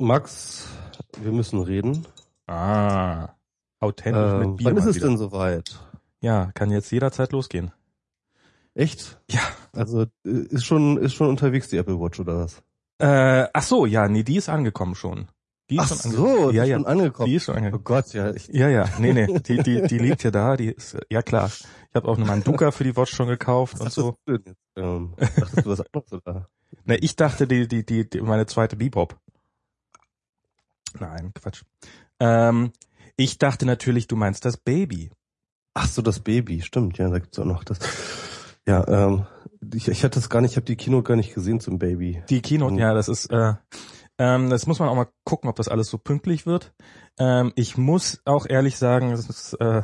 Max, wir müssen reden. Ah, authentisch Ähm, mit Bier. wann ist es wieder. denn soweit? Ja, kann jetzt jederzeit losgehen. Echt? Ja. Also äh, ist schon ist schon unterwegs die Apple Watch oder was? Äh, ach so, ja, nee, die ist angekommen schon. Die ist Ach schon so, angekommen. die ja, ist ja, schon angekommen. die ist schon Oh angekommen. Gott, ja. Ich, Ja, ja, nee, nee, die, die, die liegt ja da, die ist, ja klar. Ich habe auch eine Manduka für die Watch schon gekauft und so. du denn jetzt? Ähm, dachtest du was anderes oder? Ne, ich dachte, die, die, die, die, meine zweite Bebop. Nein, Quatsch. Ähm, ich dachte natürlich, du meinst das Baby. Ach so, das Baby, stimmt, ja, da gibt's auch noch das. Ja, ähm, ich, ich hatte es gar nicht, ich habe die Kino gar nicht gesehen zum Baby. Die Keynote, Mhm. ja, das ist, äh, ähm, das muss man auch mal gucken, ob das alles so pünktlich wird. Ähm, ich muss auch ehrlich sagen, es ist, äh,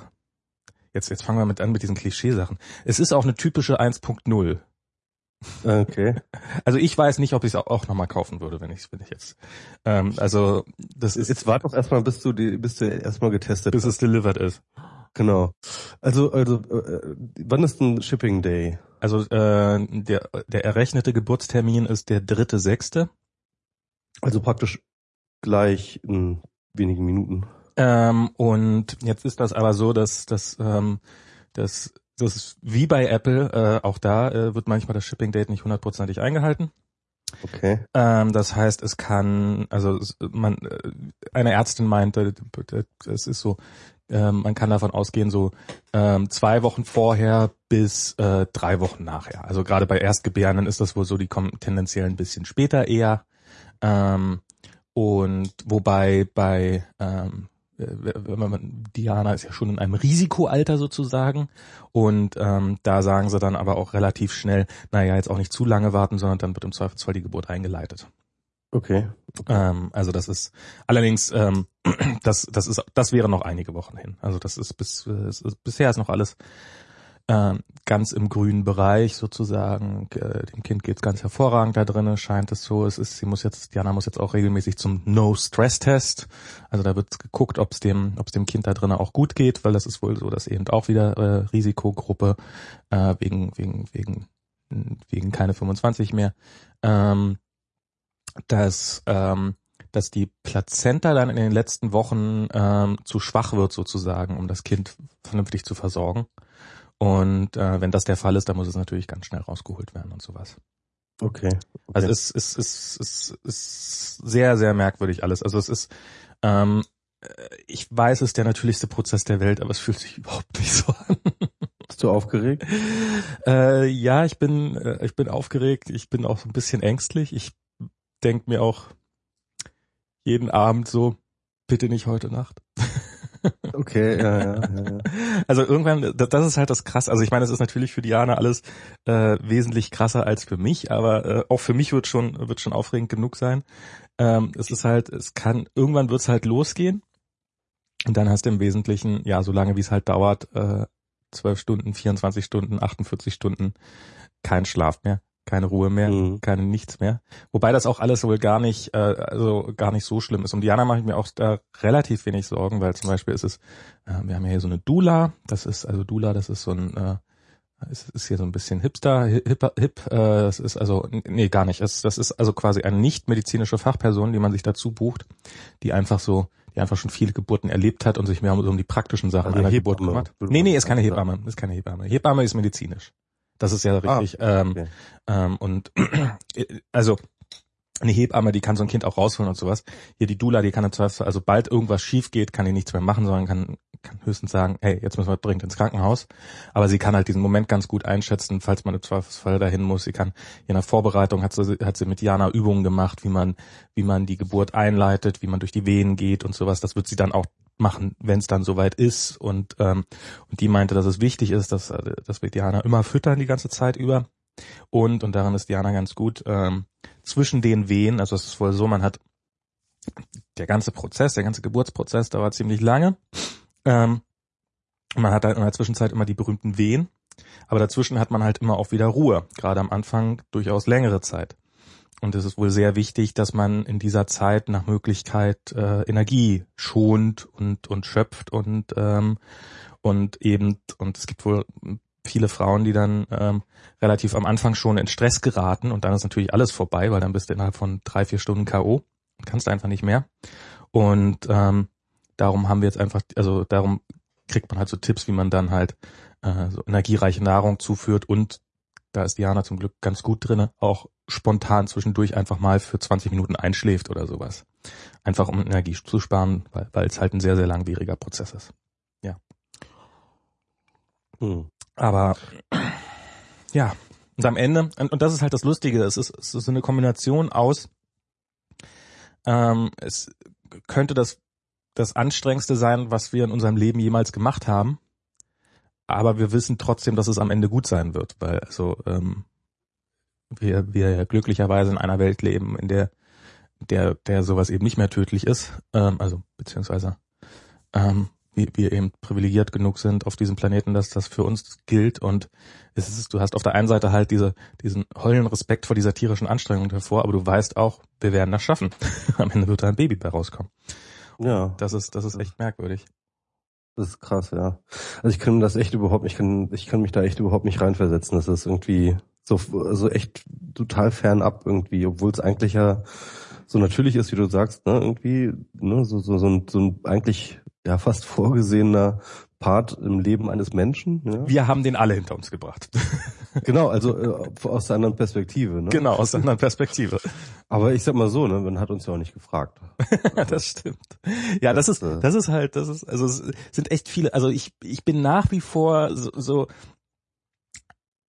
jetzt, jetzt fangen wir mit an mit diesen Klischeesachen. Es ist auch eine typische 1.0. Okay. Also ich weiß nicht, ob ich es auch, nochmal kaufen würde, wenn ich wenn ich jetzt. Ähm, also das ist Jetzt wart doch erstmal, bis du die, bis du erstmal getestet bis es delivered ist. Genau. Also, also, äh, wann ist ein Shipping Day? Also äh, der der errechnete Geburtstermin ist der dritte sechste. Also praktisch gleich in wenigen Minuten. Ähm, und jetzt ist das aber so, dass dass ähm, dass das ist wie bei Apple, äh, auch da äh, wird manchmal das Shipping Date nicht hundertprozentig eingehalten. Okay. Ähm, das heißt, es kann, also man, äh, eine Ärztin meinte, es ist so, ähm, man kann davon ausgehen, so ähm, zwei Wochen vorher bis äh, drei Wochen nachher. Also gerade bei Erstgebärenden ist das wohl so, die kommen tendenziell ein bisschen später eher. Ähm, und wobei bei ähm, äh, wenn man Diana ist ja schon in einem Risikoalter sozusagen und ähm, da sagen sie dann aber auch relativ schnell, naja, jetzt auch nicht zu lange warten, sondern dann wird im Zweifelsfall die Geburt eingeleitet. Okay. Ähm, also das ist allerdings, ähm, das, das ist, das wäre noch einige Wochen hin. Also das ist bis, es ist, bisher ist noch alles ähm, ganz im grünen Bereich sozusagen. Äh, dem Kind geht's ganz hervorragend da drinnen, scheint es so. Es ist, sie muss jetzt, Diana muss jetzt auch regelmäßig zum No-Stress-Test. Also da wird geguckt, ob es dem, ob es dem Kind da drinnen auch gut geht, weil das ist wohl so, dass eben auch wieder äh, Risikogruppe äh, wegen, wegen, wegen, wegen keine 25 mehr. Ähm, dass ähm, dass die Plazenta dann in den letzten Wochen ähm, zu schwach wird sozusagen, um das Kind vernünftig zu versorgen. Und äh, wenn das der Fall ist, dann muss es natürlich ganz schnell rausgeholt werden und sowas. Okay. okay. Also es ist, es ist, es ist sehr, sehr merkwürdig alles. Also es ist, ähm, äh, ich weiß, es ist der natürlichste Prozess der Welt, aber es fühlt sich überhaupt nicht so an. Bist du aufgeregt? Äh, ja, ich bin, äh, ich bin aufgeregt, ich bin auch so ein bisschen ängstlich. Ich denk mir auch jeden Abend so, bitte nicht heute Nacht. Okay, ja, ja, ja. Also irgendwann, das, das ist halt das krass. Also ich meine, es ist natürlich für Diana alles äh, wesentlich krasser als für mich, aber äh, auch für mich wird schon wird schon aufregend genug sein. Ähm, es ist halt, es kann irgendwann wird es halt losgehen und dann hast du im Wesentlichen ja so lange wie es halt dauert, äh, 12 Stunden, 24 Stunden, 48 Stunden kein Schlaf mehr, keine Ruhe mehr, Mhm. keine nichts mehr. Wobei das auch alles wohl gar nicht, äh, also gar nicht so schlimm ist. Um Diana mache ich mir auch da relativ wenig Sorgen, weil zum Beispiel ist es, äh, wir haben ja hier so eine Dula, das ist, also Dula, das ist so ein, äh, ist, ist hier so ein bisschen hipster, hip, hip äh, das ist also, nee, gar nicht. Das, das ist also quasi eine nicht medizinische Fachperson, die man sich dazu bucht, die einfach so, die einfach schon viele Geburten erlebt hat und sich mehr um, um die praktischen Sachen Also einer Hebamme, Geburt kümmert. Nee, nee, ist keine. Hebamme, ist keine Hebamme. Hebamme ist medizinisch. Das ist ja Ah, richtig. ähm, okay. ähm, und also eine Hebamme, die kann so ein Kind auch rausholen und sowas. Hier die Dula, die kann im Zweifelsfall, also bald irgendwas schief geht, kann die nichts mehr machen, sondern kann, kann höchstens sagen, hey, jetzt müssen wir dringend ins Krankenhaus. Aber sie kann halt diesen Moment ganz gut einschätzen, falls man im Zweifelsfall dahin muss. Sie kann, in der Vorbereitung hat sie, hat sie mit Jana Übungen gemacht, wie man, wie man die Geburt einleitet, wie man durch die Venen geht und sowas. Das wird sie dann auch machen, wenn es dann soweit ist. Und, ähm, und die meinte, dass es wichtig ist, dass, äh, dass wir Diana immer füttern die ganze Zeit über. Und, und daran ist Diana ganz gut, ähm, zwischen den Wehen, also es ist wohl so, man hat der ganze Prozess, der ganze Geburtsprozess dauert ziemlich lange. Ähm, man hat halt in der Zwischenzeit immer die berühmten Wehen, aber dazwischen hat man halt immer auch wieder Ruhe, gerade am Anfang durchaus längere Zeit. Und es ist wohl sehr wichtig, dass man in dieser Zeit nach Möglichkeit äh, Energie schont und, und schöpft und, ähm, und eben, und es gibt wohl viele Frauen, die dann ähm, relativ am Anfang schon in Stress geraten und dann ist natürlich alles vorbei, weil dann bist du innerhalb von drei, vier Stunden K.O. kannst einfach nicht mehr. Und ähm, darum haben wir jetzt einfach, also darum kriegt man halt so Tipps, wie man dann halt äh, so energiereiche Nahrung zuführt und da ist Diana zum Glück ganz gut drinne, auch spontan zwischendurch einfach mal für 20 Minuten einschläft oder sowas. Einfach um Energie zu sparen, weil, weil es halt ein sehr, sehr langwieriger Prozess ist. Ja. Hm. Aber ja, und am Ende, und, und das ist halt das Lustige, es ist, es ist eine Kombination aus, ähm, es könnte das, das Anstrengendste sein, was wir in unserem Leben jemals gemacht haben, aber wir wissen trotzdem, dass es am Ende gut sein wird, weil also ähm, wir, wir ja glücklicherweise in einer Welt leben, in der der der sowas eben nicht mehr tödlich ist, ähm, also beziehungsweise ähm, wir, wir eben privilegiert genug sind auf diesem Planeten, dass das für uns gilt und es ist, du hast auf der einen Seite halt diese, diesen heulen Respekt vor dieser tierischen Anstrengung davor, aber du weißt auch, wir werden das schaffen. Am Ende wird da ein Baby bei rauskommen. Ja. Das ist, das ist echt merkwürdig. Das ist krass, ja. Also ich kann das echt überhaupt, ich kann, ich kann mich da echt überhaupt nicht reinversetzen. Das ist irgendwie so, also echt total fernab irgendwie, obwohl es eigentlich ja so natürlich ist, wie du sagst, ne, irgendwie, ne, so, so, so ein, so ein eigentlich ja fast vorgesehener Part im Leben eines Menschen. Ja. Wir haben den alle hinter uns gebracht. genau, also äh, aus der anderen Perspektive. Ne? Genau, aus der anderen Perspektive. Aber ich sag mal so, ne, man hat uns ja auch nicht gefragt. das stimmt. Ja, das, das, ist, äh, das ist halt, das ist, also es sind echt viele. Also ich, ich bin nach wie vor so, so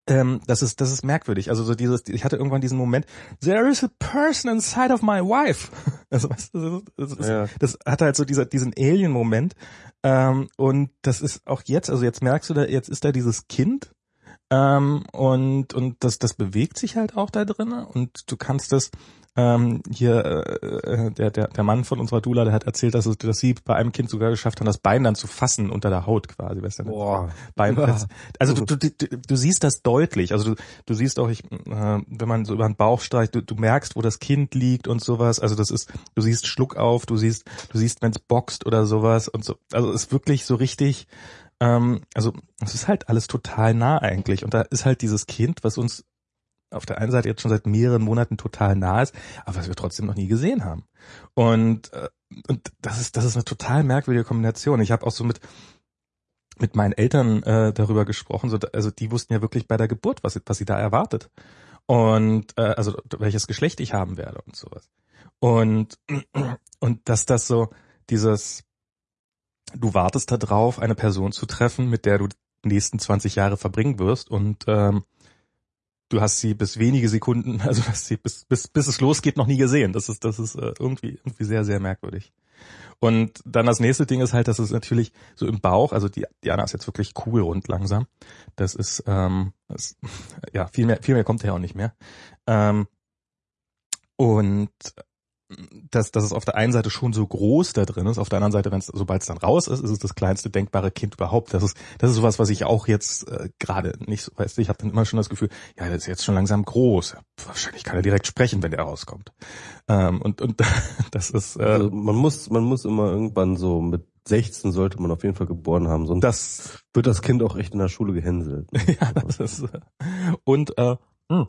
ähm, das ist das ist merkwürdig. Also so dieses, ich hatte irgendwann diesen Moment, there is a person inside of my wife. Also du, das, ist, ja. das hat halt so dieser diesen Alien-Moment. Ähm, und das ist auch jetzt, also jetzt merkst du da, jetzt ist da dieses Kind ähm, und und das das bewegt sich halt auch da drinnen und du kannst das ähm, hier äh, der, der, der Mann von unserer Dula, der hat erzählt, dass, es, dass sie bei einem Kind sogar geschafft haben, das Bein dann zu fassen unter der Haut quasi. Weißt du, Boah. Bein, also du, du, du, du siehst das deutlich. Also du, du siehst auch, ich, äh, wenn man so über den Bauch streicht, du, du merkst, wo das Kind liegt und sowas. Also das ist, du siehst Schluck auf, du siehst, du siehst, wenn es boxt oder sowas und so. Also es ist wirklich so richtig ähm, also es ist halt alles total nah eigentlich. Und da ist halt dieses Kind, was uns auf der einen Seite jetzt schon seit mehreren Monaten total nah ist, aber was wir trotzdem noch nie gesehen haben. Und, äh, und das ist, das ist eine total merkwürdige Kombination. Ich habe auch so mit mit meinen Eltern äh, darüber gesprochen, so, also die wussten ja wirklich bei der Geburt, was, was sie da erwartet. Und äh, also welches Geschlecht ich haben werde und sowas. Und, und dass das so dieses, du wartest da drauf, eine Person zu treffen, mit der du die nächsten 20 Jahre verbringen wirst und ähm, du hast sie bis wenige Sekunden, also hast sie bis, bis, bis es losgeht, noch nie gesehen. Das ist, das ist äh, irgendwie, irgendwie sehr, sehr merkwürdig. Und dann das nächste Ding ist halt, dass es natürlich so im Bauch, also die Diana ist jetzt wirklich cool und langsam. Das ist, ähm, das, ja, viel mehr, viel mehr kommt ja auch nicht mehr. Ähm, und dass, dass es auf der einen Seite schon so groß da drin ist, auf der anderen Seite, wenn es, sobald es dann raus ist, ist es das kleinste denkbare Kind überhaupt. Das ist, das ist sowas, was ich auch jetzt äh, gerade nicht so, weißt du, ich habe dann immer schon das Gefühl, ja, das ist jetzt schon langsam groß. Wahrscheinlich kann er direkt sprechen, wenn der rauskommt. Ähm, und, und das ist. Äh, also man muss, man muss immer irgendwann so mit 16 sollte man auf jeden Fall geboren haben, sonst das, wird das Kind auch echt in der Schule gehänselt. ja, das ist, äh, und äh, mh hm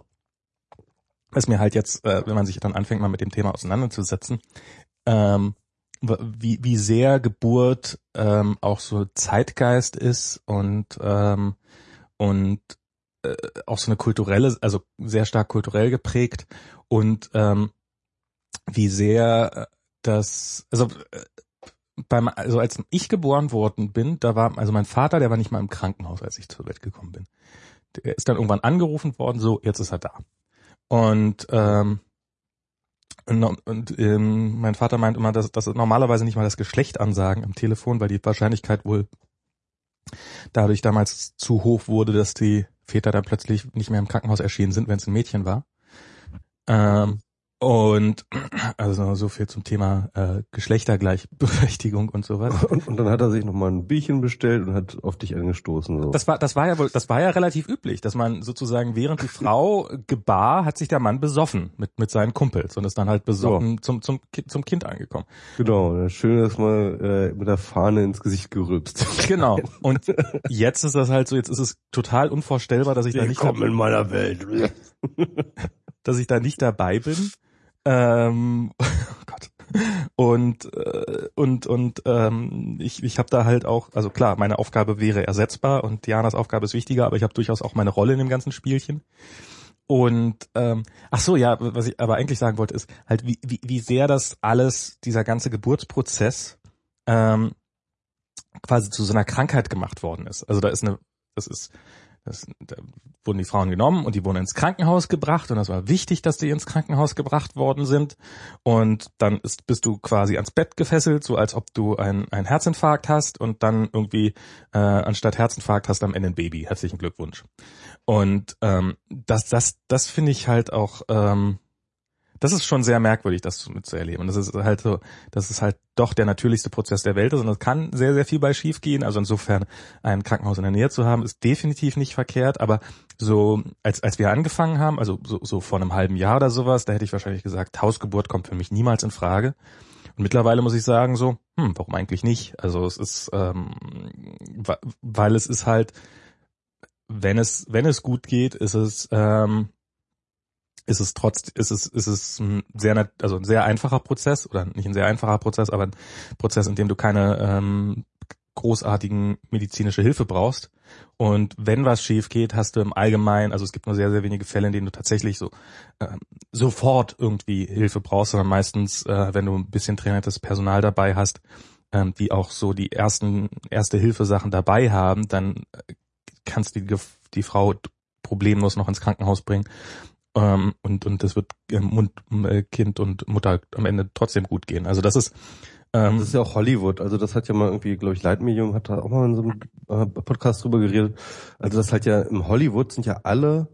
ist mir halt jetzt, äh, wenn man sich dann anfängt, mal mit dem Thema auseinanderzusetzen, ähm, wie, wie sehr Geburt ähm, auch so Zeitgeist ist und ähm, und äh, auch so eine kulturelle, also sehr stark kulturell geprägt und ähm, wie sehr äh, das, also äh, beim, also als ich geboren worden bin, da war, also mein Vater, der war nicht mal im Krankenhaus, als ich zur Welt gekommen bin. Der ist dann irgendwann angerufen worden, so, jetzt ist er da. Und, ähm, und, und ähm, mein Vater meint immer, dass, dass normalerweise nicht mal das Geschlecht ansagen am Telefon, weil die Wahrscheinlichkeit wohl dadurch damals zu hoch wurde, dass die Väter dann plötzlich nicht mehr im Krankenhaus erschienen sind, wenn es ein Mädchen war. Ähm, und also so viel zum Thema äh, Geschlechtergleichberechtigung und sowas. Und, und dann hat er sich nochmal ein Bierchen bestellt und hat auf dich angestoßen. So. Das war, das war ja wohl, das war ja relativ üblich, dass man sozusagen während die Frau gebar, hat sich der Mann besoffen mit mit seinen Kumpels und ist dann halt besoffen so. zum zum zum Kind angekommen. Genau, schön, dass man äh, mit der Fahne ins Gesicht gerülpst. Genau. Und jetzt ist das halt so, jetzt ist es total unvorstellbar, dass ich da nicht in meiner Welt, dass ich da nicht dabei bin. Ähm, oh Gott. und äh, und und ähm, ich ich habe da halt auch also klar meine Aufgabe wäre ersetzbar und Dianas Aufgabe ist wichtiger aber ich habe durchaus auch meine Rolle in dem ganzen Spielchen und ähm, ach so ja was ich aber eigentlich sagen wollte ist halt wie wie, wie sehr das alles dieser ganze Geburtsprozess ähm, quasi zu so einer Krankheit gemacht worden ist also da ist eine das ist das, da wurden die Frauen genommen und die wurden ins Krankenhaus gebracht und das war wichtig, dass die ins Krankenhaus gebracht worden sind. Und dann ist, bist du quasi ans Bett gefesselt, so als ob du ein, ein Herzinfarkt hast und dann irgendwie äh, anstatt Herzinfarkt hast am Ende ein Baby. Herzlichen Glückwunsch. Und ähm, das, das, das finde ich halt auch ähm, das ist schon sehr merkwürdig, das mitzuerleben. Und das ist halt so, das ist halt doch der natürlichste Prozess der Welt ist und es kann sehr, sehr viel bei schief gehen. Also insofern ein Krankenhaus in der Nähe zu haben, ist definitiv nicht verkehrt. Aber so, als, als wir angefangen haben, also so, so vor einem halben Jahr oder sowas, da hätte ich wahrscheinlich gesagt, Hausgeburt kommt für mich niemals in Frage. Und mittlerweile muss ich sagen so, hm, warum eigentlich nicht? Also es ist, ähm, weil es ist halt, wenn es, wenn es gut geht, ist es, ähm, ist es trotz, ist es, ist es ein sehr, also ein sehr einfacher Prozess oder nicht ein sehr einfacher Prozess, aber ein Prozess, in dem du keine ähm, großartigen medizinische Hilfe brauchst. Und wenn was schief geht, hast du im Allgemeinen, also es gibt nur sehr, sehr wenige Fälle, in denen du tatsächlich so äh, sofort irgendwie Hilfe brauchst, sondern meistens, äh, wenn du ein bisschen trainiertes Personal dabei hast, ähm, die auch so die ersten erste Hilfesachen dabei haben, dann äh, kannst du die, die Frau problemlos noch ins Krankenhaus bringen ähm, und und das wird äh, Mund, äh, Kind und Mutter am Ende trotzdem gut gehen. Also das ist ähm, das ist ja auch Hollywood. Also das hat ja mal irgendwie, glaube ich, Leitmedium hat da auch mal in so einem äh, Podcast drüber geredet. Also das halt ja im Hollywood sind ja alle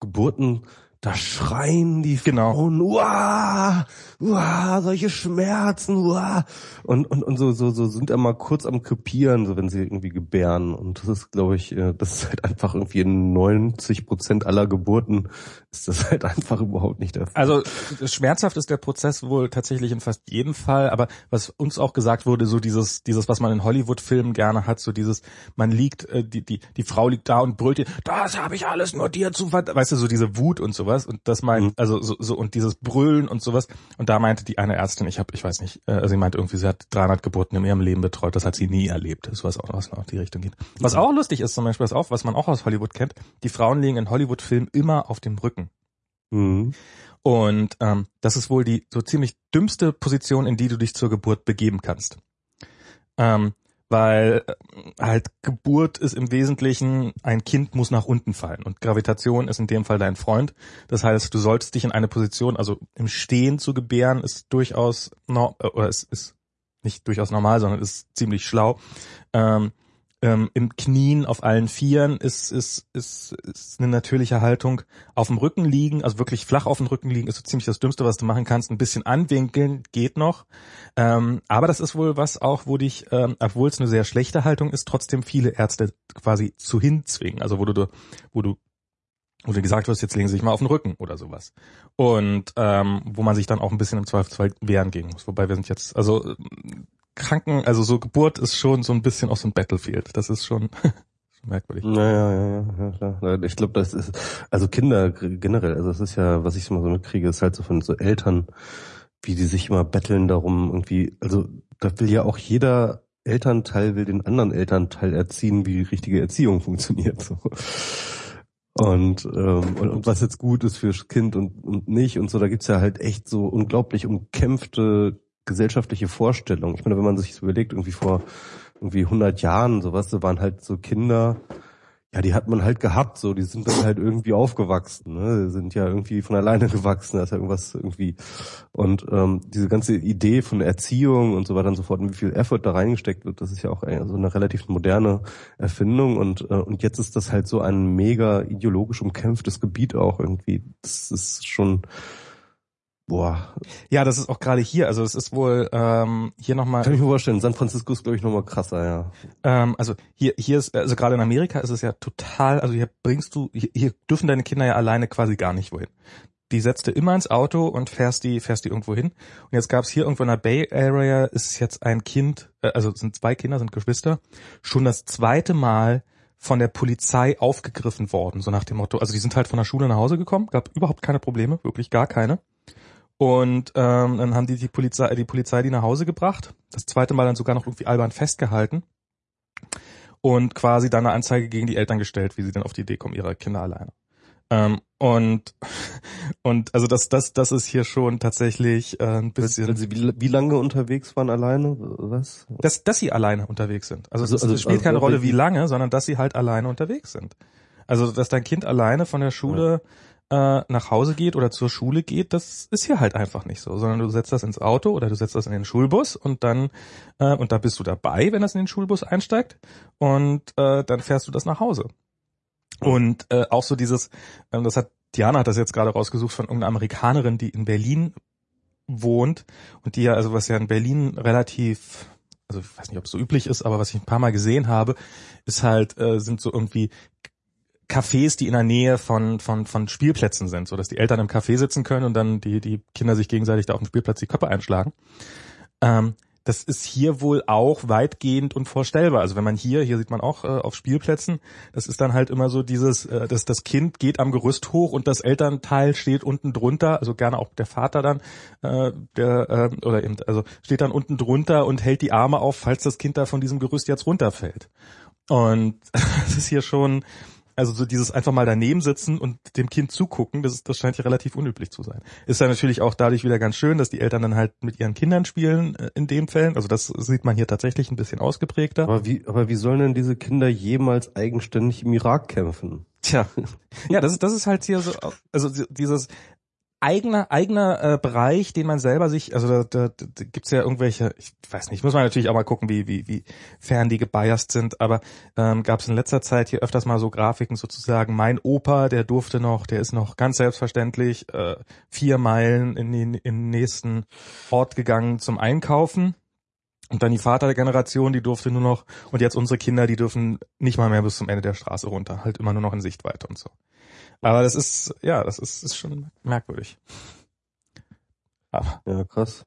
Geburten da schreien die genau. Frauen, uah, uah, solche Schmerzen, uah. Und, und, und so, so, so sind immer kurz am Krepieren, so wenn sie irgendwie gebären. Und das ist, glaube ich, äh, das ist halt einfach irgendwie in 90 Prozent aller Geburten ist das halt einfach überhaupt nicht der Fall. Also schmerzhaft ist der Prozess wohl tatsächlich in fast jedem Fall, aber was uns auch gesagt wurde, so dieses, dieses, was man in Hollywood-Filmen gerne hat, so dieses, man liegt, äh, die, die, die Frau liegt da und brüllt dir, das habe ich alles nur dir zu ver weißt du, so diese Wut und sowas. Und das meint, mhm. also so, so und dieses Brüllen und sowas. Und da meinte die eine Ärztin, ich habe, ich weiß nicht, äh, sie meinte irgendwie, sie hat 300 Geburten in ihrem Leben betreut, das hat sie nie erlebt. Das was auch was noch die Richtung geht. Was auch lustig ist, zum Beispiel, was auch, was man auch aus Hollywood kennt, die Frauen liegen in Hollywood-Filmen immer auf dem Rücken. Mhm. Und ähm, das ist wohl die so ziemlich dümmste Position, in die du dich zur Geburt begeben kannst. Ähm, weil äh, halt Geburt ist im Wesentlichen, ein Kind muss nach unten fallen und Gravitation ist in dem Fall dein Freund. Das heißt, du solltest dich in eine Position, also im Stehen zu gebären, ist durchaus, no, äh, oder es ist nicht durchaus normal, sondern ist ziemlich schlau. Ähm, ähm, im Knien auf allen Vieren ist, ist, ist, ist eine natürliche Haltung. Auf dem Rücken liegen, also wirklich flach auf dem Rücken liegen, ist so ziemlich das Dümmste, was du machen kannst. Ein bisschen anwinkeln geht noch. Ähm, aber das ist wohl was auch, wo dich, ähm, obwohl es eine sehr schlechte Haltung ist, trotzdem viele Ärzte quasi zu hinzwingen. Also wo du, wo du wo du gesagt wirst, jetzt legen sie sich mal auf den Rücken oder sowas. Und ähm, wo man sich dann auch ein bisschen im Zweifelsfall wehren gegen muss. Wobei wir sind jetzt, also Kranken, also so Geburt ist schon so ein bisschen auch so ein Battlefield. Das ist schon, merkwürdig. Naja, ja, ja, ja, klar. Ich glaube, das ist, also Kinder generell, also das ist ja, was ich immer so mitkriege, ist halt so von so Eltern, wie die sich immer betteln darum, irgendwie, also da will ja auch jeder Elternteil will den anderen Elternteil erziehen, wie richtige Erziehung funktioniert. So. Und, ähm, und, und was jetzt gut ist fürs Kind und, und nicht und so, da gibt's ja halt echt so unglaublich umkämpfte gesellschaftliche Vorstellung. Ich meine, wenn man sich so überlegt, irgendwie vor irgendwie 100 Jahren sowas, da waren halt so Kinder, ja, die hat man halt gehabt, so, die sind dann halt irgendwie aufgewachsen, ne? Die sind ja irgendwie von alleine gewachsen, da ist ja irgendwas irgendwie. Und ähm, diese ganze Idee von Erziehung und so weiter und so fort und wie viel Effort da reingesteckt wird, das ist ja auch so eine relativ moderne Erfindung und, äh, und jetzt ist das halt so ein mega ideologisch umkämpftes Gebiet auch irgendwie. Das ist schon Boah. Ja, das ist auch gerade hier. Also es ist wohl ähm, hier nochmal. Kann ich mir vorstellen. San Francisco ist glaube ich nochmal krasser, ja. Ähm, also hier hier ist also gerade in Amerika ist es ja total. Also hier bringst du hier, hier dürfen deine Kinder ja alleine quasi gar nicht wohin. Die setzt du immer ins Auto und fährst die fährst die irgendwo hin. Und jetzt gab es hier irgendwo in der Bay Area ist jetzt ein Kind, äh, also sind zwei Kinder, sind Geschwister, schon das zweite Mal von der Polizei aufgegriffen worden, so nach dem Motto. Also die sind halt von der Schule nach Hause gekommen, gab überhaupt keine Probleme, wirklich gar keine Und ähm, dann haben die die Polizei, die Polizei die nach Hause gebracht. Das zweite Mal dann sogar noch irgendwie albern festgehalten und quasi dann eine Anzeige gegen die Eltern gestellt, wie sie dann auf die Idee kommen, ihre Kinder alleine. Ähm, und und also das das das ist hier schon tatsächlich äh, ein bisschen. Wenn sie wie, wie lange unterwegs waren alleine? Was? Dass dass sie alleine unterwegs sind. Also, also, also es spielt also keine Rolle, wie lange, sondern dass sie halt alleine unterwegs sind. Also dass dein Kind alleine von der Schule ja. Äh, nach Hause geht oder zur Schule geht, das ist hier halt einfach nicht so, sondern du setzt das ins Auto oder du setzt das in den Schulbus und dann äh, und da bist du dabei, wenn das in den Schulbus einsteigt und äh, dann fährst du das nach Hause. Und äh, auch so dieses, äh, das hat Diana hat das jetzt gerade rausgesucht von irgendeiner Amerikanerin, die in Berlin wohnt und die ja, also was ja in Berlin relativ, also ich weiß nicht, ob es so üblich ist, aber was ich ein paar Mal gesehen habe, ist halt, äh, sind so irgendwie Cafés, die in der Nähe von, von, von Spielplätzen sind, so dass die Eltern im Café sitzen können und dann die, die Kinder sich gegenseitig da auf dem Spielplatz die Köpfe einschlagen. Ähm, das ist hier wohl auch weitgehend unvorstellbar. Also wenn man hier, hier sieht man auch äh, auf Spielplätzen, das ist dann halt immer so dieses, äh, dass das Kind geht am Gerüst hoch und das Elternteil steht unten drunter, also gerne auch der Vater dann, äh, der äh, oder eben, also steht dann unten drunter und hält die Arme auf, falls das Kind da von diesem Gerüst jetzt runterfällt. Und das ist hier schon, also so dieses einfach mal daneben sitzen und dem Kind zugucken, das, ist, das scheint ja relativ unüblich zu sein. Ist dann natürlich auch dadurch wieder ganz schön, dass die Eltern dann halt mit ihren Kindern spielen äh, in den Fällen. Also das sieht man hier tatsächlich ein bisschen ausgeprägter. Aber wie, aber wie sollen denn diese Kinder jemals eigenständig im Irak kämpfen? Tja, ja, das ist, das ist halt hier so, also dieses, eigener eigener äh, Bereich, den man selber sich, also da, da, da gibt's ja irgendwelche, ich weiß nicht, muss man natürlich auch mal gucken, wie wie wie fern die gebiased sind, aber ähm, gab es in letzter Zeit hier öfters mal so Grafiken sozusagen. Mein Opa, der durfte noch, der ist noch ganz selbstverständlich äh, vier Meilen in den, in den nächsten Ort gegangen zum Einkaufen. Und dann die Vater der Generation, die durfte nur noch, und jetzt unsere Kinder, die dürfen nicht mal mehr bis zum Ende der Straße runter, halt immer nur noch in Sichtweite und so. Aber das ist, ja, das ist, ist schon merkwürdig. Aber, ja, krass.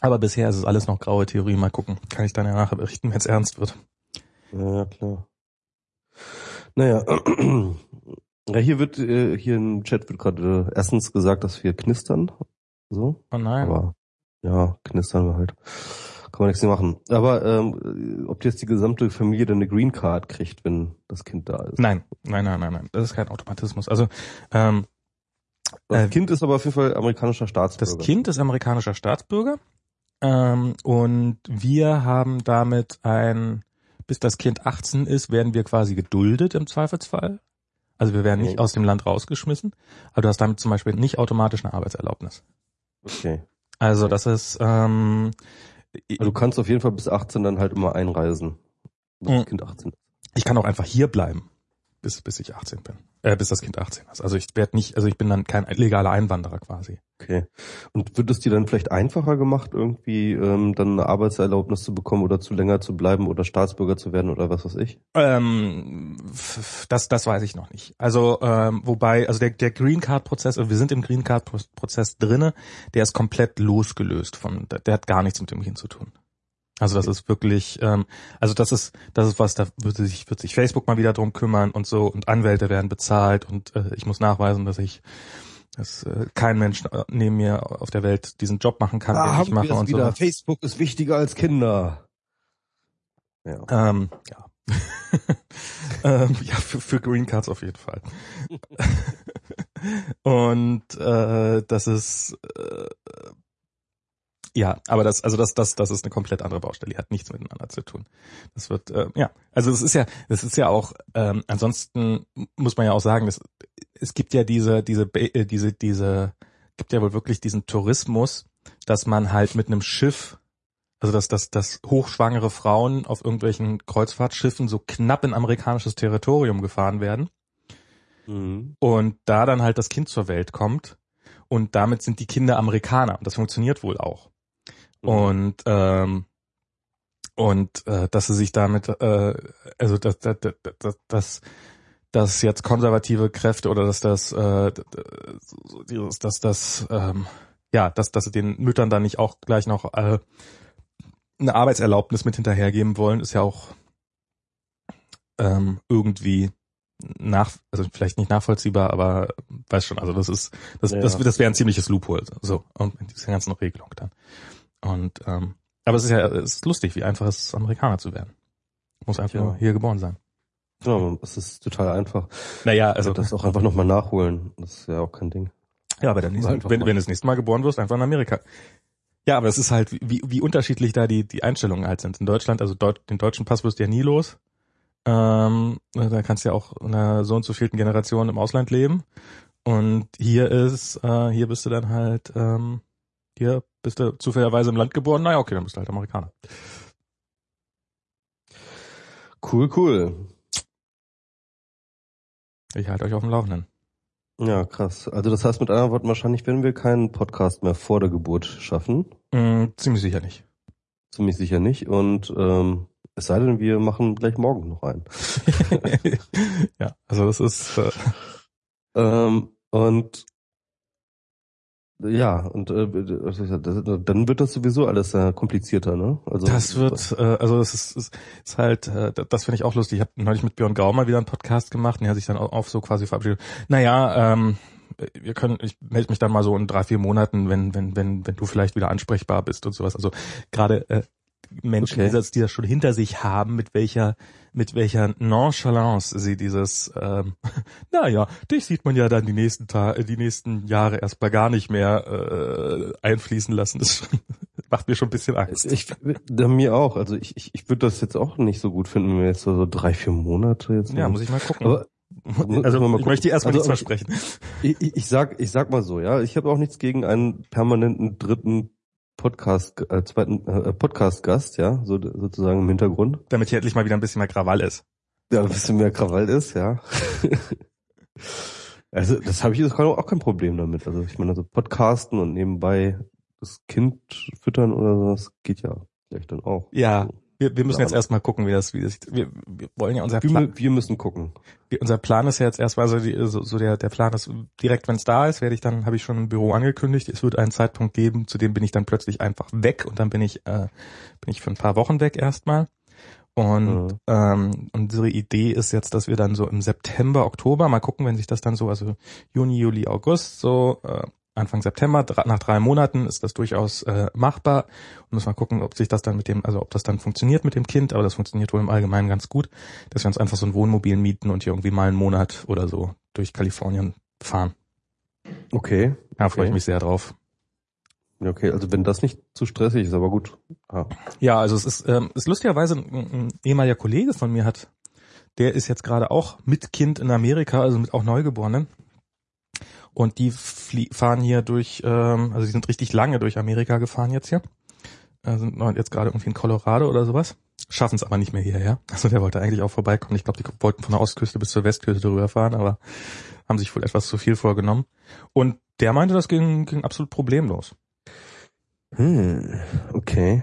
Aber bisher ist es alles noch graue Theorie. Mal gucken. Kann ich dann ja nachher berichten, wenn es ernst wird. Ja, klar. Naja, ja, hier wird, äh, hier im Chat wird gerade äh, erstens gesagt, dass wir knistern. So. Oh nein. Aber ja, knistern wir halt. Kann man nichts mehr machen. Aber ähm, ob jetzt die gesamte Familie dann eine Green Card kriegt, wenn das Kind da ist? Nein, nein, nein, nein, nein. Das ist kein Automatismus. Also ähm, das äh, Kind ist aber auf jeden Fall amerikanischer Staatsbürger. Das Kind ist amerikanischer Staatsbürger ähm, und wir haben damit ein, bis das Kind 18 ist, werden wir quasi geduldet im Zweifelsfall. Also wir werden nicht aus dem Land rausgeschmissen, aber du hast damit zum Beispiel nicht automatisch eine Arbeitserlaubnis. Okay. Also das ist ähm, also du kannst auf jeden Fall bis 18 dann halt immer einreisen. Bis das hm. Kind 18 Ich kann auch einfach hier bleiben, bis, bis ich 18 bin. Äh, bis das Kind 18 ist. Also ich werde nicht, also ich bin dann kein legaler Einwanderer quasi. Okay. Und wird es dir dann vielleicht einfacher gemacht, irgendwie ähm, dann eine Arbeitserlaubnis zu bekommen oder zu länger zu bleiben oder Staatsbürger zu werden oder was weiß ich? Ähm, das, das weiß ich noch nicht. Also ähm, wobei, also der, der Green Card Prozess, also wir sind im Green Card Prozess drinne, der ist komplett losgelöst von, der hat gar nichts mit dem Kind zu tun. Also das ist wirklich, ähm, also das ist, das ist was, da wird sich, wird sich Facebook mal wieder drum kümmern und so und Anwälte werden bezahlt und äh, ich muss nachweisen, dass ich, dass äh, kein Mensch äh, neben mir auf der Welt diesen Job machen kann, da den ich mache und wieder. so. Facebook ist wichtiger als Kinder. Ja. Ähm, ja. ähm, ja, für, für Green Cards auf jeden Fall. und äh, das ist äh, ja, aber das, also das, das, das ist eine komplett andere Baustelle. Die hat nichts miteinander zu tun. Das wird, äh, ja, also es ist ja, es ist ja auch. Ähm, ansonsten muss man ja auch sagen, dass, es gibt ja diese, diese, äh, diese, diese, gibt ja wohl wirklich diesen Tourismus, dass man halt mit einem Schiff, also dass, dass, dass hochschwangere Frauen auf irgendwelchen Kreuzfahrtschiffen so knapp in amerikanisches Territorium gefahren werden mhm. und da dann halt das Kind zur Welt kommt und damit sind die Kinder Amerikaner. Und das funktioniert wohl auch. Mhm. Und ähm, und äh, dass sie sich damit, äh, also dass, dass, dass, dass, dass jetzt konservative Kräfte oder dass das, äh, dieses, dass das, ähm, ja, dass, dass sie den Müttern dann nicht auch gleich noch äh, eine Arbeitserlaubnis mit hinterhergeben wollen, ist ja auch ähm, irgendwie nach, also vielleicht nicht nachvollziehbar, aber weiß schon, also das ist, das, ja. das, das wäre ein ziemliches Loophole, so, und in dieser ganzen Regelung dann. Und, ähm, aber es ist ja, es ist lustig, wie einfach es ist, Amerikaner zu werden. Muss einfach ja. nur hier geboren sein. Ja, es ist total einfach. Naja, also. Das auch einfach nochmal nachholen. Das ist ja auch kein Ding. Ja, aber dann, nächsten, wenn, wenn du das nächste Mal geboren wirst, einfach in Amerika. Ja, aber es ist halt, wie, wie unterschiedlich da die, die Einstellungen halt sind. In Deutschland, also Deut den deutschen Pass wirst du ja nie los. Ähm, da kannst du ja auch in einer so und so vielten Generation im Ausland leben. Und hier ist, äh, hier bist du dann halt, ähm, hier bist du zufälligerweise im Land geboren. Naja, okay, dann bist du halt Amerikaner. Cool, cool. Ich halte euch auf dem Laufenden. Ja, krass. Also das heißt mit anderen Worten, wahrscheinlich werden wir keinen Podcast mehr vor der Geburt schaffen. Mm, ziemlich sicher nicht. Ziemlich sicher nicht. Und ähm, es sei denn, wir machen gleich morgen noch einen. ja, also das ist. Äh ähm, und ja, und äh, dann wird das sowieso alles äh, komplizierter, ne? Also das wird, äh, also das ist, ist, ist halt, äh, das finde ich auch lustig. Ich habe neulich mit Björn Grau mal wieder einen Podcast gemacht und er hat sich dann auch, auch so quasi verabschiedet. Naja, ähm, wir können, ich melde mich dann mal so in drei, vier Monaten, wenn, wenn, wenn, wenn du vielleicht wieder ansprechbar bist und sowas. Also gerade äh, Menschen, okay. die, das, die das schon hinter sich haben, mit welcher, mit welcher Nonchalance sie dieses, ähm, naja, dich sieht man ja dann die nächsten Tage, die nächsten Jahre erstmal gar nicht mehr äh, einfließen lassen. Das macht mir schon ein bisschen Angst. Ich, mir auch. Also ich, ich, ich würde das jetzt auch nicht so gut finden, wenn wir jetzt so, drei, vier Monate jetzt. Ja, muss ich mal gucken. Aber also ich möchte erstmal also, nichts versprechen. Ich, ich, sag, ich sag mal so, ja, ich habe auch nichts gegen einen permanenten dritten Podcast, äh, zweiten äh, Podcast-Gast, ja, so, sozusagen im Hintergrund. Damit hier endlich mal wieder ein bisschen mehr Krawall ist. Ja, ein bisschen mehr Krawall ist, ja. also das habe ich jetzt auch kein Problem damit. Also ich meine, also Podcasten und nebenbei das Kind füttern oder sowas geht ja vielleicht dann auch. Ja, wir, wir müssen jetzt erstmal gucken, wie das, wie das, wir, wir wollen ja unser Plan. Wir, wir müssen gucken. Wir, unser Plan ist ja jetzt erstmal so, die, so, so der, der Plan ist direkt, wenn es da ist, werde ich dann, habe ich schon im Büro angekündigt, es wird einen Zeitpunkt geben, zu dem bin ich dann plötzlich einfach weg und dann bin ich, äh, bin ich für ein paar Wochen weg erstmal. Und mhm. ähm, unsere Idee ist jetzt, dass wir dann so im September, Oktober mal gucken, wenn sich das dann so, also Juni, Juli, August so äh, Anfang September, nach drei Monaten ist das durchaus äh, machbar. Und müssen wir gucken, ob sich das dann mit dem, also ob das dann funktioniert mit dem Kind, aber das funktioniert wohl im Allgemeinen ganz gut, dass wir uns einfach so ein Wohnmobil mieten und hier irgendwie mal einen Monat oder so durch Kalifornien fahren. Okay. Ja, freue okay. ich mich sehr drauf. Okay, also wenn das nicht zu stressig ist, aber gut. Ah. Ja, also es ist, ähm, ist lustigerweise ein, ein ehemaliger Kollege von mir hat, der ist jetzt gerade auch mit Kind in Amerika, also mit auch Neugeborenen. Und die fahren hier durch, ähm, also die sind richtig lange durch Amerika gefahren jetzt hier. Äh, sind jetzt gerade irgendwie in Colorado oder sowas. Schaffen es aber nicht mehr hierher. Also der wollte eigentlich auch vorbeikommen. Ich glaube, die wollten von der Ostküste bis zur Westküste rüberfahren, aber haben sich wohl etwas zu viel vorgenommen. Und der meinte, das ging, ging absolut problemlos. Hm, okay.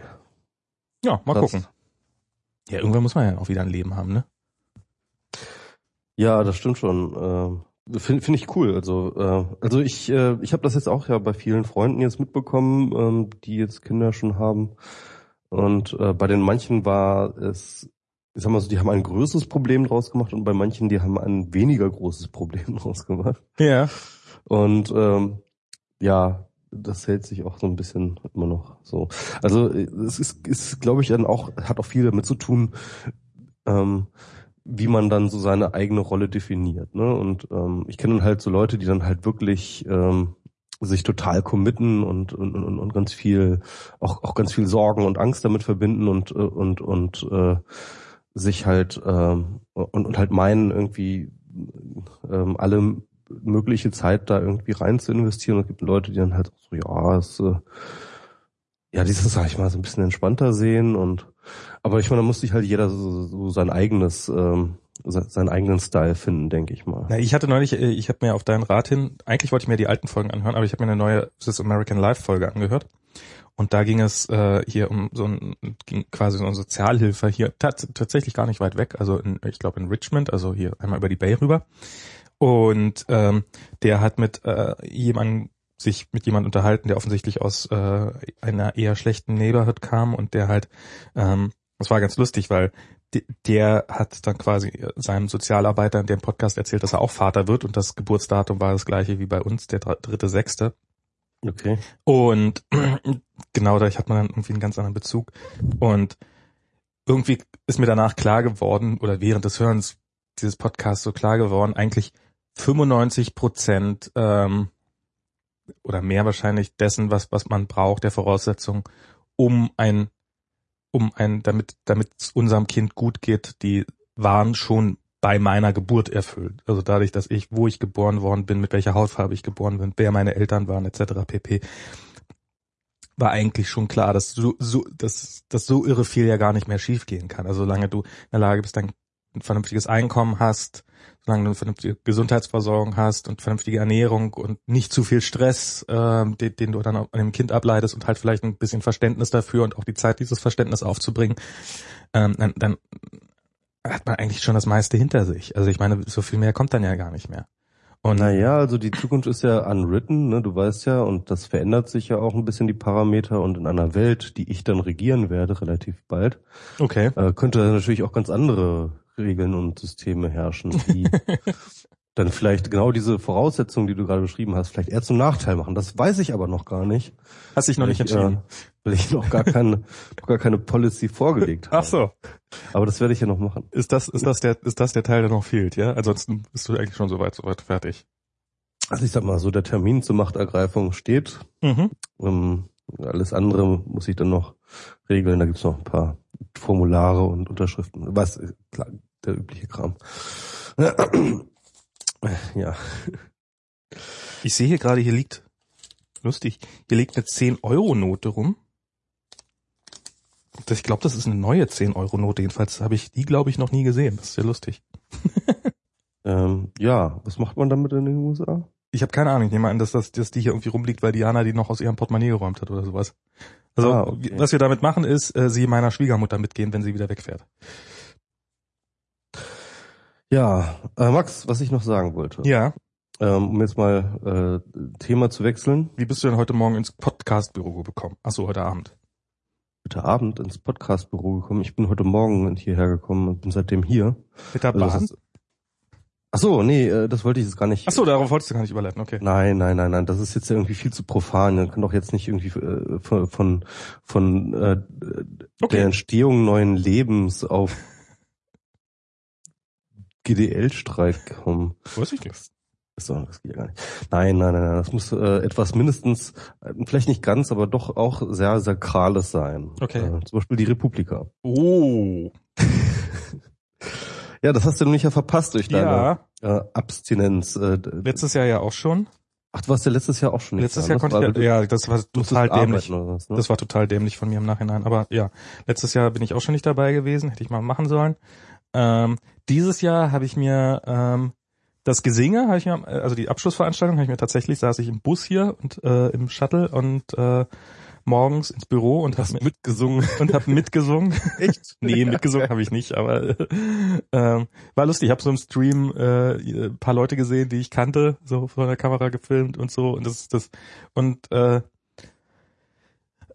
Ja, mal das gucken. Ja, irgendwann muss man ja auch wieder ein Leben haben, ne? Ja, das stimmt schon. Finde find ich cool. Also, äh, also ich, äh, ich habe das jetzt auch ja bei vielen Freunden jetzt mitbekommen, ähm, die jetzt Kinder schon haben. Und äh, bei den manchen war es, ich sag mal so, die haben ein größeres Problem draus gemacht und bei manchen, die haben ein weniger großes Problem draus gemacht. Ja. Und ähm, ja, das hält sich auch so ein bisschen immer noch so. Also es ist, ist glaube ich, dann auch, hat auch viel damit zu tun, ähm, wie man dann so seine eigene Rolle definiert. Ne? Und ähm, ich kenne halt so Leute, die dann halt wirklich ähm, sich total committen und, und, und, und ganz viel, auch, auch ganz viel Sorgen und Angst damit verbinden und, äh, und, und äh, sich halt ähm, und, und halt meinen, irgendwie ähm, alle mögliche Zeit da irgendwie rein zu investieren. Und es gibt Leute, die dann halt so, ja, es, äh, ja, dieses, sag ich mal, so ein bisschen entspannter sehen und aber ich meine, da muss sich halt jeder so, so sein eigenes, ähm, seinen eigenen Style finden, denke ich mal. Na, ich hatte neulich, äh, ich habe mir auf deinen Rat hin, eigentlich wollte ich mir die alten Folgen anhören, aber ich habe mir eine neue This American Life Folge angehört. Und da ging es äh, hier um so ein ging quasi so eine Sozialhilfe hier tatsächlich gar nicht weit weg, also in, ich glaube in Richmond, also hier einmal über die Bay rüber. Und ähm, der hat mit äh, jemandem sich mit jemand unterhalten, der offensichtlich aus äh, einer eher schlechten Neighborhood kam und der halt, ähm, das war ganz lustig, weil de- der hat dann quasi seinem Sozialarbeiter in dem Podcast erzählt, dass er auch Vater wird und das Geburtsdatum war das gleiche wie bei uns, der dr- dritte, sechste. Okay. Und genau dadurch hat man dann irgendwie einen ganz anderen Bezug. Und irgendwie ist mir danach klar geworden, oder während des Hörens dieses Podcasts so klar geworden, eigentlich 95 Prozent ähm, oder mehr wahrscheinlich dessen, was, was man braucht, der Voraussetzung, um ein, um ein, damit, damit es unserem Kind gut geht, die waren schon bei meiner Geburt erfüllt. Also dadurch, dass ich, wo ich geboren worden bin, mit welcher Hautfarbe ich geboren bin, wer meine Eltern waren, etc. pp. War eigentlich schon klar, dass so, so, dass, dass so irre viel ja gar nicht mehr schiefgehen kann. Also solange du in der Lage bist, ein vernünftiges Einkommen hast, solange du eine vernünftige Gesundheitsversorgung hast und vernünftige Ernährung und nicht zu viel Stress, ähm, den, den du dann an dem Kind ableitest und halt vielleicht ein bisschen Verständnis dafür und auch die Zeit, dieses Verständnis aufzubringen, ähm, dann, dann hat man eigentlich schon das meiste hinter sich. Also ich meine, so viel mehr kommt dann ja gar nicht mehr. Und Naja, also die Zukunft ist ja unwritten, ne? du weißt ja, und das verändert sich ja auch ein bisschen die Parameter und in einer Welt, die ich dann regieren werde, relativ bald, okay. äh, könnte natürlich auch ganz andere Regeln und Systeme herrschen, die dann vielleicht genau diese Voraussetzungen, die du gerade beschrieben hast, vielleicht eher zum Nachteil machen. Das weiß ich aber noch gar nicht. Hast dich noch nicht ich, entschieden. Äh, weil ich noch gar keine, noch gar keine Policy vorgelegt habe. Ach so. Aber das werde ich ja noch machen. Ist das, ist das der, ist das der Teil, der noch fehlt, ja? Ansonsten bist du eigentlich schon soweit, soweit fertig. Also ich sag mal so, der Termin zur Machtergreifung steht. Mhm. Ähm, alles andere muss ich dann noch regeln. Da gibt's noch ein paar Formulare und Unterschriften. Was, äh, klar, der übliche Kram. Ja. Ich sehe hier gerade, hier liegt, lustig, hier liegt eine 10-Euro-Note rum. Ich glaube, das ist eine neue 10-Euro-Note. Jedenfalls habe ich die, glaube ich, noch nie gesehen. Das ist sehr lustig. Ähm, ja, was macht man damit in den USA? Ich habe keine Ahnung. Ich nehme an, dass, das, dass die hier irgendwie rumliegt, weil Diana die noch aus ihrem Portemonnaie geräumt hat oder sowas. Also, Ah, okay. was wir damit machen, ist, äh, sie meiner Schwiegermutter mitgehen, wenn sie wieder wegfährt. Ja, äh, Max, was ich noch sagen wollte, Ja. ähm, um jetzt mal äh, Thema zu wechseln. Wie bist du denn heute Morgen ins Podcast-Büro gekommen? Ach so, heute Abend. Heute Abend ins Podcastbüro gekommen. Ich bin heute Morgen hierher gekommen und bin seitdem hier. Mit der Also Bahn? ist- Ach so, nee, äh, das wollte ich jetzt gar nicht. Ach so, darauf wolltest du gar nicht überleiten. Okay. Nein, nein, nein, nein, das ist jetzt irgendwie viel zu profan. Man kann doch jetzt nicht irgendwie äh, von von, von äh, Okay. der Entstehung neuen Lebens auf GDL-Streik kommen. Weiß ich nicht. So, das geht ja gar nicht. Nein, nein, nein, nein, das muss äh, etwas mindestens, äh, vielleicht nicht ganz, aber doch auch sehr sakrales sein. Okay. Äh, zum Beispiel die Republika. Oh. Ja, das hast du nämlich ja verpasst durch deine Ja, äh, Abstinenz. Äh, letztes Jahr ja auch schon. Ach, du warst ja letztes Jahr auch schon nicht Letztes Jahr ne? konnte ich ja, ja, das war total dämlich. was, ne? Das war total dämlich von mir im Nachhinein. Aber ja, letztes Jahr bin ich auch schon nicht dabei gewesen, hätte ich mal machen sollen. Ähm, dieses Jahr habe ich mir ähm, das Gesinge, habe ich mir, also die Abschlussveranstaltung habe ich mir tatsächlich, saß ich im Bus hier und äh, im Shuttle und äh, morgens ins Büro und habe mitgesungen. und habe mitgesungen. Echt? Nee, mitgesungen habe ich nicht, aber äh, ähm, war lustig. Ich habe so im Stream äh, ein paar Leute gesehen, die ich kannte, so von der Kamera gefilmt und so und das das und äh,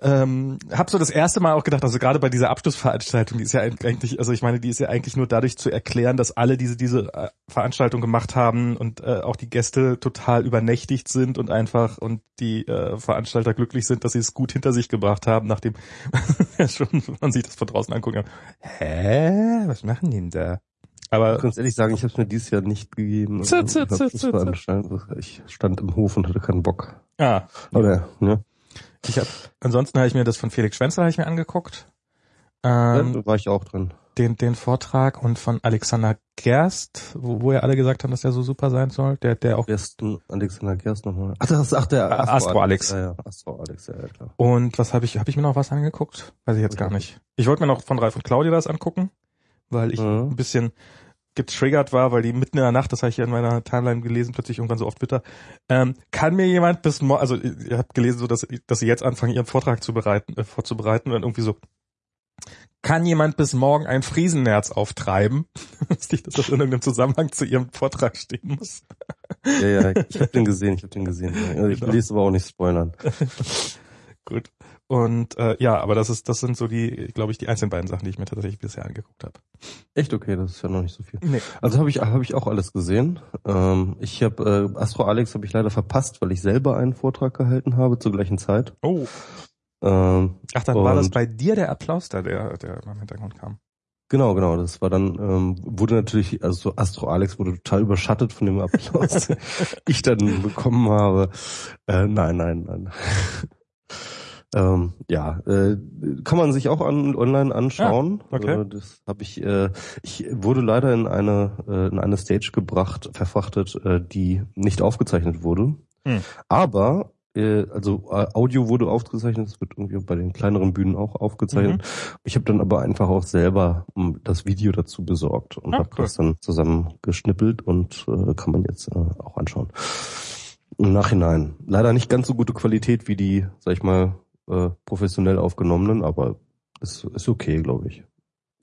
ähm, habe so das erste Mal auch gedacht, also gerade bei dieser Abschlussveranstaltung, die ist ja eigentlich, also ich meine, die ist ja eigentlich nur dadurch zu erklären, dass alle diese diese äh, Veranstaltung gemacht haben und äh, auch die Gäste total übernächtigt sind und einfach und die äh, Veranstalter glücklich sind, dass sie es gut hinter sich gebracht haben, nachdem ja schon man sich das von draußen angucken kann. Hä, was machen die denn da? Ich Aber muss ganz ehrlich sagen, ich habe es mir dieses Jahr nicht gegeben. Also, zit, ich zit, zit. Ich stand im Hof und hatte keinen Bock. ah, Aber, ne? Ich habe ansonsten habe ich mir das von Felix Schwenzer habe ich mir angeguckt. Ähm, da war ich auch drin. den, den Vortrag und von Alexander Gerst, wo, wo ja alle gesagt haben, dass der so super sein soll, der, der auch Ersten Alexander Gerst nochmal. Ach, das ist, ach, der Ah, Astro Alex. Ja, ja, Astro Alex, ja, ja, klar. und was habe ich, habe ich mir noch was angeguckt? Weiß ich jetzt gar nicht. Ich wollte mir noch von Ralf und Claudia was angucken, weil ich Mhm. ein bisschen getriggert war, weil die mitten in der Nacht, das habe ich ja in meiner Timeline gelesen, plötzlich irgendwann so auf Twitter, ähm, kann mir jemand bis morgen, also ihr habt gelesen, so dass, dass sie jetzt anfangen, ihren Vortrag zu bereiten, äh, vorzubereiten und irgendwie so, kann jemand bis morgen ein Friesennerz auftreiben? Wusste ich, dass das in irgendeinem Zusammenhang zu ihrem Vortrag stehen muss. Ja, ja, ich habe den gesehen, ich habe den gesehen. Ja, Ich Genau. will es aber auch nicht spoilern. Gut. Und äh, ja, aber das ist, das sind so die, glaube ich, die einzelnen beiden Sachen, die ich mir tatsächlich bisher angeguckt habe. Echt okay, das ist ja noch nicht so viel. Nee. Also habe ich habe ich auch alles gesehen. Ähm, ich habe äh, Astro Alex habe ich leider verpasst, weil ich selber einen Vortrag gehalten habe zur gleichen Zeit. Oh. Ähm, Ach, dann war das bei dir der Applaus da, der, der im Hintergrund kam. genau, genau. Das war dann ähm, wurde natürlich also so Astro Alex wurde total überschattet von dem Applaus, den ich dann bekommen habe. Äh, nein, nein, nein. Ähm, ja, äh, kann man sich auch an, online anschauen. Ja, okay. Äh, das habe ich. Äh, ich wurde leider in eine äh, in eine Stage gebracht, verfrachtet, äh, die nicht aufgezeichnet wurde. Hm. Aber äh, also Audio wurde aufgezeichnet, das wird irgendwie bei den kleineren Bühnen auch aufgezeichnet. Mhm. Ich habe dann aber einfach auch selber ähm, das Video dazu besorgt und Ah, habe cool. das dann zusammen geschnippelt und äh, kann man jetzt äh, auch anschauen. Im Nachhinein. Leider nicht ganz so gute Qualität wie die, sag ich mal, äh, professionell aufgenommenen, aber ist, ist okay, glaube ich.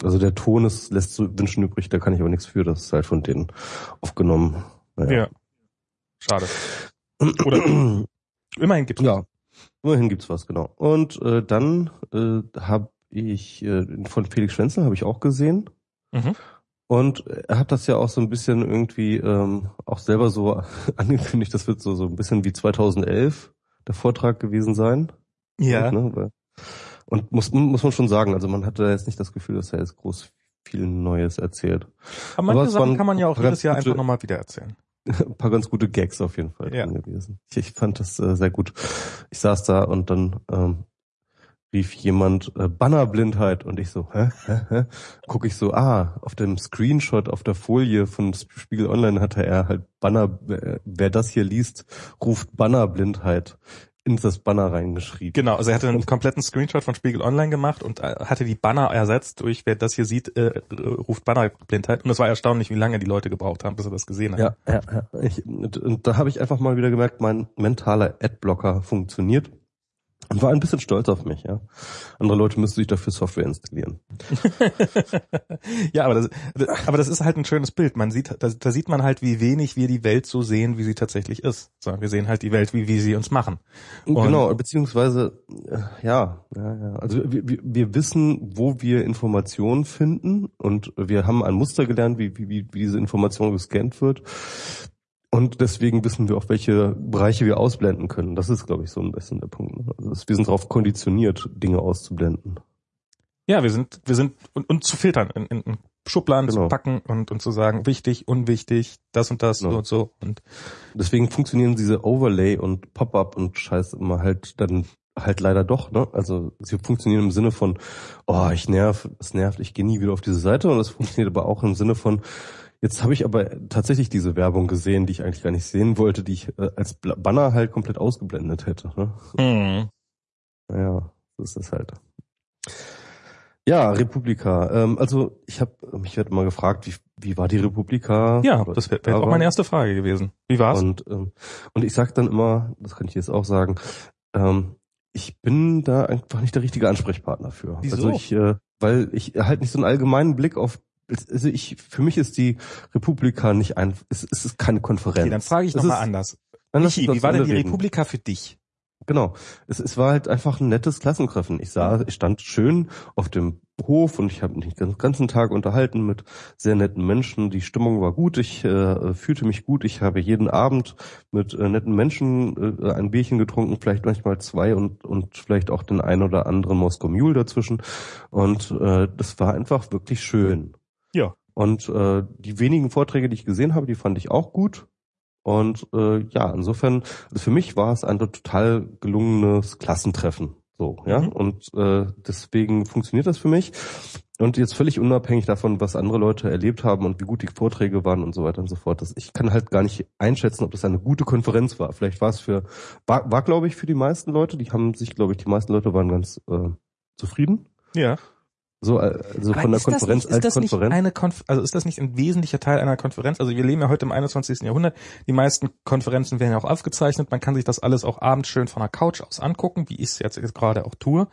Also der Ton ist, lässt so wünschen übrig, da kann ich aber nichts für, das ist halt von denen aufgenommen. Ja. Naja. Schade. Oder- Immerhin gibt's Ja, immerhin gibt's was, genau. Und äh, dann äh, habe ich äh, von Felix Schwenzel habe ich auch gesehen. Mhm. Und er hat das ja auch so ein bisschen irgendwie ähm, auch selber so angekündigt, das wird so so ein bisschen wie 2011 der Vortrag gewesen sein. Ja. Ne? Weil- Und muss, muss man schon sagen, also man hatte jetzt nicht das Gefühl, dass er jetzt groß viel Neues erzählt. Aber manche Aber Sachen kann man ja auch jedes Jahr gute- einfach nochmal wieder erzählen. ein paar ganz gute Gags auf jeden Fall Ja. gewesen. Ich, ich fand das äh, sehr gut. Ich saß da und dann ähm, rief jemand äh, Bannerblindheit und ich so, hä, hä, hä? Guck ich so, ah, auf dem Screenshot auf der Folie von Spiegel Online hatte er halt Banner, äh, wer das hier liest, ruft Bannerblindheit in das Banner reingeschrieben. Genau, also er hatte einen kompletten Screenshot von Spiegel Online gemacht und äh, hatte die Banner ersetzt durch, wer das hier sieht, äh, ruft Bannerblindheit. Und es war erstaunlich, wie lange die Leute gebraucht haben, bis sie das gesehen haben. Ja, ja, ja. Ich, und da habe ich einfach mal wieder gemerkt, mein mentaler Adblocker funktioniert. Und war ein bisschen stolz auf mich, ja. Andere Leute müssten sich dafür Software installieren. ja, aber das, aber das ist halt ein schönes Bild. Man sieht, da, da sieht man halt, wie wenig wir die Welt so sehen, wie sie tatsächlich ist. So, wir sehen halt die Welt, wie wir sie uns machen. Und- genau, beziehungsweise, äh, ja, ja, ja. Also wir, wir, wir wissen, wo wir Informationen finden und wir haben ein Muster gelernt, wie, wie, wie diese Information gescannt wird. Und deswegen wissen wir auch, welche Bereiche wir ausblenden können. Das ist, glaube ich, so ein bisschen der Punkt. ne? Also wir sind darauf konditioniert, Dinge auszublenden. Ja, wir sind, wir sind, und, und zu filtern, in, in, in Schubladen Genau. zu packen und, und zu sagen, wichtig, unwichtig, das und das Genau. so und so. Und Deswegen funktionieren diese Overlay und Pop-up und Scheiß immer halt dann halt leider doch, ne? Also sie funktionieren im Sinne von, oh, ich nerv, es nervt, ich gehe nie wieder auf diese Seite und es funktioniert aber auch im Sinne von, jetzt habe ich aber tatsächlich diese Werbung gesehen, die ich eigentlich gar nicht sehen wollte, die ich äh, als Banner halt komplett ausgeblendet hätte. Ne? Mhm. Naja, so ist das halt. Ja, Republika. Ähm, also ich habe mich wird mal gefragt, wie, wie war die Republika? ja, das wäre wär auch meine erste Frage gewesen. Wie war's? und, ähm, und ich sag dann immer, das kann ich jetzt auch sagen, ähm, ich bin da einfach nicht der richtige Ansprechpartner für. Wieso? Also ich, äh, weil ich halt nicht so einen allgemeinen Blick auf also ich, für mich ist die Republika nicht ein, es, es ist keine Konferenz. Okay, dann frage ich nochmal anders. Michi, wie war denn die reden. Republika für dich? Genau. Es, es war halt einfach ein nettes Klassentreffen. Ich sah, ich stand schön auf dem Hof und ich habe mich den ganzen Tag unterhalten mit sehr netten Menschen. Die Stimmung war gut, ich äh, fühlte mich gut. Ich habe jeden Abend mit äh, netten Menschen äh, ein Bierchen getrunken, vielleicht manchmal zwei und, und vielleicht auch den ein oder anderen Moskau Mule dazwischen. Und äh, das war einfach wirklich schön. Ja. Und äh, die wenigen Vorträge, die ich gesehen habe, die fand ich auch gut. Und äh, ja, insofern, also für mich war es ein total gelungenes Klassentreffen. So, ja. Mhm. Und äh, deswegen funktioniert das für mich. Und jetzt völlig unabhängig davon, was andere Leute erlebt haben und wie gut die Vorträge waren und so weiter und so fort. Das, ich kann halt gar nicht einschätzen, ob das eine gute Konferenz war. Vielleicht war es für, war, war glaube ich, für die meisten Leute, die haben sich, glaube ich, die meisten Leute waren ganz äh, zufrieden. Ja. So, also von der Konferenz nicht, als das Konferenz. eine Konf also ist das nicht ein wesentlicher Teil einer Konferenz? Also wir leben ja heute im 21. Jahrhundert. Die meisten Konferenzen werden ja auch aufgezeichnet. Man kann sich das alles auch abends schön von der Couch aus angucken, wie ich es jetzt, jetzt gerade auch tue.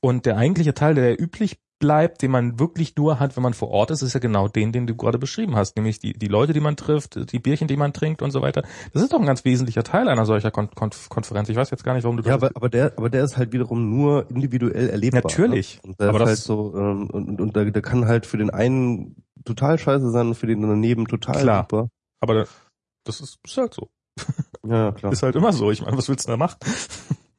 Und der eigentliche Teil, der üblich bleibt, den man wirklich nur hat, wenn man vor Ort ist, ist ja genau den, den du gerade beschrieben hast, nämlich die, die Leute, die man trifft, die Bierchen, die man trinkt und so weiter. Das ist doch ein ganz wesentlicher Teil einer solcher Kon Kon Konferenz. Ich weiß jetzt gar nicht, warum du das. Ja, aber, aber der, aber der ist halt wiederum nur individuell erlebbar. Natürlich. Ne? Und der aber ist das halt so, ähm, und, und der, der kann halt für den einen total scheiße sein und für den daneben total Klar. super. aber das ist, ist halt so. Ja, klar. Ist halt immer so. Ich meine, was willst du da machen?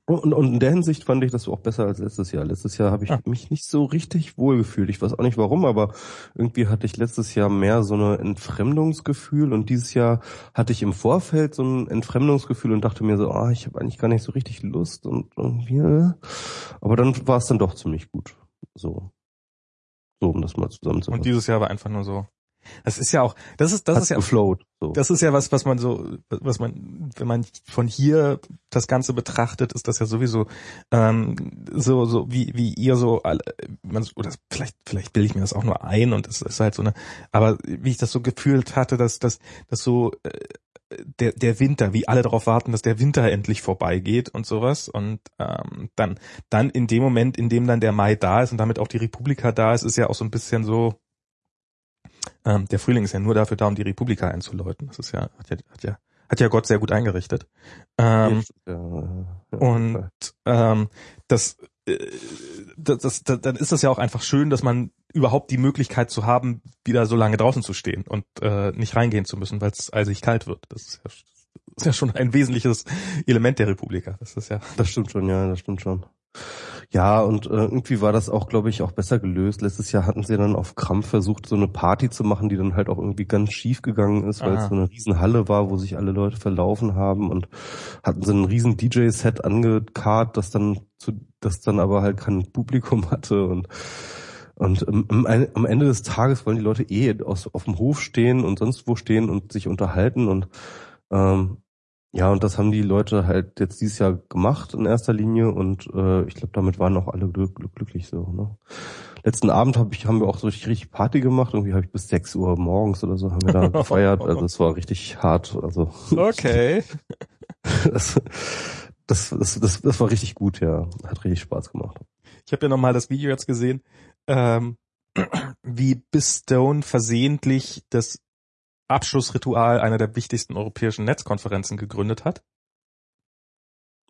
Und, und in der Hinsicht fand ich das auch besser als letztes Jahr. Letztes Jahr habe ich Ah. mich nicht so richtig wohl gefühlt. Ich weiß auch nicht warum, aber irgendwie hatte ich letztes Jahr mehr so eine Entfremdungsgefühl und dieses Jahr hatte ich im Vorfeld so ein Entfremdungsgefühl und dachte mir so, ah, ich habe eigentlich gar nicht so richtig Lust und irgendwie. äh. Aber dann war es dann doch ziemlich gut. So. So, um das mal zusammenzufassen. Und dieses Jahr war einfach nur so. Das ist ja auch, das ist, das Hat ist ja, geflowt. So. das ist ja was, was man so, was man, wenn man von hier das Ganze betrachtet, ist das ja sowieso ähm, so, so wie wie ihr so, alle, man, oder vielleicht vielleicht bilde ich mir das auch nur ein und es ist halt so eine, aber wie ich das so gefühlt hatte, dass dass dass so äh, der der Winter, wie alle darauf warten, dass der Winter endlich vorbeigeht und sowas und ähm, dann dann in dem Moment, in dem dann der Mai da ist und damit auch die Republika da ist, ist ja auch so ein bisschen so ähm, der Frühling ist ja nur dafür da, um die Republika einzuläuten. Das ist ja, hat ja, hat ja, hat ja Gott sehr gut eingerichtet. Ähm, ja, ja, ja, und ähm, das, äh, das, das, das, dann ist das ja auch einfach schön, dass man überhaupt die Möglichkeit zu haben, wieder so lange draußen zu stehen und äh, nicht reingehen zu müssen, weil es eisig kalt wird. Das ist ja, das ist ja schon ein wesentliches Element der Republika. Das ist ja. Das stimmt schon, ja, das stimmt schon. Ja, und äh, irgendwie war das auch, glaube ich, auch besser gelöst. Letztes Jahr hatten sie dann auf Krampf versucht, so eine Party zu machen, die dann halt auch irgendwie ganz schief gegangen ist, weil Aha. es so eine riesen Halle war, wo sich alle Leute verlaufen haben und hatten so ein riesen DJ-Set angekarrt, das dann zu, das dann aber halt kein Publikum hatte und und am am Ende des Tages wollen die Leute eh aus, auf dem Hof stehen und sonst wo stehen und sich unterhalten und ähm, ja, und das haben die Leute halt jetzt dieses Jahr gemacht in erster Linie und äh, ich glaube, damit waren auch alle glück, glück, glücklich so. Ne? Letzten Abend hab ich, haben wir auch so richtig, richtig Party gemacht. Irgendwie habe ich bis 6 Uhr morgens oder so haben wir da gefeiert. Also es war richtig hart. Also Okay. das, das, das, das, das war richtig gut, ja. Hat richtig Spaß gemacht. Ich habe ja nochmal das Video jetzt gesehen, ähm, wie Bis Stone versehentlich das Abschlussritual einer der wichtigsten europäischen Netzkonferenzen gegründet hat.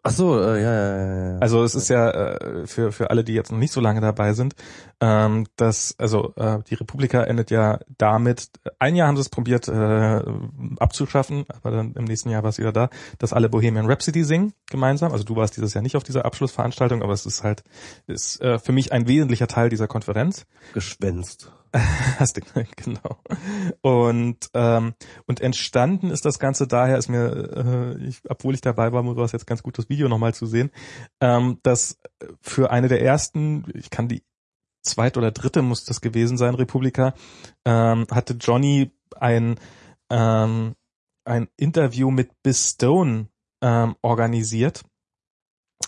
Ach so, äh, ja, ja, ja, ja. Also es ist ja äh, für für alle, die jetzt noch nicht so lange dabei sind, ähm, dass also äh, die Republika endet ja damit. Ein Jahr haben sie es probiert äh, abzuschaffen, aber dann im nächsten Jahr war es wieder da, dass alle Bohemian Rhapsody singen gemeinsam. Also du warst dieses Jahr nicht auf dieser Abschlussveranstaltung, aber es ist halt ist äh, für mich ein wesentlicher Teil dieser Konferenz. geschwänzt. Hast du, genau. Und ähm, und entstanden ist das Ganze daher, ist mir, äh, ich, obwohl ich dabei war, war es jetzt ganz gut, das Video nochmal zu sehen, ähm, dass für eine der ersten, ich kann die zweite oder dritte muss das gewesen sein, Republika, ähm, hatte Johnny ein ähm, ein Interview mit Biz Stone ähm, organisiert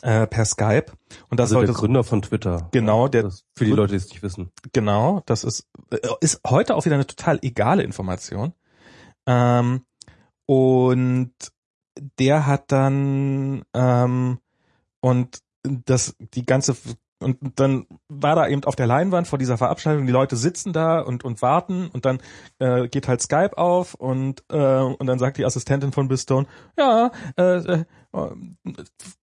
äh, per Skype und das Also der sollte Gründer von Twitter. Genau, der- das, für die Leute, die es nicht wissen. Genau, das ist, äh, ist heute auch wieder eine total egale Information. Ähm, und der hat dann ähm, und das die ganze und dann war da eben auf der Leinwand vor dieser Verabschiedung, die Leute sitzen da und und warten und dann äh, geht halt Skype auf und äh, und dann sagt die Assistentin von Bistone, ja, äh, äh,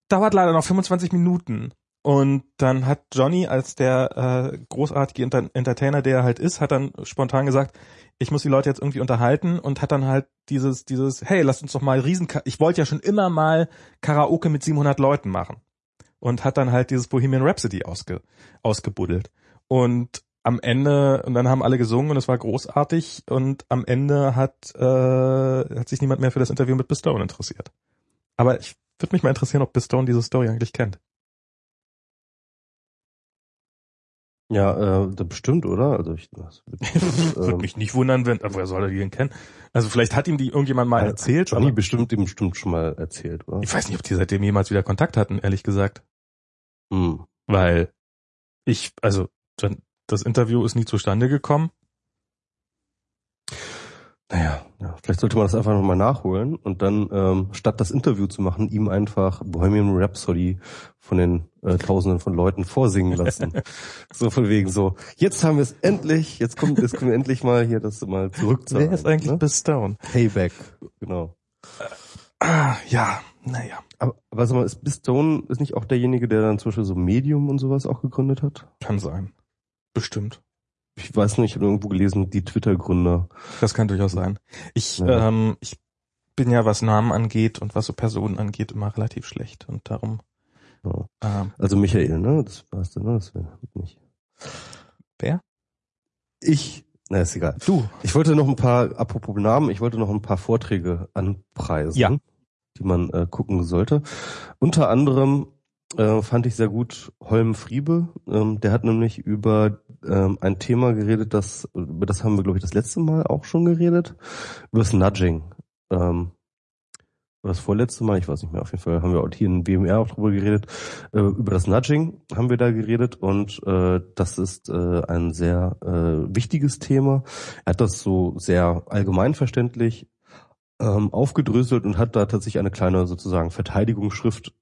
dauert leider noch 25 Minuten. Und dann hat Johnny als der äh, großartige Enter Entertainer, der er halt ist, hat dann spontan gesagt, ich muss die Leute jetzt irgendwie unterhalten und hat dann halt dieses, dieses, hey, lasst uns doch mal riesen, ich wollte ja schon immer mal Karaoke mit 700 Leuten machen. Und hat dann halt dieses Bohemian Rhapsody ausge, ausgebuddelt. Und am Ende, und dann haben alle gesungen und es war großartig und am Ende hat, äh, hat sich niemand mehr für das Interview mit Bistone interessiert. Aber ich würde mich mal interessieren, ob Bistone diese Story eigentlich kennt. Ja, äh, bestimmt, oder? Also ich, das, Würde ähm, mich nicht wundern, wenn, aber woher soll er die denn kennen? Also vielleicht hat ihm die irgendjemand mal Äh, erzählt. Johnny aber bestimmt ihm bestimmt schon mal erzählt, oder? ich weiß nicht, ob die seitdem jemals wieder Kontakt hatten, ehrlich gesagt. Hm. Weil ich, also das Interview ist nie zustande gekommen. Naja, ja, vielleicht sollte man das einfach nochmal nachholen und dann, ähm, statt das Interview zu machen, ihm einfach Bohemian Rhapsody von den äh, Tausenden von Leuten vorsingen lassen. so von wegen so, jetzt haben wir es endlich, jetzt kommt, jetzt können wir endlich mal hier das mal zurückzahlen. Wer ist eigentlich ne? Stone? Payback, genau. Ah, ja, naja. Aber, aber sag mal, ist Bill Stone ist nicht auch derjenige, der dann zum Beispiel so Medium und sowas auch gegründet hat? Kann sein. Bestimmt. Ich weiß nicht, ich habe irgendwo gelesen, die Twitter-Gründer. Das kann durchaus sein. Ich, ja. ähm, ich bin ja, was Namen angeht und was so Personen angeht, immer relativ schlecht und darum. Ja. Ähm, also Michael, ne? Das warst du, ne? Das wäre nicht. Wer? Ich. Na, ist egal. Du. Ich wollte noch ein paar, apropos Namen, ich wollte noch ein paar Vorträge anpreisen, ja. die man äh, gucken sollte. Unter anderem äh, fand ich sehr gut Holm Friebe. Ähm, der hat nämlich über ähm, ein Thema geredet, das über das haben wir glaube ich das letzte Mal auch schon geredet, über das Nudging. Ähm, das vorletzte Mal, ich weiß nicht mehr, auf jeden Fall haben wir auch hier in BMR auch drüber geredet. Äh, über das Nudging haben wir da geredet und äh, das ist äh, ein sehr äh, wichtiges Thema. Er hat das so sehr allgemeinverständlich ähm, aufgedröselt und hat da tatsächlich eine kleine sozusagen Verteidigungsschrift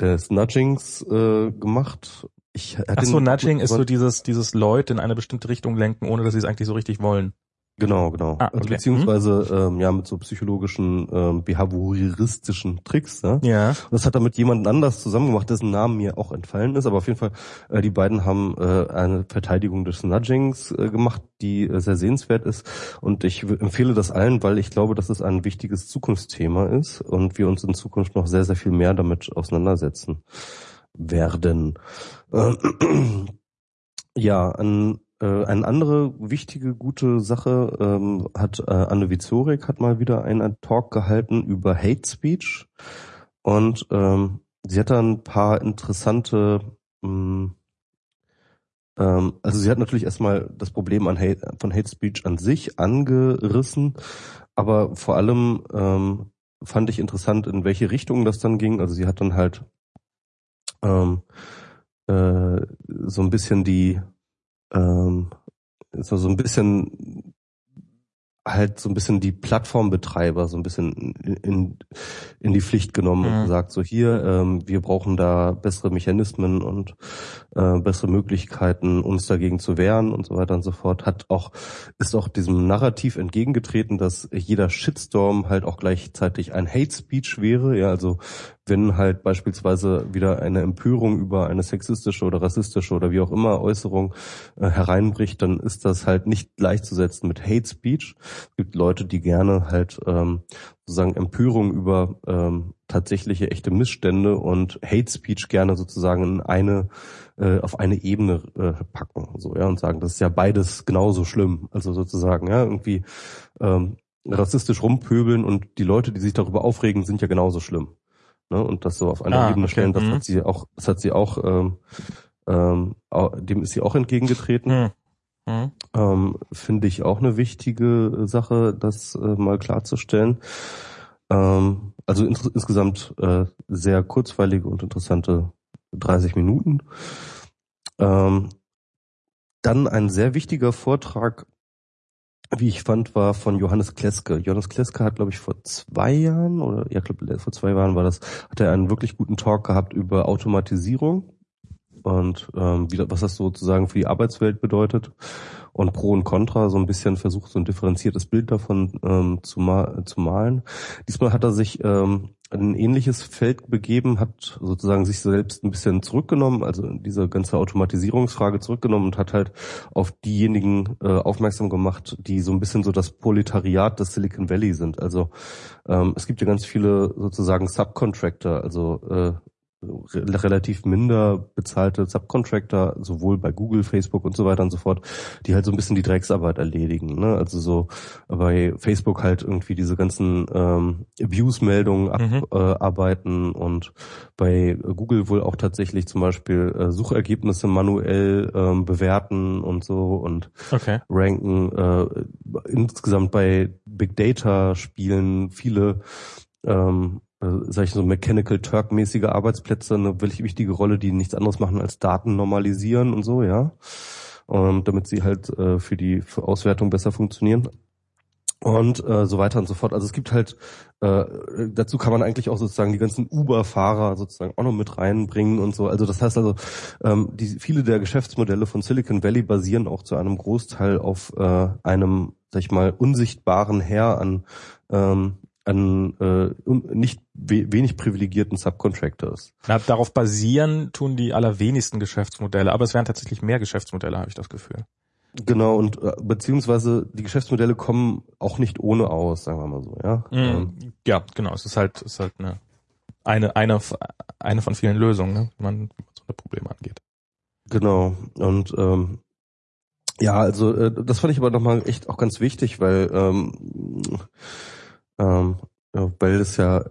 des Nudgings äh, gemacht. Ich Ach so, Nudging ist so dieses, dieses Leute in eine bestimmte Richtung lenken, ohne dass sie es eigentlich so richtig wollen. Genau, genau. Ah, also okay. also beziehungsweise mhm. ähm, ja mit so psychologischen, ähm, behavioristischen Tricks. Ne? Ja. Und das hat er mit jemand anders zusammen gemacht, dessen Namen mir auch entfallen ist. Aber auf jeden Fall, äh, die beiden haben äh, eine Verteidigung des Nudgings äh, gemacht, die äh, sehr sehenswert ist. Und ich empfehle das allen, weil ich glaube, dass es ein wichtiges Zukunftsthema ist und wir uns in Zukunft noch sehr, sehr viel mehr damit auseinandersetzen werden. Äh, ja, an äh, eine andere wichtige, gute Sache ähm, hat äh, Anne Wizorik hat mal wieder einen Talk gehalten über Hate Speech und ähm, sie hat da ein paar interessante mm, ähm, also sie hat natürlich erstmal das Problem an Hate, von Hate Speech an sich angerissen, aber vor allem ähm, fand ich interessant, in welche Richtung das dann ging. Also sie hat dann halt ähm, äh, so ein bisschen die ähm, so, so ein bisschen halt so ein bisschen die Plattformbetreiber so ein bisschen in, in die Pflicht genommen mhm. und gesagt, so hier, ähm, wir brauchen da bessere Mechanismen und äh, bessere Möglichkeiten, uns dagegen zu wehren und so weiter und so fort, hat auch, ist auch diesem Narrativ entgegengetreten, dass jeder Shitstorm halt auch gleichzeitig ein Hate Speech wäre, ja, also wenn halt beispielsweise wieder eine Empörung über eine sexistische oder rassistische oder wie auch immer Äußerung äh, hereinbricht, dann ist das halt nicht gleichzusetzen mit Hate Speech. Es gibt Leute, die gerne halt ähm, sozusagen Empörung über ähm, tatsächliche echte Missstände und Hate Speech gerne sozusagen in eine äh, auf eine Ebene äh, packen, so ja und sagen, das ist ja beides genauso schlimm, also sozusagen ja irgendwie ähm, rassistisch rumpöbeln und die Leute, die sich darüber aufregen, sind ja genauso schlimm ne, und das so auf eine ah, Ebene okay. stellen, das mhm. hat sie auch, das hat sie auch, ähm, ähm, dem ist sie auch entgegengetreten. Mhm. Mhm. Ähm, Finde ich auch eine wichtige Sache, das äh, mal klarzustellen. Ähm, also ins insgesamt äh, sehr kurzweilige und interessante 30 Minuten. Ähm, dann ein sehr wichtiger Vortrag wie ich fand, war von Johannes Kleske. Johannes Kleske hat, glaube ich, vor zwei Jahren oder ja, glaube vor zwei Jahren war das, hat er einen wirklich guten Talk gehabt über Automatisierung und ähm, wie, was das sozusagen für die Arbeitswelt bedeutet und Pro und Contra so ein bisschen versucht, so ein differenziertes Bild davon ähm, zu, ma zu malen. Diesmal hat er sich ähm, ein ähnliches Feld begeben, hat sozusagen sich selbst ein bisschen zurückgenommen, also diese ganze Automatisierungsfrage zurückgenommen und hat halt auf diejenigen äh, aufmerksam gemacht, die so ein bisschen so das Proletariat des Silicon Valley sind. Also ähm, es gibt ja ganz viele sozusagen Subcontractor, also äh, relativ minder bezahlte Subcontractor, sowohl bei Google, Facebook und so weiter und so fort, die halt so ein bisschen die Drecksarbeit erledigen. Ne? Also so bei Facebook halt irgendwie diese ganzen ähm, Abuse-Meldungen mhm. abarbeiten und bei Google wohl auch tatsächlich zum Beispiel äh, Suchergebnisse manuell ähm, bewerten und so und okay. ranken. Äh, insgesamt bei Big Data Spielen viele ähm, äh, sag ich so Mechanical Turk mäßige Arbeitsplätze eine wirklich wichtige Rolle, die nichts anderes machen als Daten normalisieren und so, ja. Und damit sie halt äh, für die Auswertung besser funktionieren. und äh, so weiter und so fort. Also es gibt halt, äh, dazu kann man eigentlich auch sozusagen die ganzen Uber-Fahrer sozusagen auch noch mit reinbringen und so. Also das heißt also, ähm, die, viele der Geschäftsmodelle von Silicon Valley basieren auch zu einem Großteil auf äh, einem, sag ich mal, unsichtbaren Heer an ähm, an äh, nicht we wenig privilegierten Subcontractors. Na, darauf basieren tun die allerwenigsten Geschäftsmodelle, aber es wären tatsächlich mehr Geschäftsmodelle, habe ich das Gefühl. Genau, und äh, beziehungsweise die Geschäftsmodelle kommen auch nicht ohne aus, sagen wir mal so, ja. Mm, ähm. Ja, genau. Es ist halt, es ist halt eine, eine, eine, eine von vielen Lösungen, ne, wenn man so eine Probleme angeht. Genau. Und ähm, ja, also äh, das fand ich aber nochmal echt auch ganz wichtig, weil ähm, ähm, weil es ja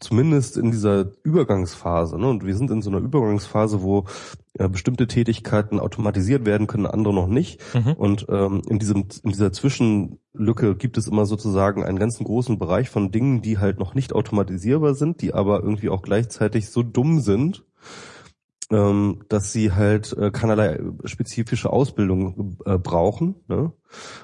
zumindest in dieser Übergangsphase, ne, und wir sind in so einer Übergangsphase, wo äh, bestimmte Tätigkeiten automatisiert werden können, andere noch nicht. Mhm. Und ähm, in diesem in dieser Zwischenlücke gibt es immer sozusagen einen ganzen großen Bereich von Dingen, die halt noch nicht automatisierbar sind, die aber irgendwie auch gleichzeitig so dumm sind, ähm, dass sie halt äh, keinerlei spezifische Ausbildung äh, brauchen ne?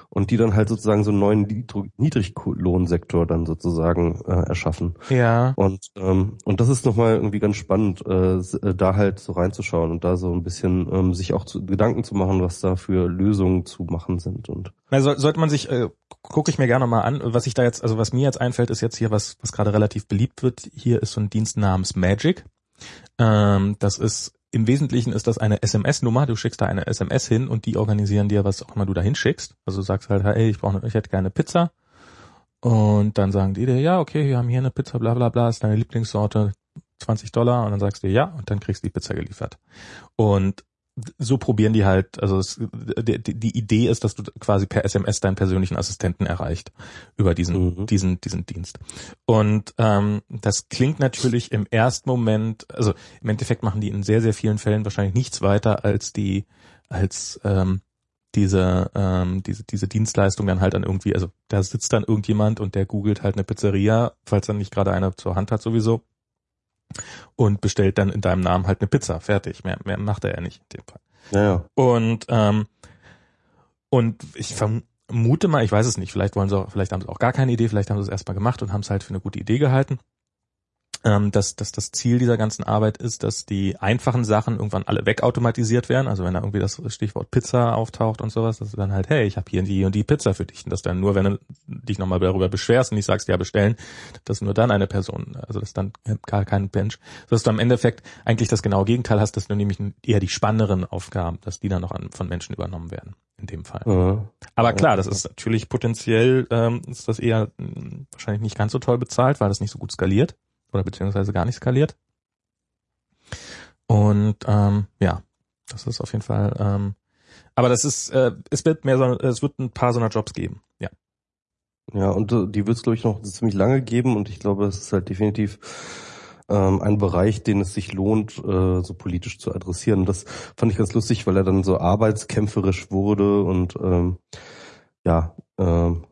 und die dann halt sozusagen so einen neuen Niedriglohnsektor dann sozusagen äh, erschaffen. Ja. Und ähm, und das ist nochmal irgendwie ganz spannend, äh, äh, da halt so reinzuschauen und da so ein bisschen ähm, sich auch zu, Gedanken zu machen, was da für Lösungen zu machen sind und. Also sollte man sich, äh, gucke ich mir gerne mal an, was ich da jetzt, also was mir jetzt einfällt, ist jetzt hier was, was gerade relativ beliebt wird. Hier ist so ein Dienst namens Magic. Ähm, das ist im Wesentlichen ist das eine SMS-Nummer. Du schickst da eine SMS hin und die organisieren dir, was auch immer du da hinschickst. Also sagst halt, hey, ich brauche, ich hätte gerne Pizza. Und dann sagen die dir, ja, okay, wir haben hier eine Pizza, bla bla bla, ist deine Lieblingssorte, 20 Dollar. Und dann sagst du ja und dann kriegst du die Pizza geliefert. Und so probieren die halt, also es, die, die, Idee ist, dass du quasi per SMS deinen persönlichen Assistenten erreicht über diesen, mhm. diesen, diesen Dienst. Und ähm, das klingt natürlich im ersten Moment, also im Endeffekt machen die in sehr, sehr vielen Fällen wahrscheinlich nichts weiter als die, als ähm, diese, ähm, diese, diese Dienstleistung dann halt dann irgendwie, also da sitzt dann irgendjemand und der googelt halt eine Pizzeria, falls er nicht gerade eine zur Hand hat sowieso und bestellt dann in deinem Namen halt eine Pizza. Fertig. Mehr, mehr macht er ja nicht in dem Fall. Ja. Und, ähm, und ich vermute mal, ich weiß es nicht, vielleicht wollen sie auch, vielleicht haben sie auch gar keine Idee, vielleicht haben sie es erstmal gemacht und haben es halt für eine gute Idee gehalten ähm, dass, dass das Ziel dieser ganzen Arbeit ist, dass die einfachen Sachen irgendwann alle wegautomatisiert werden. Also wenn da irgendwie das Stichwort Pizza auftaucht und sowas, dass du dann halt, hey, ich habe hier die und die Pizza für dich. Und dass dann nur, wenn du dich nochmal darüber beschwerst und nicht sagst, ja, bestellen, dass nur dann eine Person, also dass dann gar kein Bench, dass du am Endeffekt eigentlich das genaue Gegenteil hast, dass du nämlich eher die spannenderen Aufgaben, dass die dann noch an, von Menschen übernommen werden in dem Fall. Ja. Aber klar, das ist natürlich potenziell ähm, ist das eher mh, hm, wahrscheinlich nicht ganz so toll bezahlt, weil das nicht so gut skaliert oder beziehungsweise gar nicht skaliert. Und ähm, ja, das ist auf jeden Fall. Ähm, aber das ist, äh, es wird mehr, so, es wird ein paar so einer Jobs geben. Ja. Ja, und äh, die wird es glaube ich noch ziemlich lange geben und ich glaube, es ist halt definitiv ähm, ein Bereich, den es sich lohnt, äh, so politisch zu adressieren. Das fand ich ganz lustig, weil er dann so arbeitskämpferisch wurde und ähm, ja, ähm,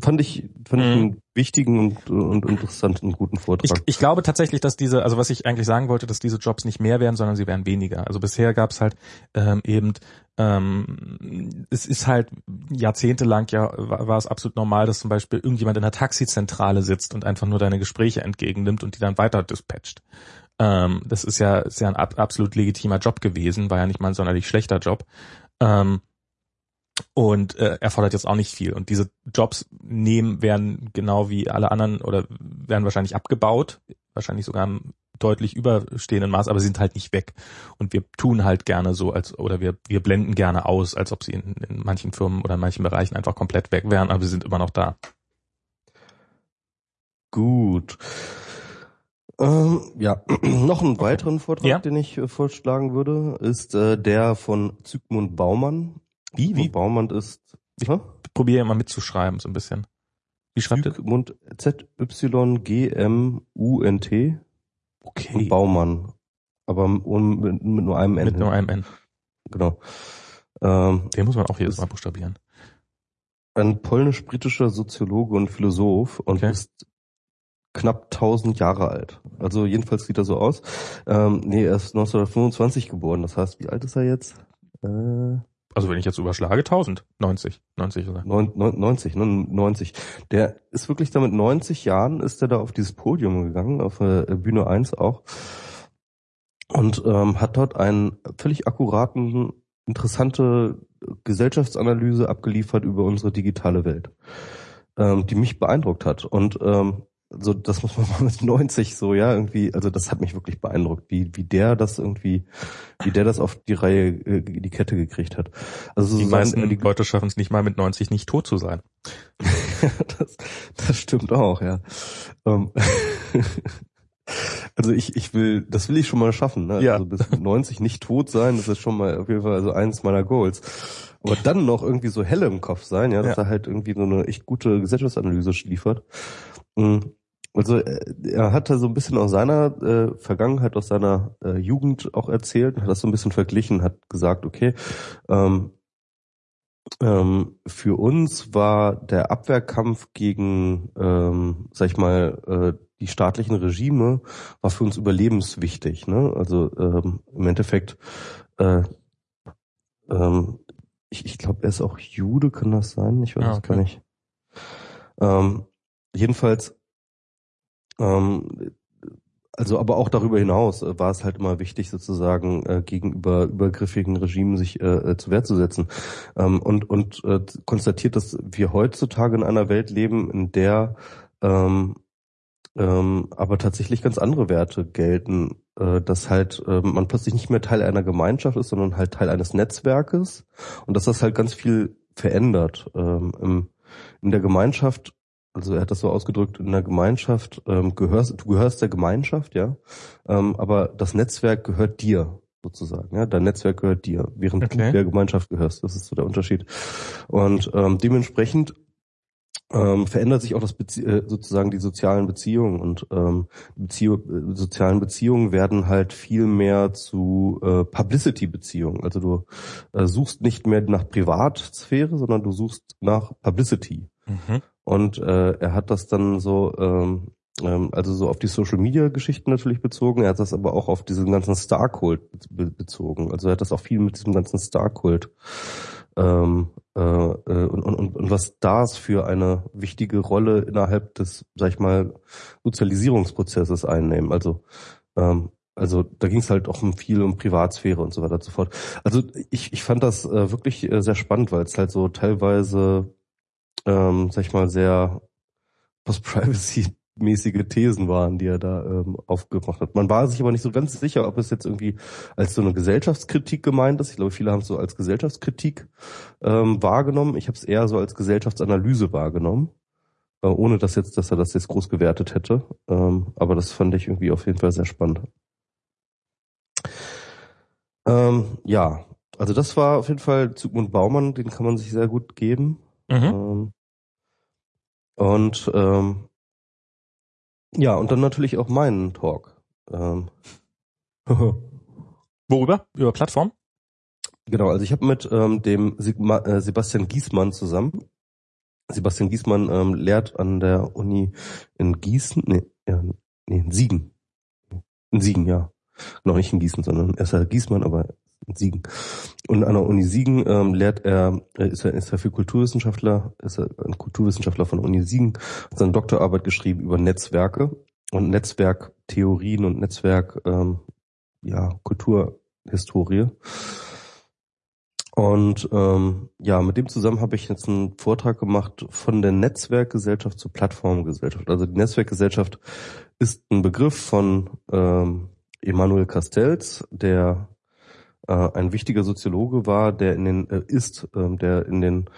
fand ich, fand ich mhm. einen wichtigen und, und interessanten, guten Vortrag. Ich, ich glaube tatsächlich, dass diese, also was ich eigentlich sagen wollte, dass diese Jobs nicht mehr werden, sondern sie werden weniger. Also bisher gab es halt ähm, eben, ähm, es ist halt jahrzehntelang ja, war, war es absolut normal, dass zum Beispiel irgendjemand in der Taxizentrale sitzt und einfach nur deine Gespräche entgegennimmt und die dann weiter dispatcht. Ähm, das ist ja, ist ja ein ab, absolut legitimer Job gewesen, war ja nicht mal ein sonderlich schlechter Job. Ähm, und äh, erfordert jetzt auch nicht viel. Und diese Jobs nehmen werden genau wie alle anderen oder werden wahrscheinlich abgebaut, wahrscheinlich sogar im deutlich überstehenden Maß, aber sie sind halt nicht weg. Und wir tun halt gerne so, als oder wir wir blenden gerne aus, als ob sie in, in manchen Firmen oder in manchen Bereichen einfach komplett weg wären, aber sie sind immer noch da. Gut. Ähm, ja, noch einen weiteren Vortrag, ja? den ich äh, vorschlagen würde, ist äh, der von Zygmunt Baumann. Wie? Wie? Baumann ist. Ich hä? probiere mal mitzuschreiben, so ein bisschen. Wie schreibt Zygmunt Z-Y-G-M-U-N-T. Okay. Und Baumann. Aber mit, mit nur einem N. Mit nur einem N. Genau. Ähm, Den muss man auch jedes Mal buchstabieren. Ein polnisch-britischer Soziologe und Philosoph und okay. ist knapp 1000 Jahre alt. Also jedenfalls sieht er so aus. Ähm, nee, er ist 1925 geboren. Das heißt, wie alt ist er jetzt? Äh, Also wenn ich jetzt überschlage, 1000, 90, 90 oder? 90, ne, 90. Der ist wirklich da mit 90 Jahren ist er da auf dieses Podium gegangen, auf äh, Bühne 1 auch. Und ähm, hat dort einen völlig akkuraten, interessante Gesellschaftsanalyse abgeliefert über unsere digitale Welt, ähm, die mich beeindruckt hat. Und ähm, so das muss man mal mit 90 so ja irgendwie also das hat mich wirklich beeindruckt wie wie der das irgendwie wie der das auf die Reihe äh, die Kette gekriegt hat also die so meisten sein, die Leute schaffen es nicht mal mit 90 nicht tot zu sein das, das stimmt auch ja ähm, also ich ich will das will ich schon mal schaffen ne? ja. also bis 90 nicht tot sein das ist schon mal auf jeden Fall also eins meiner Goals aber dann noch irgendwie so helle im Kopf sein ja dass ja. er halt irgendwie so eine echt gute Gesellschaftsanalyse liefert. Also äh, er hat da so ein bisschen aus seiner äh, Vergangenheit, aus seiner äh, Jugend auch erzählt, hat das so ein bisschen verglichen, hat gesagt, okay, ähm, ähm, für uns war der Abwehrkampf gegen, ähm, sag ich mal, äh, die staatlichen Regime war für uns überlebenswichtig. Ne? Also ähm, im Endeffekt, äh, ähm, ich, ich glaube, er ist auch Jude, kann das sein? Ich weiß ah, okay. gar nicht. Ähm, jedenfalls, ähm, also aber auch darüber hinaus äh, war es halt immer wichtig, sozusagen äh, gegenüber übergriffigen Regimen sich äh, äh, zu Wehr zu setzen. Ähm, und und äh, konstatiert, dass wir heutzutage in einer Welt leben, in der ähm, ähm, aber tatsächlich ganz andere Werte gelten, äh, dass halt äh, man plötzlich nicht mehr Teil einer Gemeinschaft ist, sondern halt Teil eines Netzwerkes und dass das halt ganz viel verändert. Ähm, im, in der Gemeinschaft also er hat das so ausgedrückt, in der Gemeinschaft ähm, gehörst, du gehörst der Gemeinschaft, ja, ähm, aber das Netzwerk gehört dir sozusagen, ja, dein Netzwerk gehört dir, während okay. du der Gemeinschaft gehörst. Das ist so der Unterschied. Und ähm, dementsprechend ähm, verändert sich auch das Bezie äh, sozusagen die sozialen Beziehungen und ähm, Bezie äh, sozialen Beziehungen werden halt viel mehr zu äh, Publicity-Beziehungen. Also du äh, suchst nicht mehr nach Privatsphäre, sondern du suchst nach Publicity. Mhm. Und äh, er hat das dann so, ähm, ähm, also so auf die Social Media Geschichten natürlich bezogen. Er hat das aber auch auf diesen ganzen Star-Kult be bezogen. Also er hat das auch viel mit diesem ganzen Star-Kult ähm, äh, äh, und, und, und was das für eine wichtige Rolle innerhalb des, sag ich mal, Sozialisierungsprozesses einnehmen. Also ähm, also da ging es halt auch um viel um Privatsphäre und so weiter und so fort. Also ich, ich fand das äh, wirklich äh, sehr spannend, weil es halt so teilweise ähm, sag ich mal, sehr Post-Privacy-mäßige Thesen waren, die er da ähm, aufgemacht hat. Man war sich aber nicht so ganz sicher, ob es jetzt irgendwie als so eine Gesellschaftskritik gemeint ist. Ich glaube, viele haben es so als Gesellschaftskritik ähm, wahrgenommen. Ich habe es eher so als Gesellschaftsanalyse wahrgenommen, äh, ohne dass jetzt, dass er das jetzt groß gewertet hätte. Ähm, aber das fand ich irgendwie auf jeden Fall sehr spannend. Ähm, ja, also das war auf jeden Fall Zugmund Baumann, den kann man sich sehr gut geben. Mhm. Ähm, und ähm, ja, und dann natürlich auch meinen Talk. Ähm. Worüber? Über Plattform? Genau, also ich habe mit ähm, dem Sigma, äh, Sebastian Giesmann zusammen. Sebastian Giesmann ähm, lehrt an der Uni in Gießen, nee, ja, nee, in Siegen. In Siegen, ja. Noch nicht in Gießen, sondern er ist ja Giesmann, aber Siegen. Und an der Uni Siegen ähm, lehrt er, ist er, ist er für Kulturwissenschaftler, ist er ein Kulturwissenschaftler von der Uni Siegen, hat seine Doktorarbeit geschrieben über Netzwerke und Netzwerktheorien und Netzwerk, ähm, ja, Kulturhistorie. Und ähm, ja, mit dem zusammen habe ich jetzt einen Vortrag gemacht von der Netzwerkgesellschaft zur Plattformgesellschaft. Also die Netzwerkgesellschaft ist ein Begriff von ähm, Emanuel Castells, der äh, ein wichtiger Soziologe war, der in den äh, ist, äh, der in den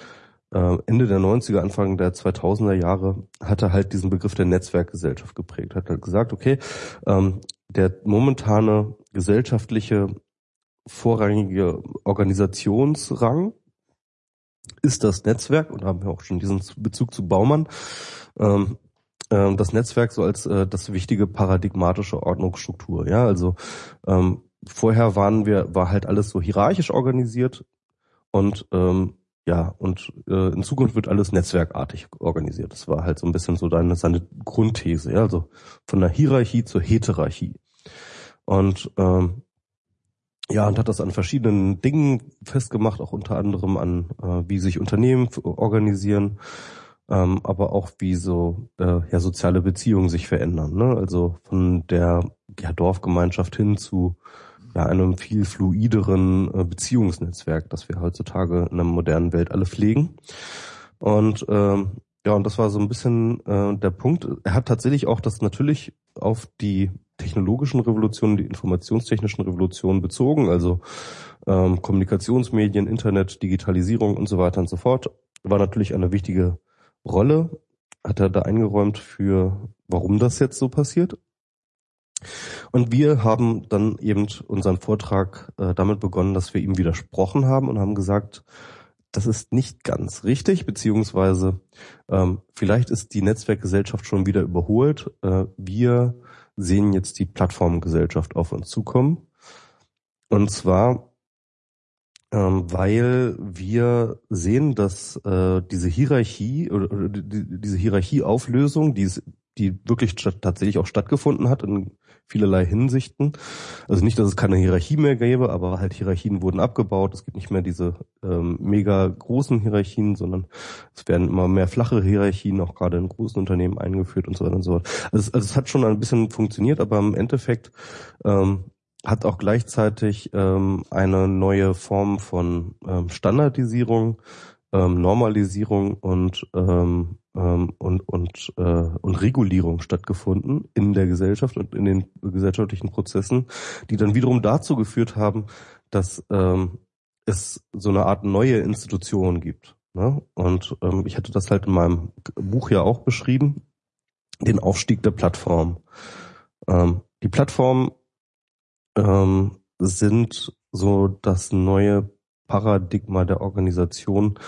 äh, Ende der 90er, Anfang der 2000er Jahre hatte halt diesen Begriff der Netzwerkgesellschaft geprägt. Hat halt gesagt, okay, ähm, der momentane gesellschaftliche vorrangige Organisationsrang ist das Netzwerk und haben wir auch schon diesen Bezug zu Baumann. Ähm, ähm, das Netzwerk so als äh, das wichtige paradigmatische Ordnungsstruktur. Ja, also ähm, vorher waren wir, war halt alles so hierarchisch organisiert und ähm, ja, und äh, in Zukunft wird alles netzwerkartig organisiert. Das war halt so ein bisschen so deine, seine Grundthese, ja, also von der Hierarchie zur Heterarchie. Und ähm, ja, und hat das an verschiedenen Dingen festgemacht, auch unter anderem an, äh, wie sich Unternehmen organisieren, ähm, aber auch wie so äh, ja, soziale Beziehungen sich verändern. Ne? Also von der ja, Dorfgemeinschaft hin zu ja, einem viel fluideren äh, Beziehungsnetzwerk, das wir heutzutage in einer modernen Welt alle pflegen. Und ähm, ja, und das war so ein bisschen äh, der Punkt. Er hat tatsächlich auch das natürlich auf die technologischen Revolutionen, die informationstechnischen Revolutionen bezogen, also ähm, Kommunikationsmedien, Internet, Digitalisierung und so weiter und so fort, war natürlich eine wichtige Rolle. Hat er da eingeräumt für, warum das jetzt so passiert. Und wir haben dann eben unseren Vortrag äh, damit begonnen, dass wir ihm widersprochen haben und haben gesagt, das ist nicht ganz richtig, beziehungsweise ähm, vielleicht ist die Netzwerkgesellschaft schon wieder überholt. Äh, wir sehen jetzt die Plattformgesellschaft auf uns zukommen. Und zwar, ähm, weil wir sehen, dass äh, diese Hierarchie oder, oder die, diese Hierarchieauflösung, die es die wirklich tatsächlich auch stattgefunden hat in vielerlei Hinsichten. Also nicht, dass es keine Hierarchie mehr gäbe, aber halt Hierarchien wurden abgebaut. Es gibt nicht mehr diese ähm, mega großen Hierarchien, sondern es werden immer mehr flache Hierarchien auch gerade in großen Unternehmen eingeführt und so weiter und so fort. Also, es, also es hat schon ein bisschen funktioniert, aber im Endeffekt ähm, hat auch gleichzeitig ähm, eine neue Form von ähm, Standardisierung ähm, Normalisierung und ähm, ähm, und und äh, und Regulierung stattgefunden in der Gesellschaft und in den gesellschaftlichen Prozessen, die dann wiederum dazu geführt haben, dass ähm, es so eine Art neue Institution gibt. Ne? Und ähm, ich hatte das halt in meinem Buch ja auch beschrieben, den Aufstieg der Plattform. Ähm, die Plattformen ähm, sind so das neue Paradigma der Organisation,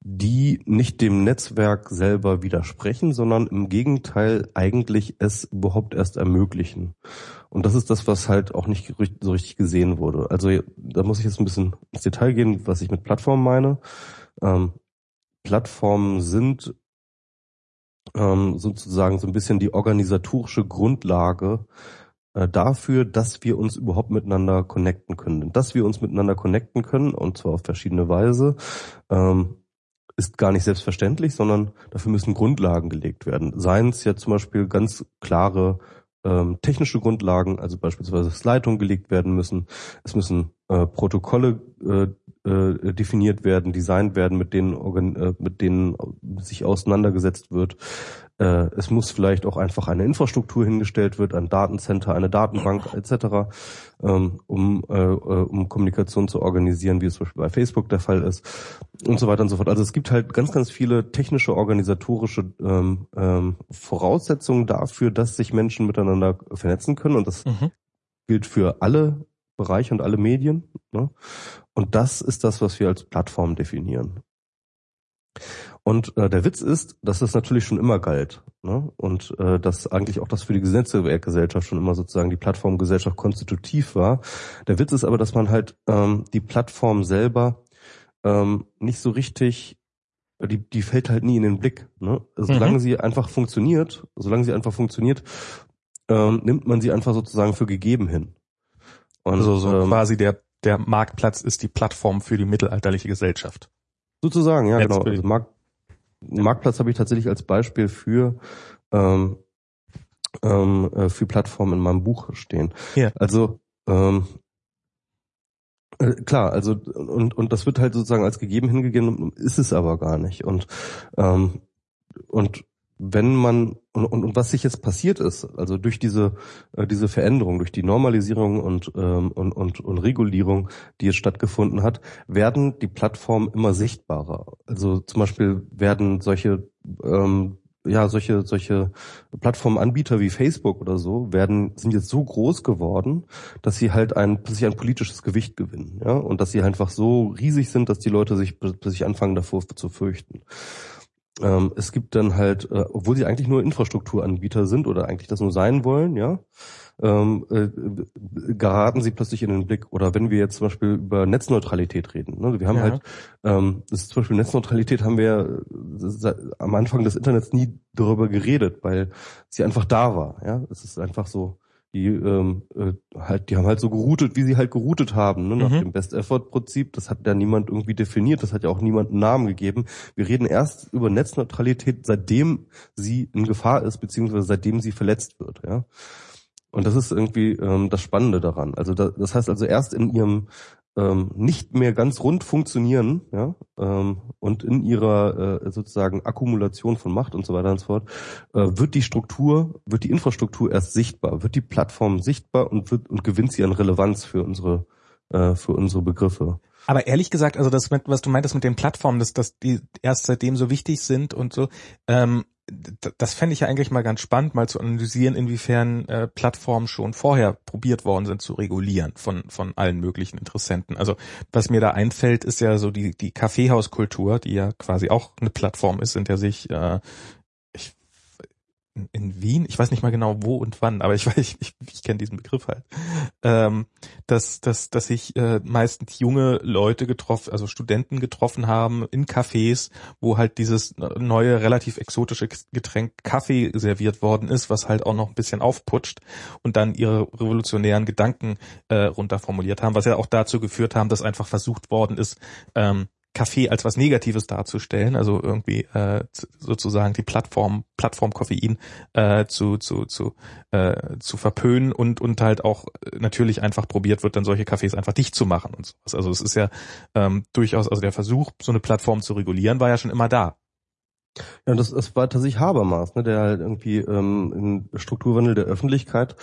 die nicht dem Netzwerk selber widersprechen, sondern im Gegenteil eigentlich es überhaupt erst ermöglichen. Und das ist das, was halt auch nicht so richtig gesehen wurde. Also da muss ich jetzt ein bisschen ins Detail gehen, was ich mit Plattformen meine. Ähm, Plattformen sind ähm, sozusagen so ein bisschen die organisatorische Grundlage dafür, dass wir uns überhaupt miteinander connecten können. Dass wir uns miteinander connecten können, und zwar auf verschiedene Weise, ähm, ist gar nicht selbstverständlich, sondern dafür müssen Grundlagen gelegt werden. Seien es ja zum Beispiel ganz klare ähm, technische Grundlagen, also beispielsweise dass Leitungen gelegt werden müssen. Es müssen äh, Protokolle äh, äh, definiert werden, designt werden, mit denen, äh, mit denen sich auseinandergesetzt wird. Äh, es muss vielleicht auch einfach eine Infrastruktur hingestellt wird, ein Datencenter, eine Datenbank etc., ähm, um, äh, äh, um Kommunikation zu organisieren, wie es zum Beispiel bei Facebook der Fall ist und so weiter und so fort. Also es gibt halt ganz, ganz viele technische, organisatorische ähm, ähm, Voraussetzungen dafür, dass sich Menschen miteinander vernetzen können und das mhm. gilt für alle Bereiche und alle Medien. Ne? Und das ist das, was wir als Plattform definieren. Und äh, der Witz ist, dass das natürlich schon immer galt. Ne? Und äh, dass eigentlich auch das für die Gesetzgewerkgesellschaft schon immer sozusagen die Plattformgesellschaft konstitutiv war. Der Witz ist aber, dass man halt ähm, die Plattform selber ähm, nicht so richtig, die, die fällt halt nie in den Blick. Ne? Solange mhm. sie einfach funktioniert, solange sie einfach funktioniert, ähm, nimmt man sie einfach sozusagen für gegeben hin. Und, also so ähm, quasi der, der Marktplatz ist die Plattform für die mittelalterliche Gesellschaft. Sozusagen, ja, genau. Also Markt, Marktplatz habe ich tatsächlich als Beispiel für ähm, ähm, äh, für Plattformen in meinem Buch stehen. Ja. Also ähm, äh, klar, also und und das wird halt sozusagen als gegeben hingegeben, ist es aber gar nicht. Und ähm, und wenn man und, und, und was sich jetzt passiert ist, also durch diese äh, diese Veränderung, durch die Normalisierung und, ähm, und und und Regulierung, die jetzt stattgefunden hat, werden die Plattformen immer sichtbarer. Also zum Beispiel werden solche ähm, ja, solche, solche Plattformanbieter wie Facebook oder so werden, sind jetzt so groß geworden, dass sie halt ein, sie ein politisches Gewicht gewinnen, ja, und dass sie einfach so riesig sind, dass die Leute sich, sich anfangen davor zu fürchten. Ähm, es gibt dann halt, äh, obwohl sie eigentlich nur Infrastrukturanbieter sind oder eigentlich das nur sein wollen, ja, ähm, äh, geraten sie plötzlich in den Blick. Oder wenn wir jetzt zum Beispiel über Netzneutralität reden. Ne? Wir haben ja. halt, ähm, das ist zum Beispiel Netzneutralität haben wir äh, am Anfang des Internets nie darüber geredet, weil sie einfach da war. Ja, es ist einfach so die ähm, äh, halt, die haben halt so geroutet, wie sie halt geroutet haben, ne, nach Mhm. dem Best-Effort-Prinzip. Das hat ja niemand irgendwie definiert, das hat ja auch niemand einen Namen gegeben. Wir reden erst über Netzneutralität, seitdem sie in Gefahr ist, beziehungsweise seitdem sie verletzt wird, ja. Und das ist irgendwie ähm, das Spannende daran. Also da, das heißt also erst in ihrem ähm, nicht mehr ganz rund funktionieren, ja, ähm, und in ihrer äh, sozusagen Akkumulation von Macht und so weiter und so fort, äh, wird die Struktur, wird die Infrastruktur erst sichtbar, wird die Plattform sichtbar und wird und gewinnt sie an Relevanz für unsere äh, für unsere Begriffe. Aber ehrlich gesagt, also das, mit- was du meintest mit den Plattformen, dass, dass die erst seitdem so wichtig sind und so, ähm, das fände ich ja eigentlich mal ganz spannend, mal zu analysieren, inwiefern äh, Plattformen schon vorher probiert worden sind zu regulieren von, von allen möglichen Interessenten. Also was mir da einfällt, ist ja so die, die Kaffeehauskultur, die ja quasi auch eine Plattform ist, in der sich äh, in, Wien, ich weiß nicht mal genau wo und wann, aber ich weiß, ich, ich, ich kenne diesen Begriff halt, ähm, dass, dass, dass sich äh, meistens junge Leute getroffen, also Studenten getroffen haben in Cafés, wo halt dieses neue, relativ exotische Getränk Kaffee serviert worden ist, was halt auch noch ein bisschen aufputscht und dann ihre revolutionären Gedanken äh, runterformuliert haben, was ja auch dazu geführt haben, dass einfach versucht worden ist, ähm, Kaffee als was Negatives darzustellen, also irgendwie äh, sozusagen die Plattform Plattform Koffein äh, zu zu zu äh, zu verpönen und und halt auch äh, natürlich einfach probiert wird, dann solche Cafés einfach dicht zu machen und sowas. Also es ist ja ähm, durchaus also der Versuch, so eine Plattform zu regulieren, war ja schon immer da. Ja, das, das war tatsächlich Habermas, ne, der halt irgendwie ähm, in Strukturwandel der Öffentlichkeit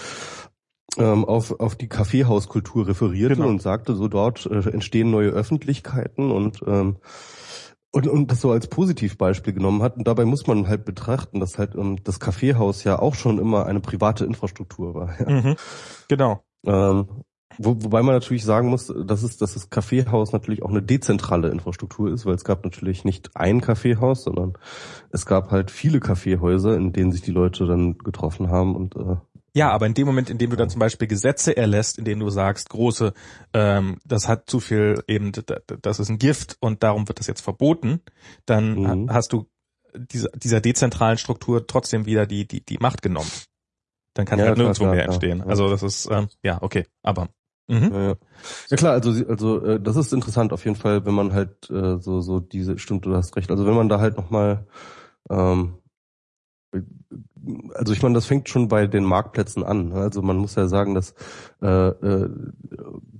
ähm, auf, auf die Kaffeehauskultur referierte Genau. und sagte, so dort äh, entstehen neue Öffentlichkeiten und ähm, und, und das so als Positivbeispiel genommen hat. Und dabei muss man halt betrachten, dass halt ähm, das Kaffeehaus ja auch schon immer eine private Infrastruktur war. Ja. Mhm. Genau. Ähm, wo, wobei man natürlich sagen muss, dass es, dass das Kaffeehaus natürlich auch eine dezentrale Infrastruktur ist, weil es gab natürlich nicht ein Kaffeehaus, sondern es gab halt viele Kaffeehäuser, in denen sich die Leute dann getroffen haben und äh, Ja, aber in dem Moment, in dem du dann zum Beispiel Gesetze erlässt, in denen du sagst, große, ähm, das hat zu viel eben, das ist ein Gift und darum wird das jetzt verboten, dann Mhm. ha- hast du diese, dieser dezentralen Struktur trotzdem wieder die, die, die Macht genommen. Dann kann Ja, halt klar, nirgendwo klar, mehr klar. entstehen. Ja. Also das ist, ähm, ja, okay, aber. Mhm. Ja, ja. ja klar, also also äh, das ist interessant auf jeden Fall, wenn man halt äh, so so diese stimmt, du hast recht. Also wenn man da halt noch mal ähm, also ich meine, das fängt schon bei den Marktplätzen an. ne? Also man muss ja sagen, dass äh, äh,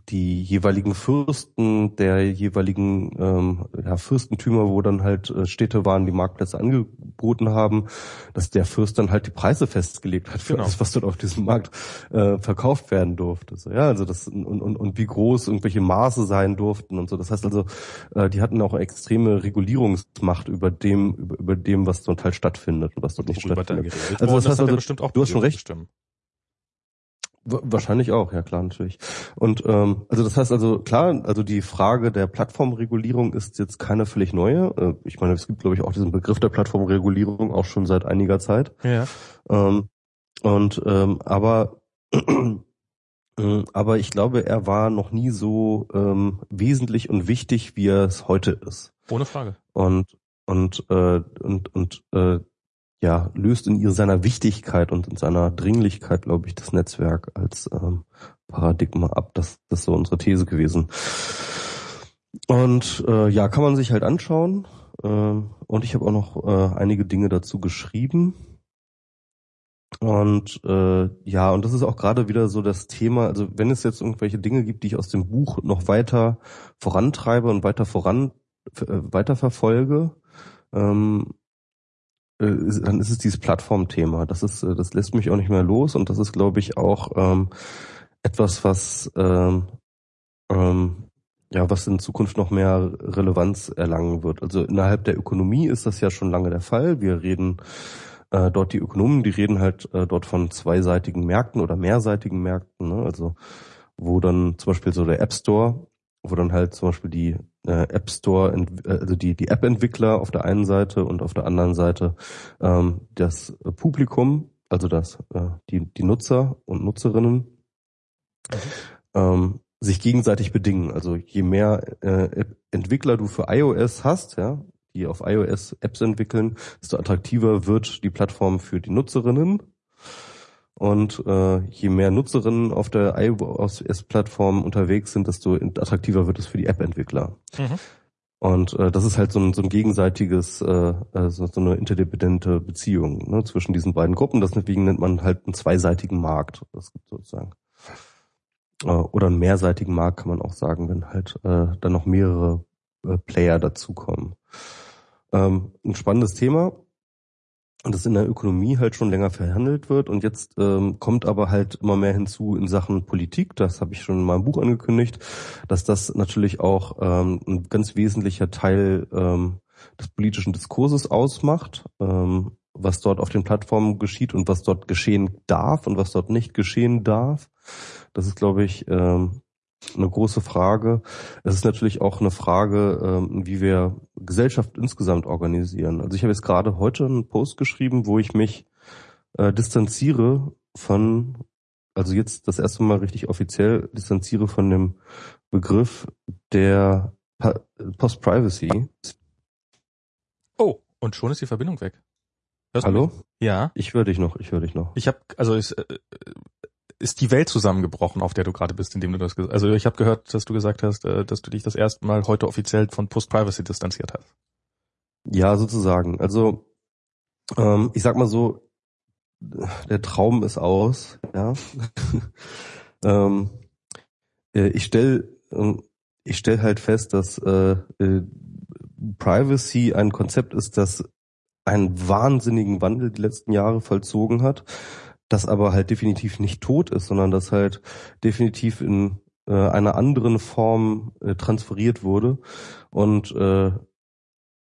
die jeweiligen Fürsten der jeweiligen ähm, ja, Fürstentümer, wo dann halt äh, Städte waren, die Marktplätze angeboten haben, dass der Fürst dann halt die Preise festgelegt hat für Genau. alles, was dort auf diesem Markt äh, verkauft werden durfte. So, ja, also das und, und, und wie groß irgendwelche Maße sein durften und so. Das heißt also, äh, die hatten auch extreme Regulierungsmacht über dem über, über dem, was dort halt stattfindet und was dort nicht Worüber stattfindet. Also worden das ist, heißt hat er also, bestimmt auch du hast schon recht. bestimmt. Wa- Wahrscheinlich auch, ja klar, natürlich. Und ähm, also das heißt also klar, also die Frage der Plattformregulierung ist jetzt keine völlig neue. Äh, ich meine, es gibt glaube ich auch diesen Begriff der Plattformregulierung auch schon seit einiger Zeit. Ja. Ähm, und ähm, aber äh, aber ich glaube, er war noch nie so ähm, wesentlich und wichtig, wie er es heute ist. Ohne Frage. Und und äh, und und äh, ja löst in ihr seiner Wichtigkeit und in seiner Dringlichkeit, glaube ich, das Netzwerk als ähm, Paradigma ab. Das, das ist so unsere These gewesen. Und äh, ja, kann man sich halt anschauen. Ähm, und ich habe auch noch äh, einige Dinge dazu geschrieben. Und äh, ja, und das ist auch gerade wieder so das Thema, also wenn es jetzt irgendwelche Dinge gibt, die ich aus dem Buch noch weiter vorantreibe und weiter voran äh, weiterverfolge, ähm, äh, ist- dann ist es dieses Plattformthema. Das ist, äh, das lässt mich auch nicht mehr los und das ist, glaube ich, auch ähm, etwas, was ähm, ähm, ja, was in Zukunft noch mehr Relevanz erlangen wird. Also innerhalb der Ökonomie ist das ja schon lange der Fall. Wir reden äh, dort die Ökonomen, die reden halt äh, dort von zweiseitigen Märkten oder mehrseitigen Märkten, ne? also wo dann zum Beispiel so der App Store, wo dann halt zum Beispiel die äh, App Store, äh, also die die App-Entwickler auf der einen Seite und auf der anderen Seite ähm, das Publikum, also das äh, die die Nutzer und Nutzerinnen ähm, sich gegenseitig bedingen. Also je mehr äh, Entwickler du für iOS hast, ja, die auf iOS Apps entwickeln, desto attraktiver wird die Plattform für die Nutzerinnen. Und äh, je mehr Nutzerinnen auf der iOS-Plattform unterwegs sind, desto attraktiver wird es für die App-Entwickler. Mhm. Und äh, das ist halt so ein, so ein gegenseitiges, äh, so, so eine interdependente Beziehung ne, zwischen diesen beiden Gruppen. Deswegen nennt man halt einen zweiseitigen Markt. Das gibt sozusagen. Äh, oder einen mehrseitigen Markt kann man auch sagen, wenn halt äh, dann noch mehrere äh, Player dazukommen. Ähm, ein spannendes Thema das in der Ökonomie halt schon länger verhandelt wird und jetzt ähm, kommt aber halt immer mehr hinzu in Sachen Politik, das habe ich schon in meinem Buch angekündigt, dass das natürlich auch ähm, ein ganz wesentlicher Teil ähm, des politischen Diskurses ausmacht, ähm, was dort auf den Plattformen geschieht und was dort geschehen darf und was dort nicht geschehen darf. Das ist, glaube ich, ähm, eine große Frage. Es ist natürlich auch eine Frage, ähm, wie wir Gesellschaft insgesamt organisieren. Also ich habe jetzt gerade heute einen Post geschrieben, wo ich mich äh, distanziere von, also jetzt das erste Mal richtig offiziell distanziere von dem Begriff der Post-Privacy. Oh, und schon ist die Verbindung weg. Hörst Hallo? Ja. Ich höre dich noch, ich höre dich noch. Ich habe, also ich, äh, ist die Welt zusammengebrochen, auf der du gerade bist, indem du das gesagt hast. Also ich habe gehört, dass du gesagt hast, äh, dass du dich das erste Mal heute offiziell von Post-Privacy distanziert hast. Ja, sozusagen. Also ähm, ich sag mal so, der Traum ist aus, ja. ähm, äh, ich stell ähm, ich stell halt fest, dass äh, äh, Privacy ein Konzept ist, das einen wahnsinnigen Wandel die letzten Jahre vollzogen hat das aber halt definitiv nicht tot ist, sondern das halt definitiv in äh, einer anderen Form äh, transferiert wurde. Und äh,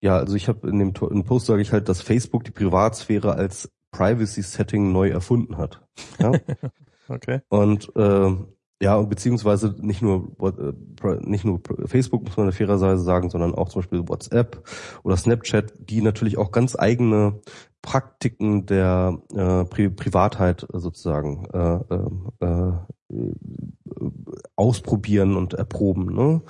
ja, also ich habe in dem in Post sage ich halt, dass Facebook die Privatsphäre als Privacy-Setting neu erfunden hat. Ja? okay. Und äh, ja, und beziehungsweise nicht nur äh, nicht nur Facebook muss man fairerweise sagen, sondern auch zum Beispiel WhatsApp oder Snapchat, die natürlich auch ganz eigene Praktiken der äh, Pri Privatheit sozusagen äh, äh, äh, ausprobieren und erproben. Ne?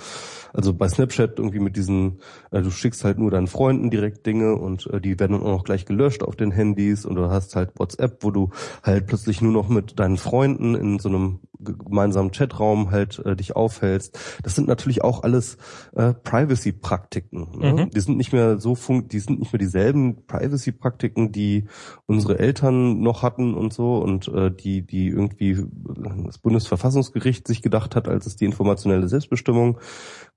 Also bei Snapchat irgendwie mit diesen, äh, du schickst halt nur deinen Freunden direkt Dinge und äh, die werden dann auch noch gleich gelöscht auf den Handys und du hast halt WhatsApp, wo du halt plötzlich nur noch mit deinen Freunden in so einem gemeinsamen Chatraum halt äh, dich aufhältst. Das sind natürlich auch alles äh, Privacy-Praktiken. Ne? Mhm. Die sind nicht mehr so fun die sind nicht mehr dieselben Privacy-Praktiken, die unsere Eltern noch hatten und so und äh, die, die irgendwie das Bundesverfassungsgericht sich gedacht hat, als es die informationelle Selbstbestimmung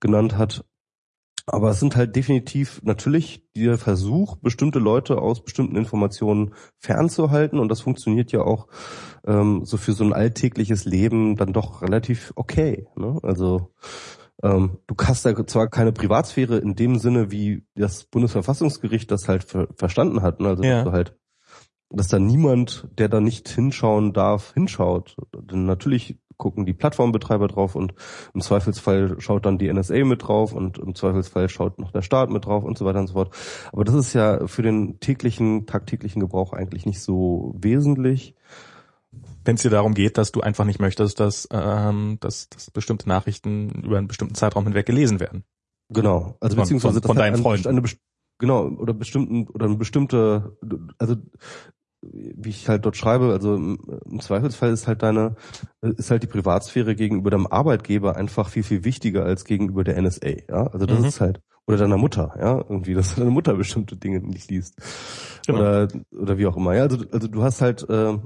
genannt hat. Aber es sind halt definitiv natürlich der Versuch, bestimmte Leute aus bestimmten Informationen fernzuhalten. Und das funktioniert ja auch ähm, so für so ein alltägliches Leben dann doch relativ okay. Ne? Also ähm, du hast da zwar keine Privatsphäre in dem Sinne, wie das Bundesverfassungsgericht das halt ver verstanden hat. Ne? Also ja. dass du halt dass da niemand, der da nicht hinschauen darf, hinschaut. Denn natürlich gucken die Plattformbetreiber drauf und im Zweifelsfall schaut dann die NSA mit drauf und im Zweifelsfall schaut noch der Staat mit drauf und so weiter und so fort. Aber das ist ja für den täglichen, tagtäglichen Gebrauch eigentlich nicht so wesentlich. Wenn es dir darum geht, dass du einfach nicht möchtest, dass, ähm, dass, dass bestimmte Nachrichten über einen bestimmten Zeitraum hinweg gelesen werden. Genau. Also von, beziehungsweise von, von deinen Freunden. Eine, genau, oder bestimmten, oder eine bestimmte, also wie ich halt dort schreibe, also im Zweifelsfall ist halt deine, ist halt die Privatsphäre gegenüber deinem Arbeitgeber einfach viel, viel wichtiger als gegenüber der NSA, ja. Also das mhm. ist halt, oder deiner Mutter, ja, irgendwie, dass deine Mutter bestimmte Dinge nicht liest. Genau. Oder, oder wie auch immer, ja. Also, also du hast halt, äh,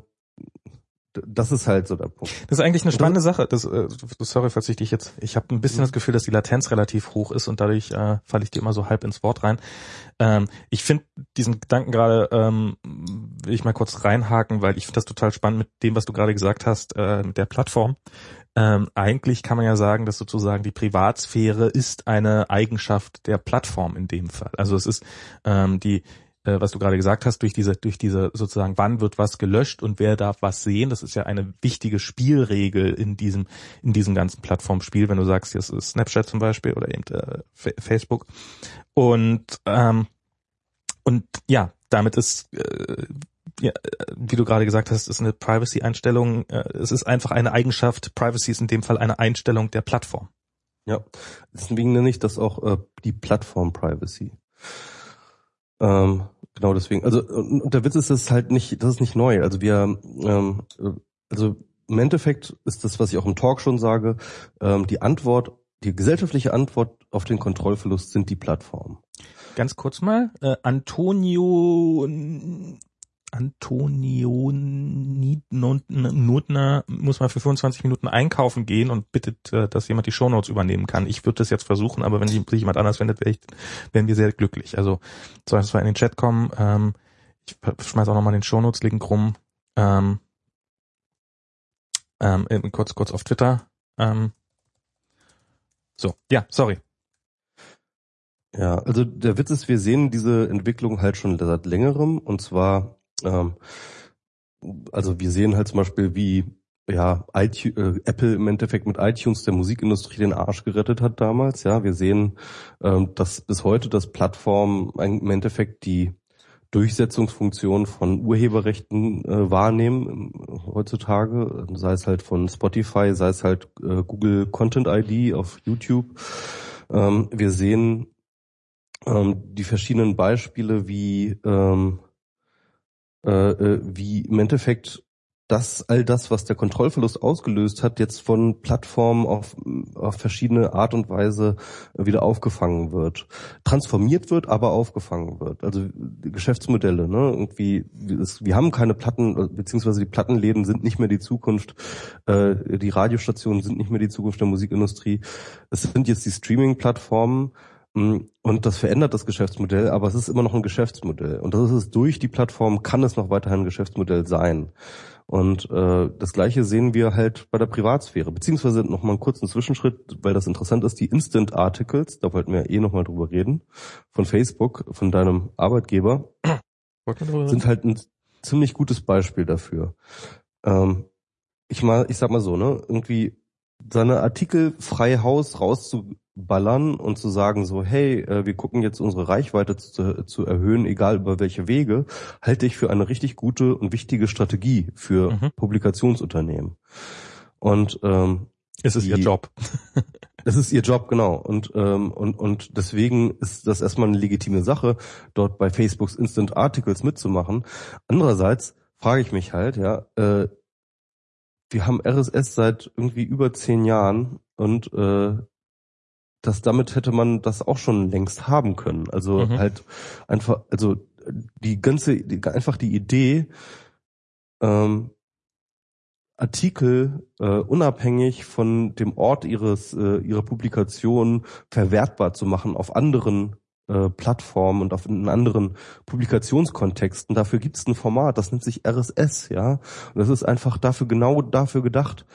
das ist halt so der Punkt. Das ist eigentlich eine spannende Sache. Das, äh, sorry, falls ich dich jetzt. Ich habe ein bisschen mhm. das Gefühl, dass die Latenz relativ hoch ist und dadurch äh, falle ich dir immer so halb ins Wort rein. Ähm, ich finde diesen Gedanken gerade, ähm, will ich mal kurz reinhaken, weil ich finde das total spannend mit dem, was du gerade gesagt hast, äh, mit der Plattform. Ähm, eigentlich kann man ja sagen, dass sozusagen die Privatsphäre ist eine Eigenschaft der Plattform in dem Fall. Also es ist ähm, die äh, was du gerade gesagt hast, durch diese, durch diese sozusagen, wann wird was gelöscht und wer darf was sehen, das ist ja eine wichtige Spielregel in diesem, in diesem ganzen Plattformspiel, wenn du sagst, jetzt ist Snapchat zum Beispiel oder eben äh, Facebook. Und, ähm, und ja, damit ist, äh, ja, wie du gerade gesagt hast, ist eine Privacy-Einstellung, äh, es ist einfach eine Eigenschaft, Privacy ist in dem Fall eine Einstellung der Plattform. Ja, deswegen nenne ich das auch äh, die Plattform-Privacy. Ähm, genau deswegen. Also und, und der Witz ist, es halt nicht, das ist nicht neu. Also wir, ähm, also im Endeffekt ist das, was ich auch im Talk schon sage, ähm, die Antwort, die gesellschaftliche Antwort auf den Kontrollverlust sind die Plattformen. Ganz kurz mal, äh, Antonio Antonio Notner muss mal für 25 Minuten einkaufen gehen und bittet, äh, dass jemand die Shownotes übernehmen kann. Ich würde das jetzt versuchen, aber wenn sich jemand anders wendet, wären wir sehr glücklich. Also soll es mal in den Chat kommen. Ähm, ich schmeiß auch nochmal den Shownotes-Link rum. Ähm, ähm, kurz, kurz auf Twitter. Ähm, so, ja, sorry. Ja, also der Witz ist, wir sehen diese Entwicklung halt schon seit längerem und zwar, ähm, also wir sehen halt zum Beispiel, wie ja iTunes, äh, Apple im Endeffekt mit iTunes der Musikindustrie den Arsch gerettet hat damals. Ja, wir sehen, ähm, dass bis heute das Plattform im Endeffekt die Durchsetzungsfunktion von Urheberrechten äh, wahrnehmen äh, heutzutage, sei es halt von Spotify, sei es halt äh, Google Content ID auf YouTube. Ähm, wir sehen ähm, die verschiedenen Beispiele, wie ähm, äh, äh wie im Endeffekt dass all das, was der Kontrollverlust ausgelöst hat, jetzt von Plattformen auf, auf verschiedene Art und Weise wieder aufgefangen wird. Transformiert wird, aber aufgefangen wird. Also Geschäftsmodelle, ne? Irgendwie, wir haben keine Platten, beziehungsweise die Plattenläden sind nicht mehr die Zukunft, äh, die Radiostationen sind nicht mehr die Zukunft der Musikindustrie. Es sind jetzt die Streaming-Plattformen, und das verändert das Geschäftsmodell, aber es ist immer noch ein Geschäftsmodell. Und das ist es durch die Plattform, kann es noch weiterhin ein Geschäftsmodell sein. Und äh, das gleiche sehen wir halt bei der Privatsphäre. Beziehungsweise noch mal einen kurzen Zwischenschritt, weil das interessant ist, die Instant Articles, da wollten wir eh noch mal drüber reden, von Facebook, von deinem Arbeitgeber, sind halt ein ziemlich gutes Beispiel dafür. Ähm, ich mal, ich sag mal so, ne, irgendwie seine Artikel frei Haus rauszu, ballern und zu sagen so, hey, äh, wir gucken jetzt unsere Reichweite zu, zu erhöhen, egal über welche Wege, halte ich für eine richtig gute und wichtige Strategie für mhm. Publikationsunternehmen. Und ähm, es ist die, ihr Job. es ist ihr Job, genau. Und, ähm, und, und deswegen ist das erstmal eine legitime Sache, dort bei Facebooks Instant Articles mitzumachen. Andererseits frage ich mich halt, ja, äh, wir haben RSS seit irgendwie über zehn Jahren und äh, dass damit hätte man das auch schon längst haben können. Also mhm. halt einfach, also die ganze, die, einfach die Idee, ähm, Artikel äh, unabhängig von dem Ort ihres äh, ihrer Publikation verwertbar zu machen auf anderen äh, Plattformen und auf in anderen Publikationskontexten. Dafür gibt es ein Format, das nennt sich RSS, ja. Und das ist einfach dafür genau dafür gedacht,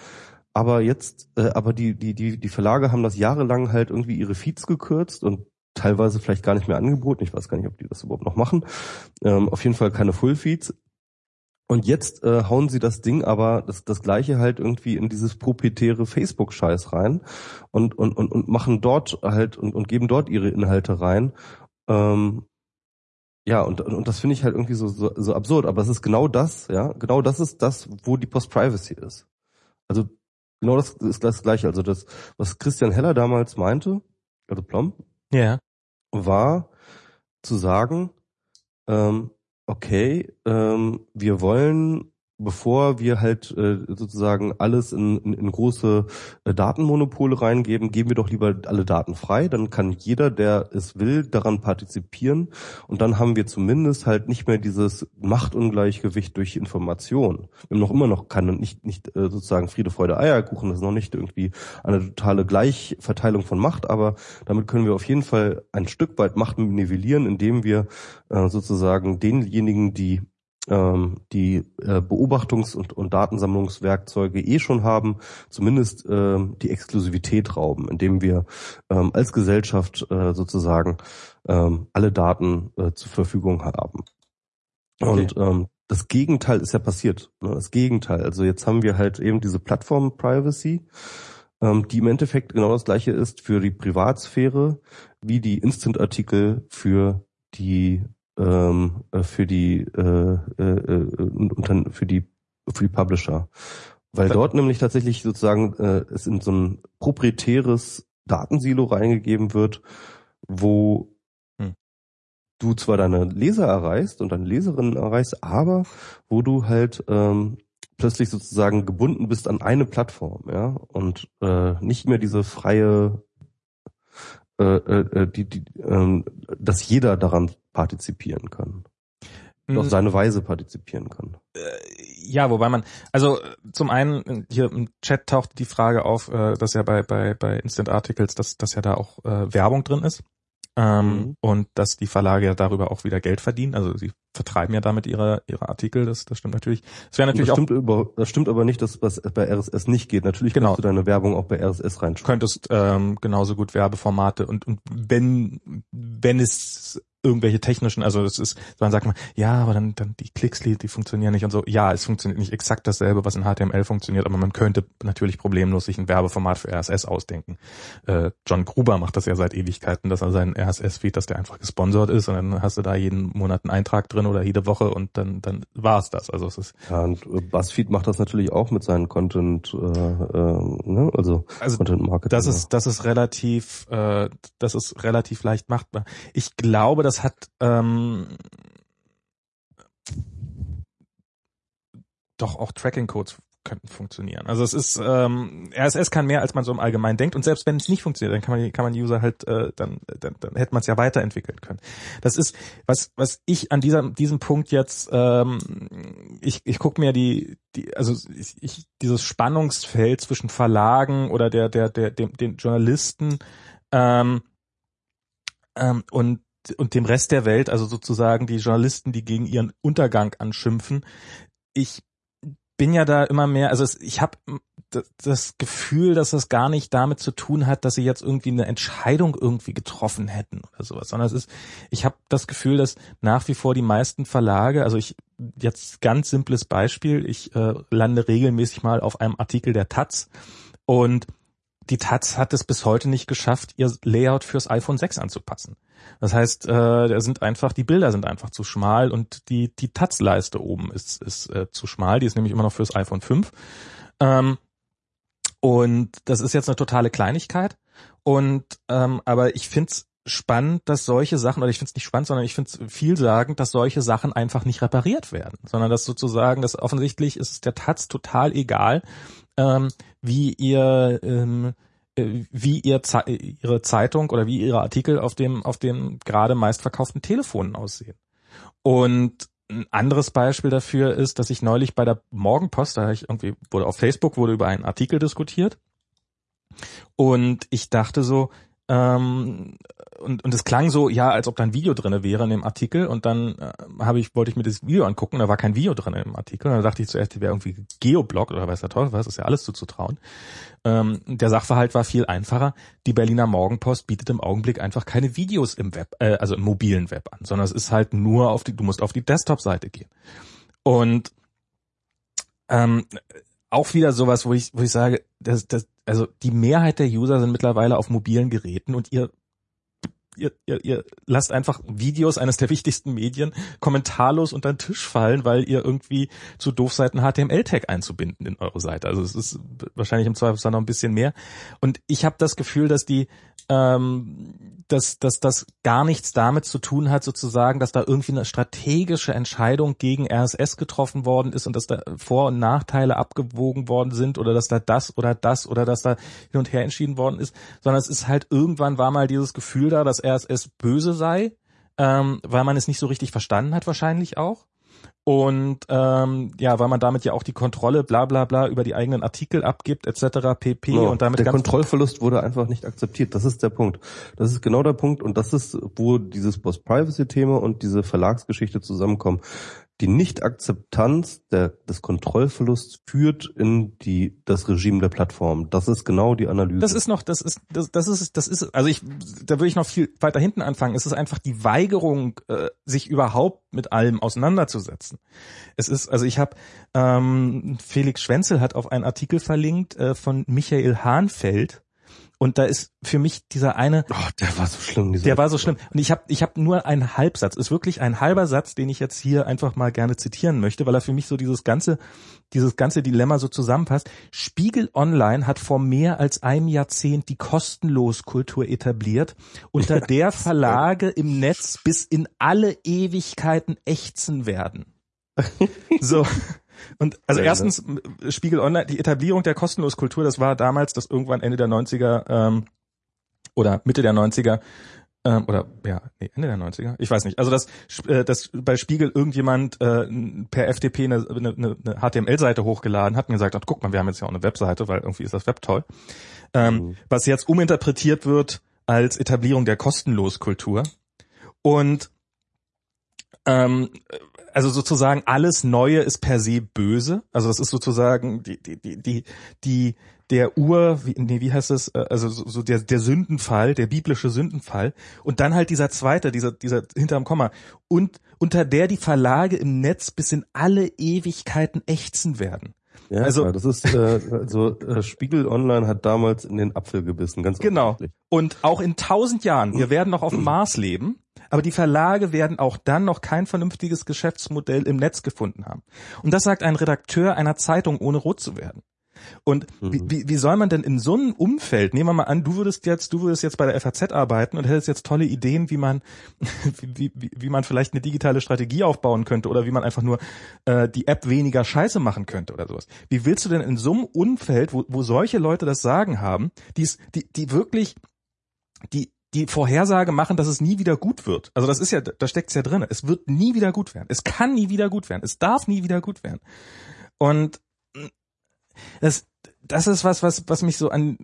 aber jetzt, äh, aber die, die, die, die Verlage haben das jahrelang halt irgendwie ihre Feeds gekürzt und teilweise vielleicht gar nicht mehr angeboten. Ich weiß gar nicht, ob die das überhaupt noch machen. Ähm, auf jeden Fall keine Full-Feeds. Und jetzt äh, hauen sie das Ding aber das, das gleiche halt irgendwie in dieses proprietäre Facebook-Scheiß rein und, und, und, und machen dort halt und, und geben dort ihre Inhalte rein. Ähm, ja, und, und das finde ich halt irgendwie so, so, so absurd, aber es ist genau das, ja, genau das ist das, wo die Post-Privacy ist. Also Genau das ist das Gleiche. Also das, was Christian Heller damals meinte, also Plom, ja. war zu sagen, ähm, okay, ähm, wir wollen bevor wir halt äh, sozusagen alles in, in, in große äh, Datenmonopole reingeben, geben wir doch lieber alle Daten frei. Dann kann jeder, der es will, daran partizipieren. Und dann haben wir zumindest halt nicht mehr dieses Machtungleichgewicht durch Information. Wir haben noch immer noch keine, nicht, nicht äh, sozusagen Friede, Freude, Eierkuchen. Das ist noch nicht irgendwie eine totale Gleichverteilung von Macht, aber damit können wir auf jeden Fall ein Stück weit Macht nivellieren, indem wir äh, sozusagen denjenigen, die ähm, die äh, Beobachtungs- und, und Datensammlungswerkzeuge eh schon haben, zumindest ähm, die Exklusivität rauben, indem wir ähm, als Gesellschaft äh, sozusagen ähm, alle Daten äh, zur Verfügung haben. Okay. Und ähm, das Gegenteil ist ja passiert. Ne? Das Gegenteil. Also jetzt haben wir halt eben diese Plattform-Privacy, ähm, die im Endeffekt genau das gleiche ist für die Privatsphäre wie die Instant-Artikel für die ähm, äh, für die äh, äh, äh, und dann für die für die Publisher. Weil dort nämlich tatsächlich sozusagen äh, es in so ein proprietäres Datensilo reingegeben wird, wo hm. du zwar deine Leser erreichst und deine Leserinnen erreichst, aber wo du halt ähm, plötzlich sozusagen gebunden bist an eine Plattform, ja, und äh, nicht mehr diese freie, äh, äh, die, die, äh, dass jeder daran partizipieren kann. Und auf seine Weise partizipieren kann. Äh, ja, wobei man, also zum einen hier im Chat taucht die Frage auf, äh, dass ja bei bei bei Instant Articles, dass dass ja da auch äh, Werbung drin ist ähm, mhm. und dass die Verlage ja darüber auch wieder Geld verdienen. Also sie vertreiben ja damit ihre ihre Artikel. Das das stimmt natürlich. Das wäre natürlich das stimmt, auch, über, das stimmt aber nicht, dass was bei RSS nicht geht. Natürlich genau. kannst du deine Werbung auch bei RSS reinschreiben. Könntest ähm, genauso gut Werbeformate und und wenn wenn es irgendwelche technischen, also es ist, man sagt mal, ja, aber dann, dann die Klicks, die funktionieren nicht und so. Ja, es funktioniert nicht exakt dasselbe, was in HTML funktioniert, aber man könnte natürlich problemlos sich ein Werbeformat für RSS ausdenken. Äh, John Gruber macht das ja seit Ewigkeiten, dass er seinen RSS-Feed, dass der einfach gesponsert ist und dann hast du da jeden Monat einen Eintrag drin oder jede Woche und dann, dann war's das. Also es ist. Ja, und BuzzFeed macht das natürlich auch mit seinen Content, äh, äh, ne? also, also Content Marketing. Das ist, das ist relativ, äh, das ist relativ leicht machbar. Ich glaube, das hat ähm, doch auch Tracking-Codes könnten funktionieren. Also es ist ähm, RSS kann mehr als man so im Allgemeinen denkt und selbst wenn es nicht funktioniert, dann kann man kann man User halt äh, dann, dann dann hätte man es ja weiterentwickeln können. Das ist was was ich an dieser diesem Punkt jetzt ähm, ich ich gucke mir die die also ich, ich dieses Spannungsfeld zwischen Verlagen oder der der der dem, den Journalisten ähm, ähm, und und dem Rest der Welt, also sozusagen die Journalisten, die gegen ihren Untergang anschimpfen. Ich bin ja da immer mehr, also ich habe das Gefühl, dass das gar nicht damit zu tun hat, dass sie jetzt irgendwie eine Entscheidung irgendwie getroffen hätten oder sowas, sondern es ist, ich habe das Gefühl, dass nach wie vor die meisten Verlage, also ich jetzt ganz simples Beispiel, ich äh, lande regelmäßig mal auf einem Artikel der Taz und die Taz hat es bis heute nicht geschafft, ihr Layout fürs iPhone 6 anzupassen. Das heißt, äh, da sind einfach die Bilder sind einfach zu schmal und die die Taz-Leiste oben ist ist äh, zu schmal. Die ist nämlich immer noch fürs iPhone 5. Ähm, und das ist jetzt eine totale Kleinigkeit. Und ähm, aber ich find's spannend, dass solche Sachen, oder ich finde es nicht spannend, sondern ich finde es vielsagend, dass solche Sachen einfach nicht repariert werden, sondern dass sozusagen, dass offensichtlich ist es der Taz total egal, ähm, wie ihr ähm, äh, wie ihr Ze ihre Zeitung oder wie ihre Artikel auf dem auf dem gerade meistverkauften Telefonen aussehen. Und ein anderes Beispiel dafür ist, dass ich neulich bei der Morgenpost, da ich irgendwie wurde auf Facebook wurde über einen Artikel diskutiert und ich dachte so, ähm, und, und es klang so, ja, als ob da ein Video drinne wäre in dem Artikel. Und dann äh, habe ich, wollte ich mir das Video angucken, da war kein Video drin im Artikel. Und dann dachte ich zuerst, die wäre irgendwie geoblockt oder weiß der Teufel was, ist ja alles zuzutrauen. Ähm, der Sachverhalt war viel einfacher. Die Berliner Morgenpost bietet im Augenblick einfach keine Videos im Web, äh, also im mobilen Web an, sondern es ist halt nur auf die, du musst auf die Desktop-Seite gehen. Und ähm, auch wieder sowas, wo ich, wo ich sage, das, das, also die Mehrheit der User sind mittlerweile auf mobilen Geräten und ihr Ihr, ihr, ihr lasst einfach Videos eines der wichtigsten Medien kommentarlos unter den Tisch fallen, weil ihr irgendwie zu doof seid, einen HTML-Tag einzubinden in eure Seite. Also es ist wahrscheinlich im Zweifelsfall noch ein bisschen mehr. Und ich habe das Gefühl, dass die ähm, dass, dass das gar nichts damit zu tun hat, sozusagen, dass da irgendwie eine strategische Entscheidung gegen RSS getroffen worden ist und dass da Vor- und Nachteile abgewogen worden sind oder dass da das oder das oder dass da hin und her entschieden worden ist, sondern es ist halt irgendwann war mal dieses Gefühl da, dass RSS böse sei, ähm, weil man es nicht so richtig verstanden hat wahrscheinlich auch. Und ähm, ja, weil man damit ja auch die Kontrolle bla bla bla über die eigenen Artikel abgibt, etc. pp. No, und damit der Kontrollverlust wurde einfach nicht akzeptiert. Das ist der Punkt. Das ist genau der Punkt und das ist, wo dieses Post-Privacy-Thema und diese Verlagsgeschichte zusammenkommen die Nichtakzeptanz der, des Kontrollverlusts führt in die, das Regime der Plattform. Das ist genau die Analyse. Das ist noch, das ist, das, das ist, das ist, also ich, da würde ich noch viel weiter hinten anfangen. Es ist einfach die Weigerung, äh, sich überhaupt mit allem auseinanderzusetzen. Es ist, also ich habe, ähm, Felix Schwenzel hat auf einen Artikel verlinkt äh, von Michael Hahnfeld, Und da ist für mich dieser eine. Oh, der war so schlimm. Der war so schlimm. Und ich habe ich hab nur einen Halbsatz. Ist wirklich ein halber Satz, den ich jetzt hier einfach mal gerne zitieren möchte, weil er für mich so dieses ganze, dieses ganze Dilemma so zusammenfasst. Spiegel Online hat vor mehr als einem Jahrzehnt die Kostenloskultur etabliert, unter der Verlage im Netz bis in alle Ewigkeiten ächzen werden. So. Und also erstens, Spiegel Online, die Etablierung der Kostenloskultur, das war damals, das irgendwann Ende der 90er ähm, oder Mitte der 90er ähm, oder ja, nee, Ende der 90er, ich weiß nicht. Also dass, äh, dass bei Spiegel irgendjemand äh, per FTP eine, eine, eine HTML-Seite hochgeladen hat und gesagt hat, guck mal, wir haben jetzt ja auch eine Webseite, weil irgendwie ist das Web toll. Ähm, mhm. Was jetzt uminterpretiert wird als Etablierung der Kostenloskultur. Und ähm, also sozusagen alles Neue ist per se böse. Also das ist sozusagen die, die, die, die, die der Ur, wie, nee, wie heißt es, äh, also so, so der, der Sündenfall, der biblische Sündenfall. Und dann halt dieser zweite, dieser, dieser hinterm Komma. Und unter der die Verlage im Netz bis in alle Ewigkeiten ächzen werden. Ja, also klar, das ist äh, also äh, Spiegel Online hat damals in den Apfel gebissen, ganz genau. Und auch in tausend Jahren, wir werden noch auf dem Mars leben aber die Verlage werden auch dann noch kein vernünftiges Geschäftsmodell im Netz gefunden haben. Und das sagt ein Redakteur einer Zeitung, ohne rot zu werden. Und mhm. wie, wie soll man denn in so einem Umfeld, nehmen wir mal an, du würdest jetzt, du würdest jetzt bei der FAZ arbeiten und hättest jetzt tolle Ideen, wie man, wie, wie, wie man vielleicht eine digitale Strategie aufbauen könnte oder wie man einfach nur äh, die App weniger scheiße machen könnte oder sowas. Wie willst du denn in so einem Umfeld, wo, wo solche Leute das Sagen haben, die, die, die wirklich, die die Vorhersage machen, dass es nie wieder gut wird. Also das ist ja, da steckt's ja drin. Es wird nie wieder gut werden. Es kann nie wieder gut werden. Es darf nie wieder gut werden. Und das, das ist was, was, was mich so an,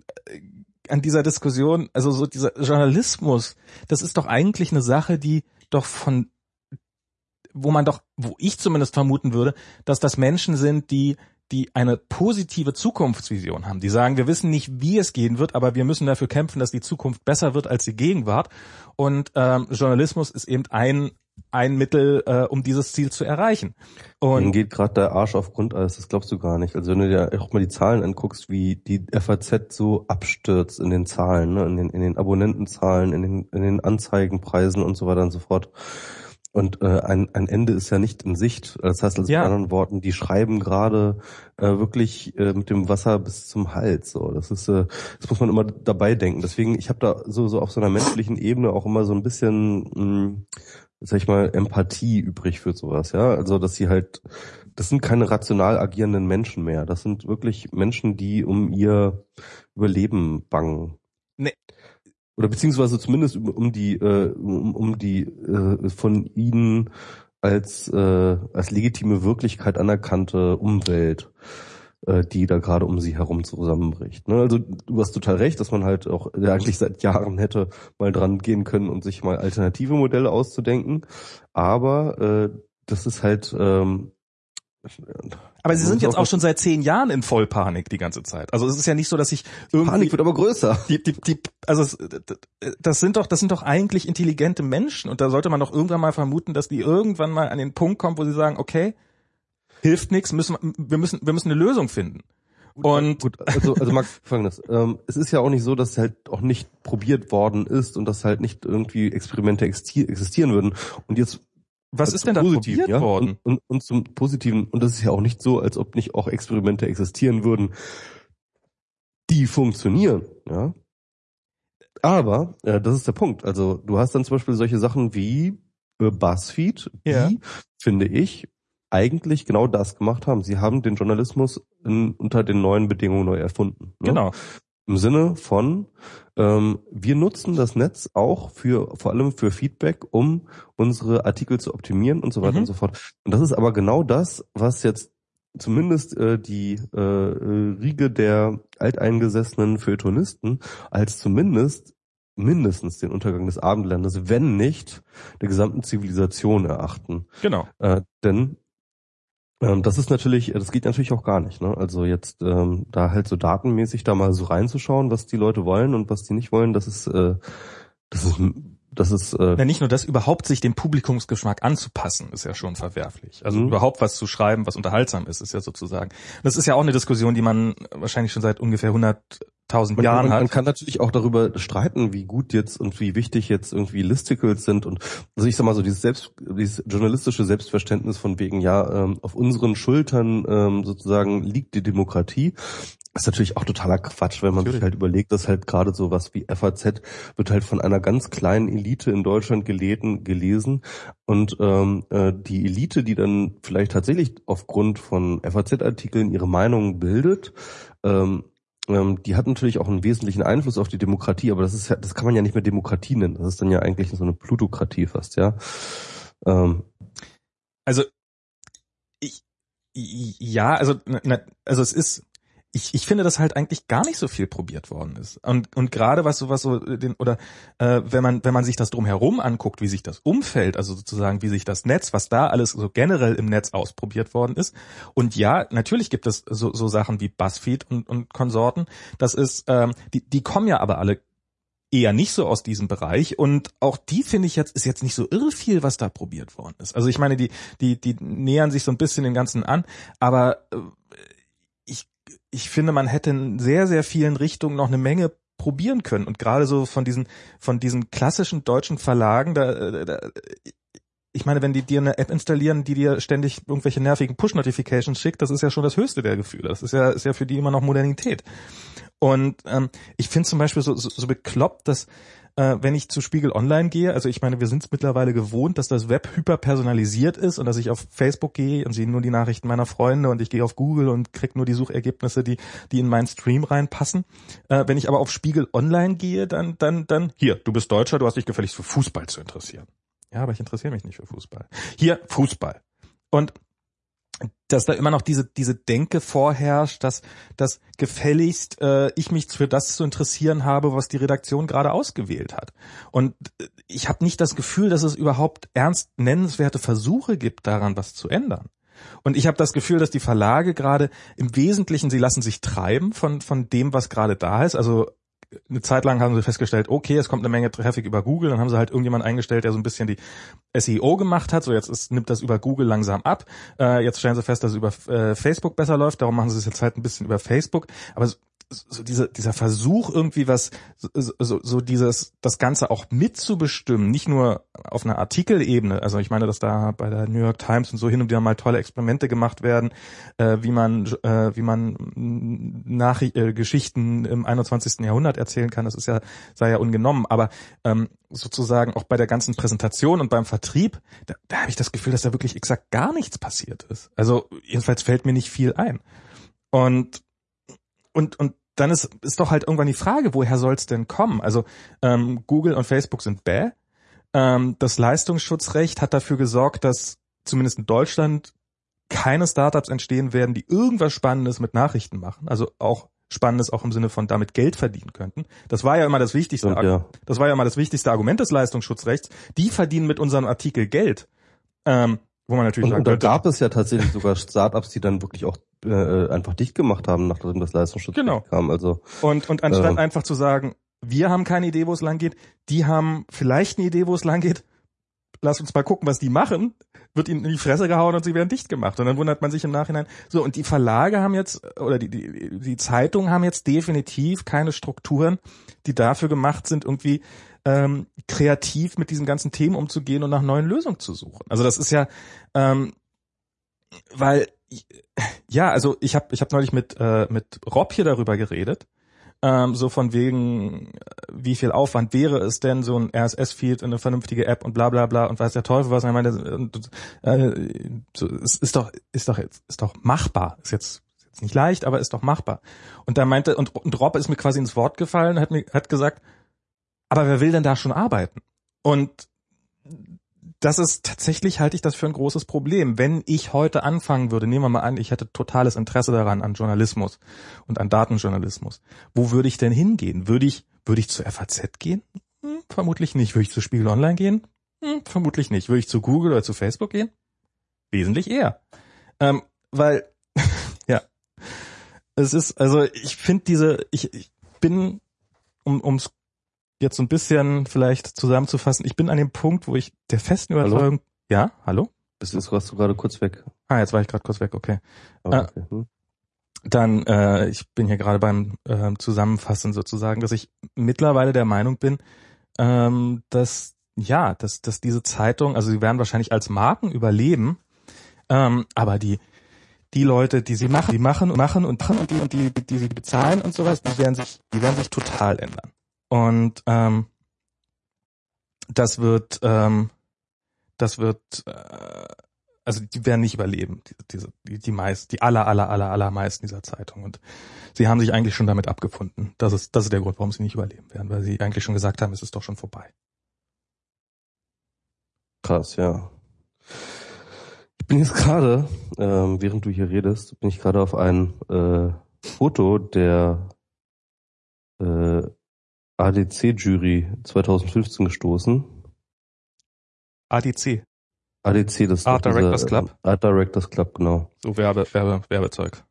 an dieser Diskussion, also so dieser Journalismus, das ist doch eigentlich eine Sache, die doch von, wo man doch, wo ich zumindest vermuten würde, dass das Menschen sind, die die eine positive Zukunftsvision haben. Die sagen, wir wissen nicht, wie es gehen wird, aber wir müssen dafür kämpfen, dass die Zukunft besser wird als die Gegenwart. Und ähm, Journalismus ist eben ein ein Mittel, äh, um dieses Ziel zu erreichen. Und Dann geht gerade der Arsch auf Grundeis, das glaubst du gar nicht. Also wenn du dir auch mal die Zahlen anguckst, wie die FAZ so abstürzt in den Zahlen, ne? in, den, in den Abonnentenzahlen, in den, in den Anzeigenpreisen und so weiter und so fort. Und äh, ein, ein Ende ist ja nicht in Sicht. Das heißt also ja. mit anderen Worten, die schreiben gerade äh, wirklich äh, mit dem Wasser bis zum Hals. So, das ist, äh, das muss man immer dabei denken. Deswegen, ich habe da so so auf so einer menschlichen Ebene auch immer so ein bisschen, mh, hm, sag ich mal, Empathie übrig für sowas. Ja, also dass sie halt, das sind keine rational agierenden Menschen mehr. Das sind wirklich Menschen, die um ihr Überleben bangen. Nee oder beziehungsweise zumindest um, die äh, um, um die äh, von ihnen als äh, als legitime Wirklichkeit anerkannte Umwelt, äh, die da gerade um sie herum zusammenbricht. Ne? Also du hast total recht, dass man halt auch ja, eigentlich seit Jahren hätte mal dran gehen können und sich mal alternative Modelle auszudenken, aber äh, das ist halt ähm, aber sie sind jetzt auch schon seit zehn Jahren in Vollpanik die ganze Zeit. Also es ist ja nicht so, dass ich irgendwie Panik wird aber größer. Die, die, die, also das sind doch, das sind doch eigentlich intelligente Menschen und da sollte man doch irgendwann mal vermuten, dass die irgendwann mal an den Punkt kommen, wo sie sagen, okay, hilft nichts, müssen wir müssen wir müssen eine Lösung finden. Und gut, also, also Max, folgendes. Ähm, es ist ja auch nicht so, dass halt auch nicht probiert worden ist und dass halt nicht irgendwie Experimente existieren würden. Und jetzt was ist denn da positiv, probiert ja? worden? Und, und, und zum Positiven, und das ist ja auch nicht so, als ob nicht auch Experimente existieren würden, die funktionieren, ja. Aber äh, das ist der Punkt. Also du hast dann zum Beispiel solche Sachen wie äh, BuzzFeed, die, ja. finde ich, eigentlich genau das gemacht haben. Sie haben den Journalismus in, unter den neuen Bedingungen neu erfunden. Ne? Genau. Im Sinne von, ähm, wir nutzen das Netz auch für, vor allem für Feedback, um unsere Artikel zu optimieren und so weiter mhm. und so fort. Und das ist aber genau das, was jetzt zumindest äh, die äh, Riege der alteingesessenen Feuilletonisten als zumindest mindestens den Untergang des Abendlandes, wenn nicht der gesamten Zivilisation erachten. Genau. Äh, denn ähm, das ist natürlich, das geht natürlich auch gar nicht. Ne? Also jetzt ähm, da halt so datenmäßig da mal so reinzuschauen, was die Leute wollen und was die nicht wollen, das ist, äh, das ist, das ist. Äh, ja, nicht nur das, überhaupt sich dem Publikumsgeschmack anzupassen, ist ja schon verwerflich. Also mhm. überhaupt was zu schreiben, was unterhaltsam ist, ist ja sozusagen. Das ist ja auch eine Diskussion, die man wahrscheinlich schon seit ungefähr 100 tausend Man, Jahren man, hat. man kann natürlich auch darüber streiten, wie gut jetzt und wie wichtig jetzt irgendwie Listicles sind und also ich sag mal so dieses selbst dieses journalistische Selbstverständnis von wegen ja ähm, auf unseren Schultern ähm, sozusagen liegt die Demokratie. Das ist natürlich auch totaler Quatsch, wenn man Natürlich. sich halt überlegt, dass halt gerade sowas wie FAZ wird halt von einer ganz kleinen Elite in Deutschland gelesen, gelesen und ähm, äh, die Elite, die dann vielleicht tatsächlich aufgrund von FAZ-Artikeln ihre Meinung bildet, ähm, ähm, die hat natürlich auch einen wesentlichen Einfluss auf die Demokratie, aber das ist das kann man ja nicht mehr Demokratie nennen. Das ist dann ja eigentlich so eine Plutokratie fast, ja. Ähm, Also ich ja, also na, also es ist ich, ich finde, dass halt eigentlich gar nicht so viel probiert worden ist. Und, und gerade was so was so den oder äh, wenn man wenn man sich das drumherum anguckt, wie sich das Umfeld, also sozusagen wie sich das Netz, was da alles so generell im Netz ausprobiert worden ist. Und ja, natürlich gibt es so, so Sachen wie Buzzfeed und, und Konsorten. Das ist, ähm, die, die kommen ja aber alle eher nicht so aus diesem Bereich und auch die finde ich jetzt ist jetzt nicht so irre viel, was da probiert worden ist. Also ich meine, die die die nähern sich so ein bisschen dem Ganzen an, aber äh, ich finde, man hätte in sehr sehr vielen Richtungen noch eine Menge probieren können und gerade so von diesen von diesen klassischen deutschen Verlagen da, da ich meine, wenn die dir eine App installieren, die dir ständig irgendwelche nervigen Push-Notifications schickt, das ist ja schon das höchste der Gefühle. Das ist ja, ist ja für die immer noch Modernität. Und ähm, ich finde zum Beispiel so, so, so bekloppt, dass äh, wenn ich zu Spiegel Online gehe, also ich meine, wir sind es mittlerweile gewohnt, dass das Web hyperpersonalisiert ist und dass ich auf Facebook gehe und sehe nur die Nachrichten meiner Freunde und ich gehe auf Google und krieg nur die Suchergebnisse, die, die in meinen Stream reinpassen. Äh, wenn ich aber auf Spiegel Online gehe, dann, dann, dann, hier, du bist Deutscher, du hast dich gefälligst für Fußball zu interessieren. Ja, aber ich interessiere mich nicht für Fußball. Hier, Fußball. Und dass da immer noch diese diese Denke vorherrscht, dass dass gefälligst äh, ich mich für das zu interessieren habe, was die Redaktion gerade ausgewählt hat. Und äh, ich habe nicht das Gefühl, dass es überhaupt ernst nennenswerte Versuche gibt, daran was zu ändern. Und ich habe das Gefühl, dass die Verlage gerade im Wesentlichen, sie lassen sich treiben von von dem, was gerade da ist. Also eine Zeit lang haben sie festgestellt, okay, es kommt eine Menge Traffic über Google, dann haben sie halt irgendjemand eingestellt, der so ein bisschen die SEO gemacht hat, so jetzt ist, nimmt das über Google langsam ab, äh, jetzt stellen sie fest, dass es über äh, Facebook besser läuft, darum machen sie es jetzt halt ein bisschen über Facebook, aber so, diese, dieser Versuch irgendwie was, so, so, so dieses, das Ganze auch mitzubestimmen, nicht nur auf einer Artikelebene, also ich meine, dass da bei der New York Times und so hin und wieder mal tolle Experimente gemacht werden, äh, wie man, äh, wie man nach äh, Geschichten im 21. Jahrhundert erzählen kann, das ist ja, sei ja ungenommen, aber ähm, sozusagen auch bei der ganzen Präsentation und beim Vertrieb, da, da habe ich das Gefühl, dass da wirklich exakt gar nichts passiert ist. Also jedenfalls fällt mir nicht viel ein. Und und, und dann ist, ist doch halt irgendwann die Frage, woher soll es denn kommen? Also ähm, Google und Facebook sind bäh. Ähm, das Leistungsschutzrecht hat dafür gesorgt, dass zumindest in Deutschland keine Startups entstehen werden, die irgendwas Spannendes mit Nachrichten machen. Also auch Spannendes auch im Sinne von damit Geld verdienen könnten. Das war ja immer das wichtigste. Und, ja. Das war ja immer das wichtigste Argument des Leistungsschutzrechts. Die verdienen mit unserem Artikel Geld. Ähm, wo man natürlich und, sagen und da gab es ja tatsächlich sogar Startups, die dann wirklich auch äh, einfach dicht gemacht haben, nachdem das Leistungsschutz Genau. kam. Also Und, und anstatt Ähm. einfach zu sagen, wir haben keine Idee, wo es lang geht, die haben vielleicht eine Idee, wo es lang geht, lass uns mal gucken, was die machen, wird ihnen in die Fresse gehauen und sie werden dicht gemacht. Und dann wundert man sich im Nachhinein. So, und die Verlage haben jetzt, oder die, die, die Zeitungen haben jetzt definitiv keine Strukturen, die dafür gemacht sind, irgendwie ähm, kreativ mit diesen ganzen Themen umzugehen und nach neuen Lösungen zu suchen. Also das ist ja, ähm, weil ja, also ich habe ich hab neulich mit äh, mit Rob hier darüber geredet, ähm, so von wegen, äh, wie viel Aufwand wäre es denn, so ein RSS-Feed in eine vernünftige App und bla bla bla und weiß der Teufel was. Und ich meine, äh, so, es ist doch ist doch ist doch machbar. Ist jetzt ist jetzt nicht leicht, aber ist doch machbar. Und da meinte und, und Rob ist mir quasi ins Wort gefallen, hat mir hat gesagt, aber wer will denn da schon arbeiten? Und das ist tatsächlich, halte ich das für ein großes Problem. Wenn ich heute anfangen würde, nehmen wir mal an, ich hätte totales Interesse daran, an Journalismus und an Datenjournalismus. Wo würde ich denn hingehen? Würde ich, würde ich zur FAZ gehen? Hm, vermutlich nicht. Würde ich zu Spiegel Online gehen? Hm, vermutlich nicht. Würde ich zu Google oder zu Facebook gehen? Wesentlich eher. Ähm, weil, ja, es ist, also ich finde diese, ich, ich bin, um ums jetzt so ein bisschen vielleicht zusammenzufassen, ich bin an dem Punkt, wo ich der festen Hallo? Überzeugung, ja, hallo? bist du, warst du gerade kurz weg. Ah, jetzt war ich gerade kurz weg, okay. Ah. okay. Hm? dann, äh, ich bin hier gerade beim äh, Zusammenfassen sozusagen, dass ich mittlerweile der Meinung bin, ähm, dass ja, dass, dass diese Zeitung, also sie werden wahrscheinlich als Marken überleben, ähm, aber die die Leute, die sie machen, die machen und machen und machen und die, und die, die sie bezahlen und sowas, die werden sich, die werden sich total ändern. Und ähm, das wird, ähm, das wird, äh, also die werden nicht überleben, diese, die, die meist, die aller, aller, aller, allermeisten dieser Zeitung. Und sie haben sich eigentlich schon damit abgefunden. Das ist, das ist der Grund, warum sie nicht überleben werden, weil sie eigentlich schon gesagt haben, es ist doch schon vorbei. Krass, ja. Ich bin jetzt gerade, ähm, während du hier redest, bin ich gerade auf ein äh, Foto der äh, ADC-Jury 2015 gestoßen. ADC. ADC, das ist Art Directors dieser, Club. Art Directors Club, genau. So Werbe, Werbe, Werbezeug.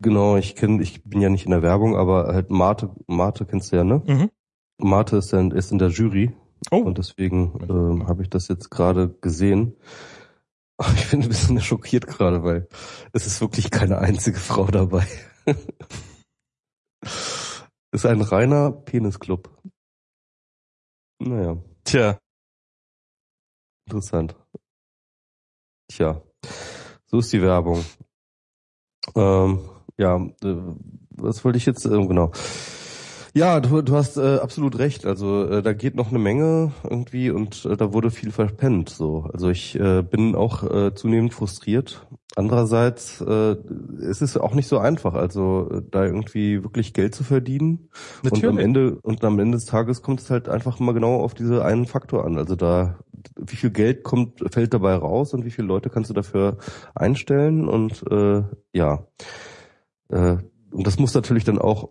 Genau, ich kenne, ich bin ja nicht in der Werbung, aber halt Marte, Marte kennst du ja, ne? Mhm. Marte ist, dann, ist in der Jury Oh. und deswegen ähm, habe ich das jetzt gerade gesehen. Ich bin ein bisschen schockiert gerade, weil es ist wirklich keine einzige Frau dabei. ist ein reiner Penisclub. Naja, Tja, interessant. Tja, so ist die Werbung. Ähm, ja, äh, was wollte ich jetzt, ähm, genau. Ja, du, du hast äh, absolut recht. Also äh, da geht noch eine Menge irgendwie und äh, da wurde viel verpennt. So, also ich äh, bin auch äh, zunehmend frustriert. Andererseits äh, es ist auch nicht so einfach. Also äh, da irgendwie wirklich Geld zu verdienen und am natürlich. Ende und am Ende des Tages kommt es halt einfach mal genau auf diese einen Faktor an. Also da wie viel Geld kommt fällt dabei raus und wie viele Leute kannst du dafür einstellen und äh, ja äh, und das muss natürlich dann auch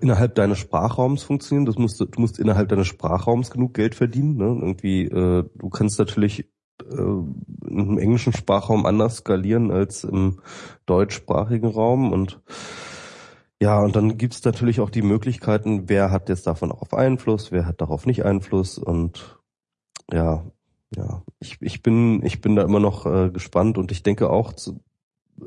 innerhalb deines Sprachraums funktionieren. Das musst, du du musst innerhalb deines Sprachraums genug Geld verdienen. Ne? Irgendwie, äh, du kannst natürlich äh, im englischen Sprachraum anders skalieren als im deutschsprachigen Raum und ja, und dann gibt's natürlich auch die Möglichkeiten, wer hat jetzt davon auch Einfluss, wer hat darauf nicht Einfluss und ja, ja, ich, ich bin ich bin da immer noch äh, gespannt und ich denke auch, zu,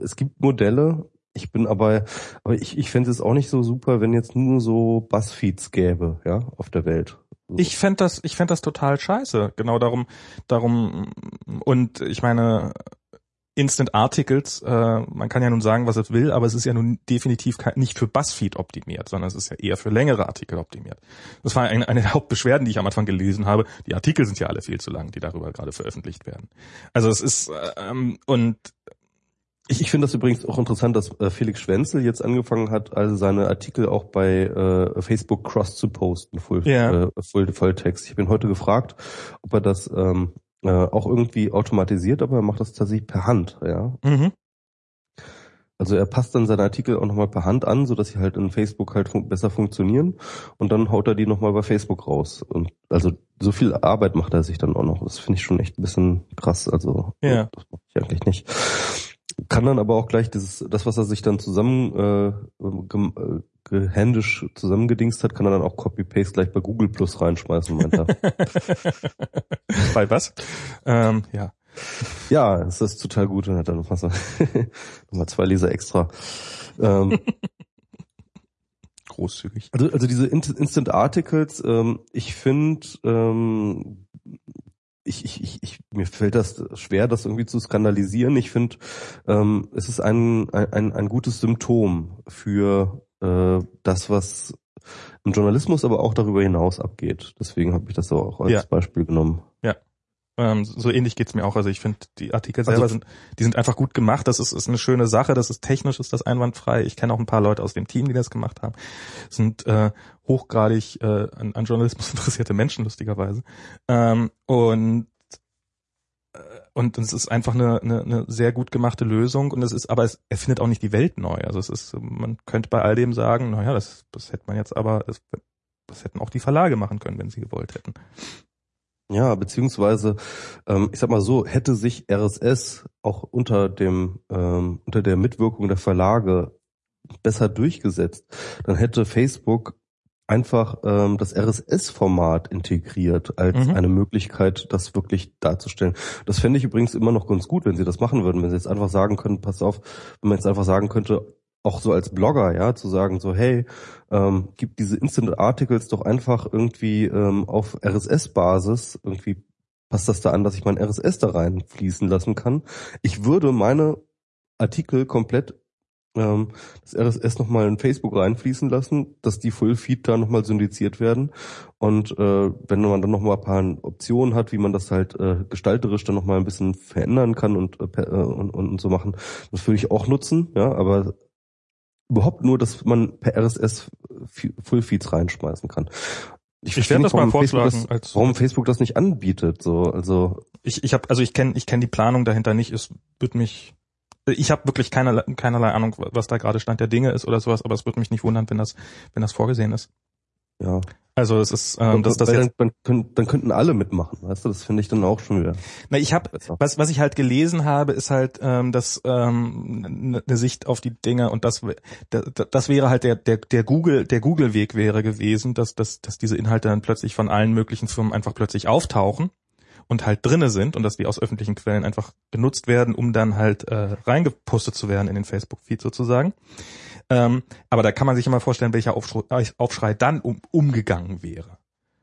es gibt Modelle, ich bin aber, aber ich, ich fände es auch nicht so super, wenn jetzt nur so Buzzfeeds gäbe, ja, auf der Welt. So. Ich fänd das, ich fänd das total scheiße. Genau darum, darum, und ich meine, Instant Articles, äh, man kann ja nun sagen, was es will, aber es ist ja nun definitiv nicht für Buzzfeed optimiert, sondern es ist ja eher für längere Artikel optimiert. Das war eine, eine der Hauptbeschwerden, die ich am Anfang gelesen habe. Die Artikel sind ja alle viel zu lang, die darüber gerade veröffentlicht werden. Also es ist, ähm, und Ich, ich finde das übrigens auch interessant, dass äh, Felix Schwenzel jetzt angefangen hat, also seine Artikel auch bei äh, Facebook Cross zu posten, Full, Ja. äh, Full, Volltext. Ich ihn heute gefragt, ob er das ähm, äh, auch irgendwie automatisiert, aber er macht das tatsächlich per Hand, ja. mhm. Also er passt dann seine Artikel auch nochmal per Hand an, so dass sie halt in Facebook halt fun besser funktionieren und dann haut er die nochmal bei Facebook raus. Und also so viel Arbeit macht er sich dann auch noch. Das finde ich schon echt ein bisschen krass. Also Ja. das mache ich eigentlich nicht. Kann dann aber auch gleich dieses, das, was er sich dann zusammen äh, äh, gehändisch zusammengedingst hat, kann er dann auch Copy-Paste gleich bei Google Plus reinschmeißen, meint er. bei was? Ähm, ja. ja, das ist total gut. Und hat dann nochmal nochmal zwei Leser extra. Ähm, Großzügig. Also, also diese Instant Articles, ähm, ich finde, ähm, ich, ich, ich, ich, mir fällt das schwer, das irgendwie zu skandalisieren. Ich finde, ähm, es ist ein, ein, ein gutes Symptom für äh, das, was im Journalismus, aber auch darüber hinaus abgeht. Deswegen habe ich das auch als Ja. Beispiel genommen. Ähm, so ähnlich geht's mir auch. Also ich finde, die Artikel Also selber f- sind, die sind einfach gut gemacht. Das ist, ist eine schöne Sache. Das ist technisch, ist das einwandfrei. Ich kenne auch ein paar Leute aus dem Team, die das gemacht haben. Sind äh, hochgradig äh, an, an Journalismus interessierte Menschen, lustigerweise. Ähm, und äh, und es ist einfach eine, eine, eine sehr gut gemachte Lösung und es ist, aber es erfindet auch nicht die Welt neu. Also es ist, man könnte bei all dem sagen, naja, das, das hätte man jetzt aber, das, das hätten auch die Verlage machen können, wenn sie gewollt hätten. Ja, beziehungsweise, ähm, ich sag mal so, hätte sich RSS auch unter dem ähm, unter der Mitwirkung der Verlage besser durchgesetzt, dann hätte Facebook einfach ähm, das RSS-Format integriert als Mhm. eine Möglichkeit, das wirklich darzustellen. Das fände ich übrigens immer noch ganz gut, wenn sie das machen würden, wenn sie jetzt einfach sagen können, pass auf, wenn man jetzt einfach sagen könnte, auch so als Blogger, ja, zu sagen so, hey, ähm, gib diese Instant Articles doch einfach irgendwie ähm, auf RSS-Basis, irgendwie passt das da an, dass ich mein RSS da reinfließen lassen kann. Ich würde meine Artikel komplett ähm, das RSS nochmal in Facebook reinfließen lassen, dass die Full-Feed da nochmal syndiziert werden. Und äh, wenn man dann nochmal ein paar Optionen hat, wie man das halt äh, gestalterisch dann nochmal ein bisschen verändern kann und, äh, äh, und, und so machen, das würde ich auch nutzen, ja, aber überhaupt nur, dass man per RSS Full-Feeds reinschmeißen kann. Ich verstehe werde das mal warum Facebook vorschlagen. Das, als, warum Facebook das nicht anbietet, so, also ich ich habe also ich kenne ich kenne die Planung dahinter nicht. Es wird mich ich habe wirklich keinerlei, keinerlei Ahnung, was da gerade Stand der Dinge ist oder sowas, aber es würde mich nicht wundern, wenn das wenn das vorgesehen ist. Ja. Also es ist ähm, dass das Weil jetzt dann, dann, dann könnten alle mitmachen, weißt du, das finde ich dann auch schon wieder Na, ich habe was was ich halt gelesen habe, ist halt ähm, dass ähm, eine Sicht auf die Dinge und das das wäre halt der der der Google der Google Weg wäre gewesen, dass dass dass diese Inhalte dann plötzlich von allen möglichen Firmen einfach plötzlich auftauchen und halt drinne sind und dass die aus öffentlichen Quellen einfach benutzt werden, um dann halt äh, reingepostet zu werden in den Facebook Feed sozusagen. Ähm, aber da kann man sich immer vorstellen, welcher Aufschrei, Aufschrei dann um, umgegangen wäre.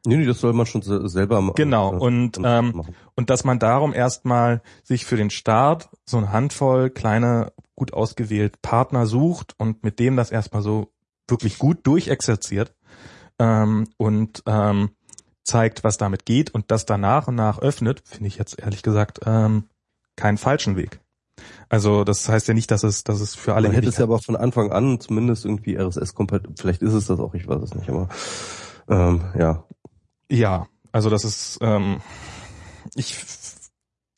Nee, nee, das soll man schon se- selber machen. Genau, äh, und, ähm, machen. Und dass man darum erstmal sich für den Start so eine Handvoll kleine, gut ausgewählte Partner sucht und mit dem das erstmal so wirklich gut durchexerziert ähm, und ähm, zeigt, was damit geht und das dann nach und nach öffnet, finde ich jetzt ehrlich gesagt ähm, keinen falschen Weg. Also das heißt ja nicht, dass es, dass es für alle Man hätte es ja aber von Anfang an zumindest irgendwie RSS-kompatibel, vielleicht ist es das auch, ich weiß es nicht, aber ähm, ja. Ja, also das ist ähm, ich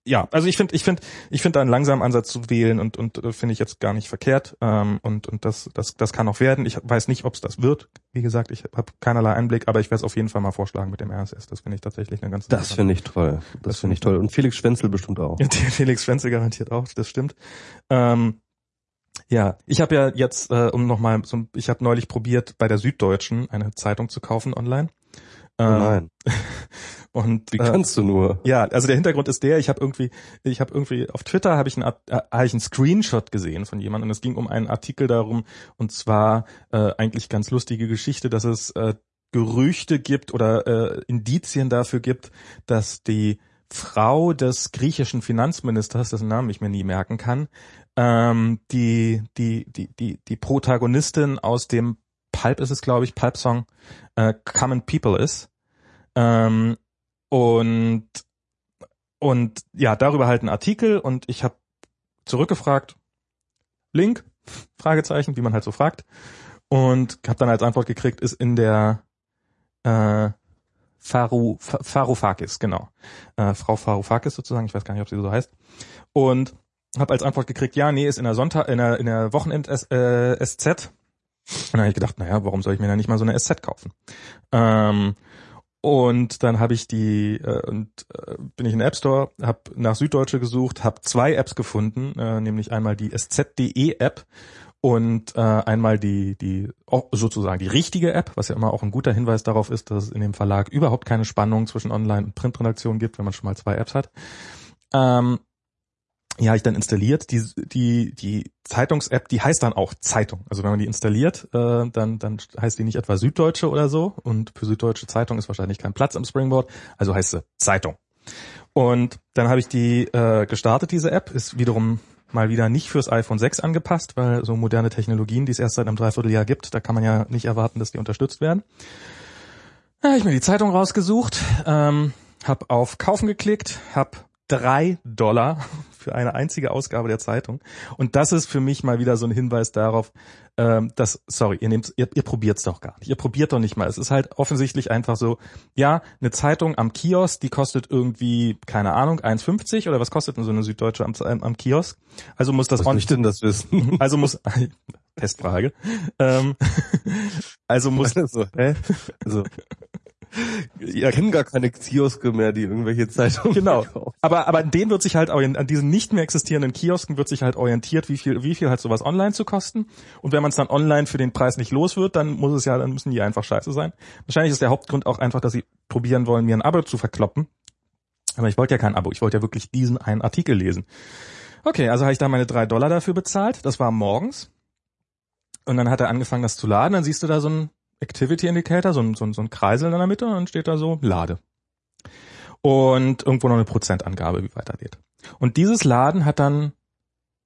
ja, also ich finde ich finde ich finde da einen langsamen Ansatz zu wählen und und äh, finde ich jetzt gar nicht verkehrt ähm, und und das das das kann auch werden. Ich weiß nicht, ob es das wird. Wie gesagt, ich habe keinerlei Einblick, aber ich werde es auf jeden Fall mal vorschlagen mit dem RSS. Das finde ich tatsächlich eine ganz Das finde ich toll. Das, Das finde ich toll. Und Felix Schwenzel bestimmt auch. Ja, Felix Schwenze garantiert auch, das stimmt. Ähm, ja, ich habe ja jetzt, äh, um nochmal, so, ich habe neulich probiert, bei der Süddeutschen eine Zeitung zu kaufen online. Oh Ähm, nein, Und wie äh, kannst du nur? ja, also der Hintergrund ist der, ich habe irgendwie, ich habe irgendwie auf Twitter habe ich einen, äh, hab ich einen Screenshot gesehen von jemandem und es ging um einen Artikel darum und zwar äh, eigentlich ganz lustige Geschichte, dass es äh, Gerüchte gibt oder äh, Indizien dafür gibt, dass die Frau des griechischen Finanzministers, dessen Namen ich mir nie merken kann, ähm, die die die die die Protagonistin aus dem Pulp ist es glaube ich Pulp Song äh, Common People ist ähm, und und ja darüber halt ein Artikel und ich habe zurückgefragt Link Fragezeichen wie man halt so fragt und habe dann als Antwort gekriegt ist in der äh, Faru, Fa- Varoufakis, genau. Äh, Frau Varoufakis sozusagen, ich weiß gar nicht, ob sie so heißt. Und habe als Antwort gekriegt, ja, nee, ist in der Sonntag, in der, in der Wochenend -S, äh. Und dann habe ich gedacht, naja, warum soll ich mir da nicht mal so eine SZ kaufen? Ähm, und dann habe ich die äh, und äh, bin ich in den App Store, habe nach Süddeutsche gesucht, habe zwei Apps gefunden, äh, nämlich einmal die SZ.de App und äh, einmal die die auch sozusagen die richtige App, was ja immer auch ein guter Hinweis darauf ist, dass es in dem Verlag überhaupt keine Spannung zwischen Online- und Printredaktion gibt, wenn man schon mal zwei Apps hat. Ähm, ja, ich dann installiert. Die, die, die Zeitungs-App, die heißt dann auch Zeitung. Also wenn man die installiert, äh, dann, dann heißt die nicht etwa Süddeutsche oder so. Und für Süddeutsche Zeitung ist wahrscheinlich kein Platz im Springboard. Also heißt sie Zeitung. Und dann habe ich die äh, gestartet, diese App. Ist wiederum mal wieder nicht fürs iPhone 6 angepasst, weil so moderne Technologien, die es erst seit einem Dreivierteljahr gibt, da kann man ja nicht erwarten, dass die unterstützt werden. Da habe ich mir die Zeitung rausgesucht, ähm, habe auf Kaufen geklickt, habe drei Dollar für eine einzige Ausgabe der Zeitung. Und das ist für mich mal wieder so ein Hinweis darauf, ähm, dass, sorry, ihr nehmt, ihr, ihr probiert's doch gar nicht. Ihr probiert doch nicht mal. Es ist halt offensichtlich einfach so, ja, eine Zeitung am Kiosk, die kostet irgendwie, keine Ahnung, 1,50 oder was kostet denn so eine Süddeutsche am, am Kiosk? Also muss das Was soll ich denn das wissen? also muss Testfrage. Ähm, also muss also, hä? also ja, kennen gar keine Kioske mehr, die irgendwelche Zeitungen Genau. verkaufen. Aber, aber an denen wird sich halt, an diesen nicht mehr existierenden Kiosken wird sich halt orientiert, wie viel, wie viel hat sowas online zu kosten. Und wenn man es dann online für den Preis nicht los wird, dann muss es ja, dann müssen die einfach scheiße sein. Wahrscheinlich ist der Hauptgrund auch einfach, dass sie probieren wollen, mir ein Abo zu verkloppen. Aber ich wollte ja kein Abo, ich wollte ja wirklich diesen einen Artikel lesen. Okay, also habe ich da meine drei Dollar dafür bezahlt. Das war morgens. Und dann hat er angefangen, das zu laden. Dann siehst du da so ein Activity Indicator, so ein, so ein, so ein Kreisel in der Mitte und dann steht da so Lade. Und irgendwo noch eine Prozentangabe, wie weitergeht. Und dieses Laden hat dann,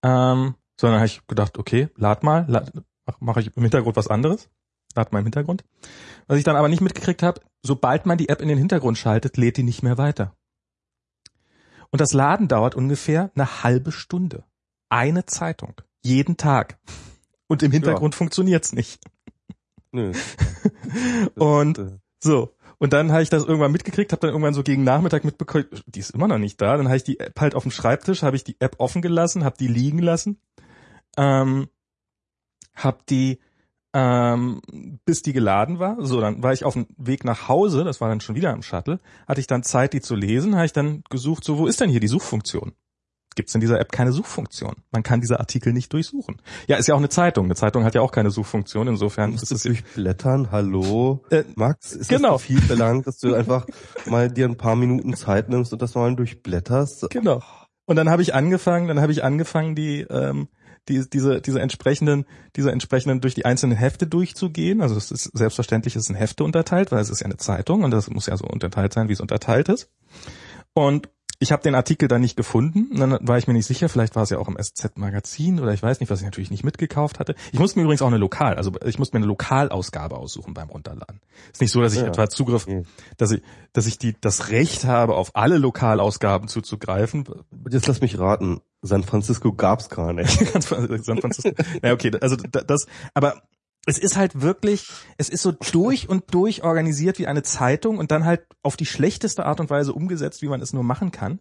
ähm, so dann habe ich gedacht, okay, lad mal, lad, mach, mache ich im Hintergrund was anderes, lad mal im Hintergrund. Was ich dann aber nicht mitgekriegt habe, sobald man die App in den Hintergrund schaltet, lädt die nicht mehr weiter. Und das Laden dauert ungefähr eine halbe Stunde. Eine Zeitung. Jeden Tag. Und im Hintergrund funktioniert's nicht. Nö. Und äh, so. Und dann habe ich das irgendwann mitgekriegt, habe dann irgendwann so gegen Nachmittag mitbekommen, die ist immer noch nicht da. Dann habe ich die App halt auf dem Schreibtisch, habe ich die App offen gelassen, habe die liegen lassen, ähm, habe die ähm, bis die geladen war. So, dann war ich auf dem Weg nach Hause, das war dann schon wieder im Shuttle, hatte ich dann Zeit, die zu lesen, habe ich dann gesucht, so wo ist denn hier die Suchfunktion? Gibt es in dieser App keine Suchfunktion? Man kann diese Artikel nicht durchsuchen. Ja, ist ja auch eine Zeitung. Eine Zeitung hat ja auch keine Suchfunktion. Insofern ist es durchblättern, hallo. Äh, Max, ist genau. das viel verlangt, dass du einfach mal dir ein paar Minuten Zeit nimmst und das mal durchblätterst? Genau. Und dann habe ich angefangen, dann habe ich angefangen, die, ähm, die, diese, diese entsprechenden, diese entsprechenden durch die einzelnen Hefte durchzugehen. Also es ist selbstverständlich, es ist in Hefte unterteilt, weil es ist ja eine Zeitung und das muss ja so unterteilt sein, wie es unterteilt ist. Und ich habe den Artikel dann nicht gefunden. Und dann war ich mir nicht sicher, vielleicht war es ja auch im SZ-Magazin oder ich weiß nicht, was ich natürlich nicht mitgekauft hatte. Ich musste mir übrigens auch eine Lokal, also ich musste mir eine Lokalausgabe aussuchen beim Runterladen. Ist nicht so, dass ich Ja. etwa Zugriff, Okay. dass ich, dass ich die das Recht habe, auf alle Lokalausgaben zuzugreifen. Jetzt lass mich raten. San Francisco gab's gar nicht. San Francisco. Ja, okay, also da- das, aber es ist halt wirklich, es ist so durch und durch organisiert wie eine Zeitung und dann halt auf die schlechteste Art und Weise umgesetzt, wie man es nur machen kann.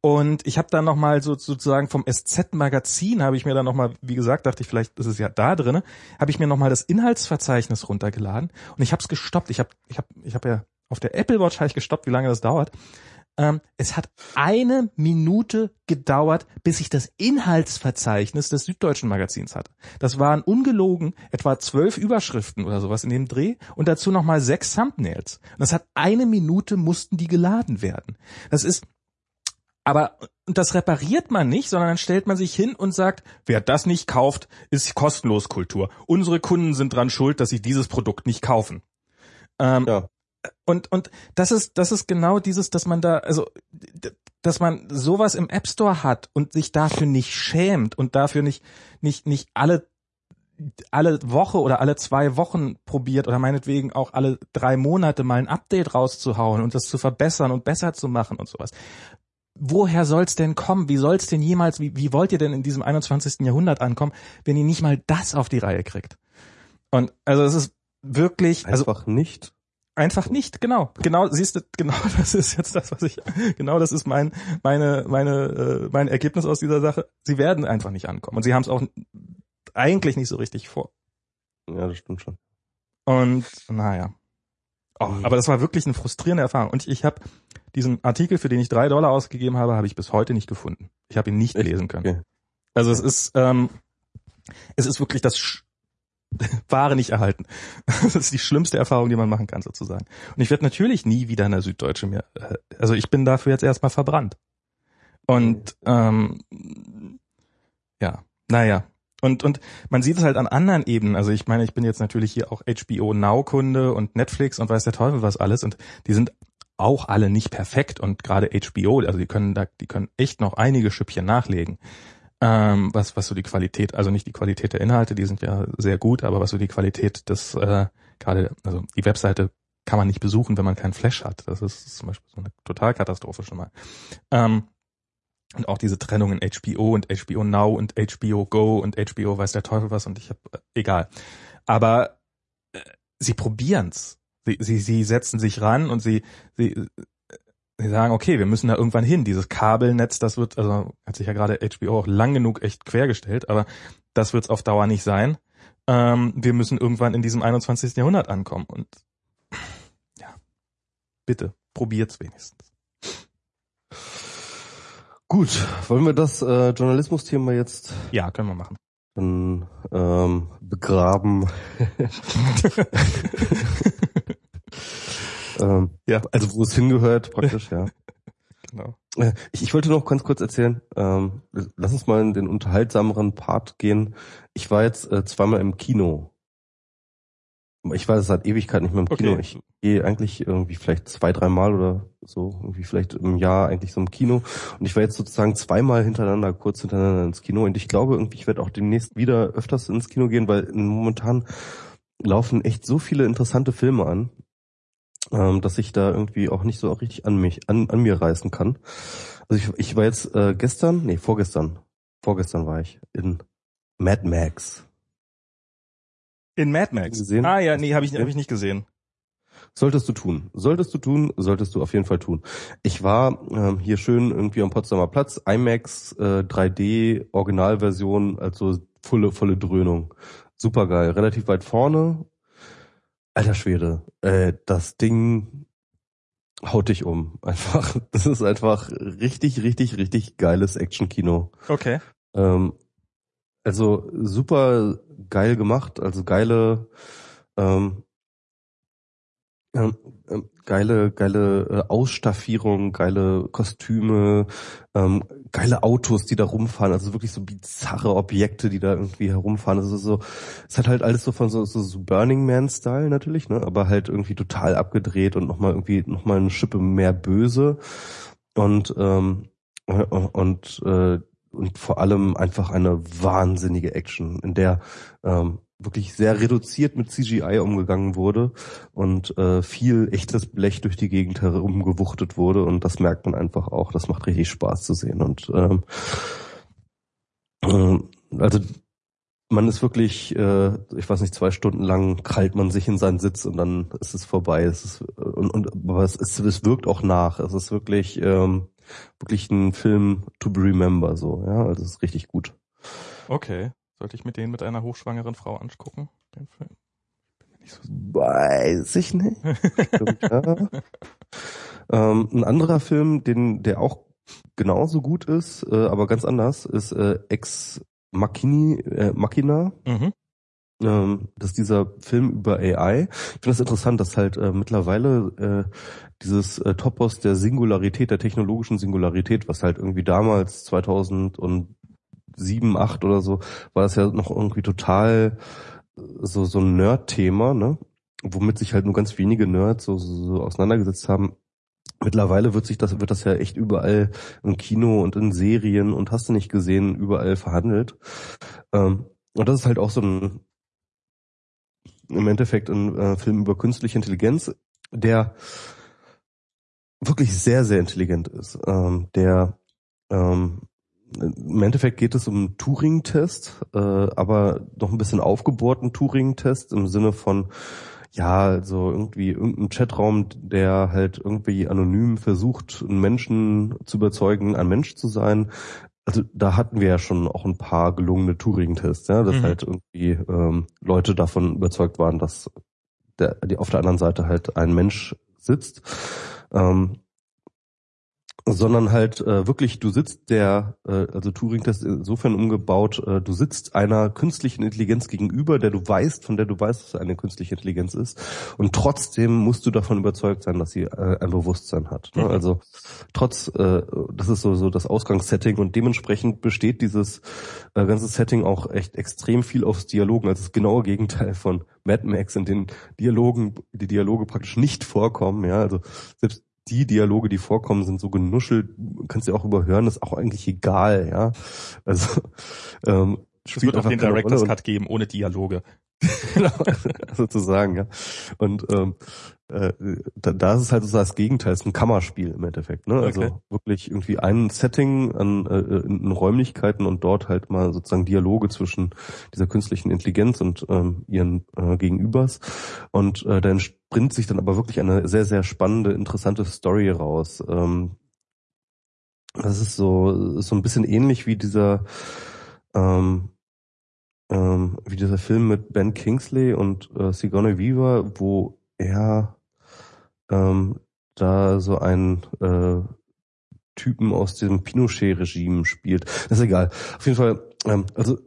Und ich habe dann noch mal so sozusagen vom SZ-Magazin habe ich mir dann noch mal, wie gesagt, dachte ich vielleicht, ist ja da drinne, habe ich mir noch mal das Inhaltsverzeichnis runtergeladen und ich habe es gestoppt. Ich habe, ich habe, ich habe ja auf der Apple Watch habe ich gestoppt, wie lange das dauert. Ähm, es hat eine Minute gedauert, bis ich das Inhaltsverzeichnis des Süddeutschen Magazins hatte. Das waren ungelogen etwa zwölf Überschriften oder sowas in dem Dreh und dazu nochmal sechs Thumbnails. Und das hat eine Minute mussten die geladen werden. Das ist aber und das repariert man nicht, sondern dann stellt man sich hin und sagt, wer das nicht kauft, ist kostenlos Kultur. Unsere Kunden sind dran schuld, dass sie dieses Produkt nicht kaufen. Ähm, Ja. Und und das ist das ist genau dieses, dass man da also dass man sowas im App Store hat und sich dafür nicht schämt und dafür nicht nicht nicht alle alle Woche oder alle zwei Wochen probiert oder meinetwegen auch alle drei Monate mal ein Update rauszuhauen und das zu verbessern und besser zu machen und sowas. Woher soll's denn kommen? Wie soll's denn jemals, wie, wie wollt ihr denn in diesem 21. Jahrhundert ankommen, wenn ihr nicht mal das auf die Reihe kriegt? Und also es ist wirklich, also Einfach nicht. Einfach nicht, genau. Genau, siehst du, genau das ist jetzt das, was ich, genau das ist mein, meine, meine, äh, mein Ergebnis aus dieser Sache. Sie werden einfach nicht ankommen. Und sie haben es auch eigentlich nicht so richtig vor. Ja, das stimmt schon. Und naja. Oh, Mhm. aber das war wirklich eine frustrierende Erfahrung. Und ich, ich habe diesen Artikel, für den ich drei Dollar ausgegeben habe, habe ich bis heute nicht gefunden. Ich habe ihn nicht Echt? lesen können. Okay. Also es ist, ähm, es ist wirklich das Sch Wahre nicht erhalten. Das ist die schlimmste Erfahrung, die man machen kann, sozusagen. Und ich werde natürlich nie wieder eine Süddeutsche mehr. äh, Also ich bin dafür jetzt erstmal verbrannt. Und ähm, ja, naja. Und, und man sieht es halt an anderen Ebenen. Also ich meine, ich bin jetzt natürlich hier auch HBO Now-Kunde und Netflix und weiß der Teufel was alles. Und die sind auch alle nicht perfekt und gerade HBO, also die können da, die können echt noch einige Schüppchen nachlegen. Ähm, was, was so die Qualität, also nicht die Qualität der Inhalte, die sind ja sehr gut, aber was so die Qualität des, äh, gerade, also die Webseite kann man nicht besuchen, wenn man keinen Flash hat. Das ist zum Beispiel so eine Totalkatastrophe schon mal. Ähm, und auch diese Trennung in HBO und HBO Now und HBO Go und HBO weiß der Teufel was und ich habe egal. Aber äh, sie probieren's. Sie, sie, sie setzen sich ran und sie, sie, äh, sie sagen, okay, wir müssen da irgendwann hin. Dieses Kabelnetz, das wird, also hat sich ja gerade HBO auch lang genug echt quergestellt, aber das wird's auf Dauer nicht sein. Ähm, wir müssen irgendwann in diesem 21. Jahrhundert ankommen. Und Bitte, probiert's wenigstens. Gut, wollen wir das äh, Journalismus-Thema jetzt Ja, können wir machen. dann ähm, begraben? ähm, Ja. Also wo es hingehört, praktisch, ja. Genau. Äh, Ich, ich wollte noch ganz kurz erzählen, ähm, lass uns mal in den unterhaltsameren Part gehen. Ich war jetzt äh, zweimal im Kino. Ich war seit Ewigkeit nicht mehr im Kino. Okay. Ich gehe eigentlich irgendwie vielleicht zwei, dreimal oder so, irgendwie vielleicht im Jahr eigentlich so im Kino. Und ich war jetzt sozusagen zweimal hintereinander, kurz hintereinander ins Kino. Und ich glaube irgendwie, ich werde auch demnächst wieder öfters ins Kino gehen, weil momentan laufen echt so viele interessante Filme an, ähm, dass ich da irgendwie auch nicht so richtig an mich, an, an mir reißen kann. Also ich, ich war jetzt äh, gestern, nee, vorgestern, vorgestern war ich in Mad Max. In Mad Max. Gesehen? Ah ja, nee, habe ich, hab ich nicht gesehen. Solltest du tun. Solltest du tun, solltest du auf jeden Fall tun. Ich war ähm, hier schön irgendwie am Potsdamer Platz, IMAX äh, 3D Originalversion, also volle volle Dröhnung. Super geil, relativ weit vorne. Alter Schwede, äh, das Ding haut dich um. Einfach, das ist einfach richtig, richtig, richtig geiles Actionkino. Okay. Ähm, also super geil gemacht, also geile, ähm, ähm, ähm, geile, geile äh, Ausstaffierung, geile Kostüme, ähm, geile Autos, die da rumfahren, also wirklich so bizarre Objekte, die da irgendwie herumfahren. Also so, es hat halt alles so von so, so, so Burning Man Style natürlich, ne, aber halt irgendwie total abgedreht und nochmal irgendwie nochmal eine Schippe mehr böse. Und ähm, äh, und äh, und vor allem einfach eine wahnsinnige Action, in der ähm, wirklich sehr reduziert mit CGI umgegangen wurde und äh, viel echtes Blech durch die Gegend herumgewuchtet wurde und das merkt man einfach auch. Das macht richtig Spaß zu sehen und ähm, ähm, also man ist wirklich, äh, ich weiß nicht, zwei Stunden lang krallt man sich in seinen Sitz und dann ist es vorbei. Es ist, und, und aber es, ist, es wirkt auch nach. Es ist wirklich, ähm, wirklich ein Film to be remember, so, ja. Also es ist richtig gut. Okay. Sollte ich mir den mit einer hochschwangeren Frau angucken, den Film? Nicht so Weiß ich nicht. Stimmt, ja. ähm, ein anderer Film, den, der auch genauso gut ist, äh, aber ganz anders, ist äh, Ex Machini, äh, Machina. mhm. Ähm, das ist dieser Film über AI. Ich finde das interessant, dass halt äh, mittlerweile äh, dieses äh, Topos der Singularität, der technologischen Singularität, was halt irgendwie damals 2007, 8 oder so, war das ja noch irgendwie total so so ein Nerd-Thema, ne? Womit sich halt nur ganz wenige Nerds so, so, so auseinandergesetzt haben. Mittlerweile wird sich das, wird das ja echt überall im Kino und in Serien und hast du nicht gesehen, überall verhandelt. Ähm, und das ist halt auch so ein, im Endeffekt ein äh, Film über künstliche Intelligenz, der wirklich sehr, sehr intelligent ist. Ähm, der ähm, im Endeffekt geht es um einen Turing-Test, äh, aber noch ein bisschen aufgebohrten Turing-Test im Sinne von, ja, also irgendwie irgendein Chatraum, der halt irgendwie anonym versucht, einen Menschen zu überzeugen, ein Mensch zu sein. Also da hatten wir ja schon auch ein paar gelungene Turing-Tests, ja, dass Mhm. halt irgendwie ähm, Leute davon überzeugt waren, dass der, die auf der anderen Seite halt ein Mensch sitzt. Ähm, sondern halt äh, wirklich, du sitzt der, äh, also Turing-Test insofern umgebaut, äh, du sitzt einer künstlichen Intelligenz gegenüber, der du weißt, von der du weißt, dass es eine künstliche Intelligenz ist, und trotzdem musst du davon überzeugt sein, dass sie äh, ein Bewusstsein hat. Ne? Mhm. Also trotz, äh, das ist so, so das Ausgangssetting und dementsprechend besteht dieses äh, ganze Setting auch echt extrem viel aufs Dialogen, also das genaue Gegenteil von Mad Max, in den Dialogen, die Dialoge praktisch nicht vorkommen, ja, also selbst die Dialoge, die vorkommen, sind so genuschelt, kannst du auch überhören, ist auch eigentlich egal, ja. Also ähm, Es wird auch den Director's Rolle Cut geben, ohne Dialoge. genau, sozusagen, ja. Und ähm, äh, da, da ist es halt so das Gegenteil, es ist ein Kammerspiel im Endeffekt, ne? Also Okay. wirklich irgendwie ein Setting an äh, in Räumlichkeiten und dort halt mal sozusagen Dialoge zwischen dieser künstlichen Intelligenz und ähm, ihren äh, Gegenübers. Und äh, da entspringt sich dann aber wirklich eine sehr, sehr spannende, interessante Story raus. Ähm, das ist so, so ein bisschen ähnlich wie dieser ähm, ähm, wie dieser Film mit Ben Kingsley und äh, Sigourney Weaver, wo er ähm, da so einen äh, Typen aus dem Pinochet-Regime spielt. Das ist egal. Auf jeden Fall, ähm, also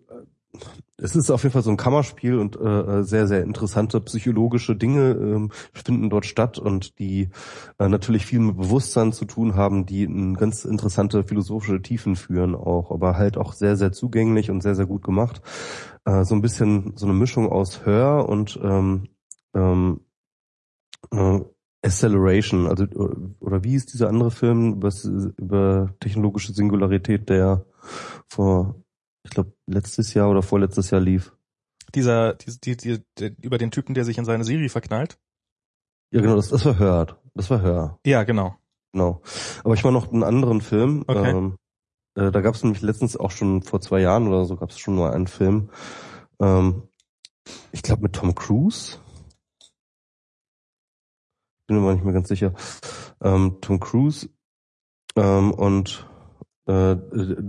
es ist auf jeden Fall so ein Kammerspiel und äh, sehr, sehr interessante psychologische Dinge ähm, finden dort statt und die äh, natürlich viel mit Bewusstsein zu tun haben, die in ganz interessante philosophische Tiefen führen auch, aber halt auch sehr, sehr zugänglich und sehr, sehr gut gemacht. Äh, so ein bisschen so eine Mischung aus Hör und ähm, ähm, äh, Acceleration, also oder wie ist dieser andere Film über, über technologische Singularität, der vor ich glaube, letztes Jahr oder vorletztes Jahr lief. Dieser, die, die, die, die, über den Typen, der sich in seine Siri verknallt? Ja, genau, das, das war Hört. Das war Hör. Ja, genau. Genau. Aber ich war noch einen anderen Film. Okay. Ähm, äh, da gab es nämlich letztens auch schon vor zwei Jahren oder so gab es schon mal einen Film. Ähm, ich glaube mit Tom Cruise. Bin mir nicht mehr ganz sicher. Ähm, Tom Cruise ähm, und äh,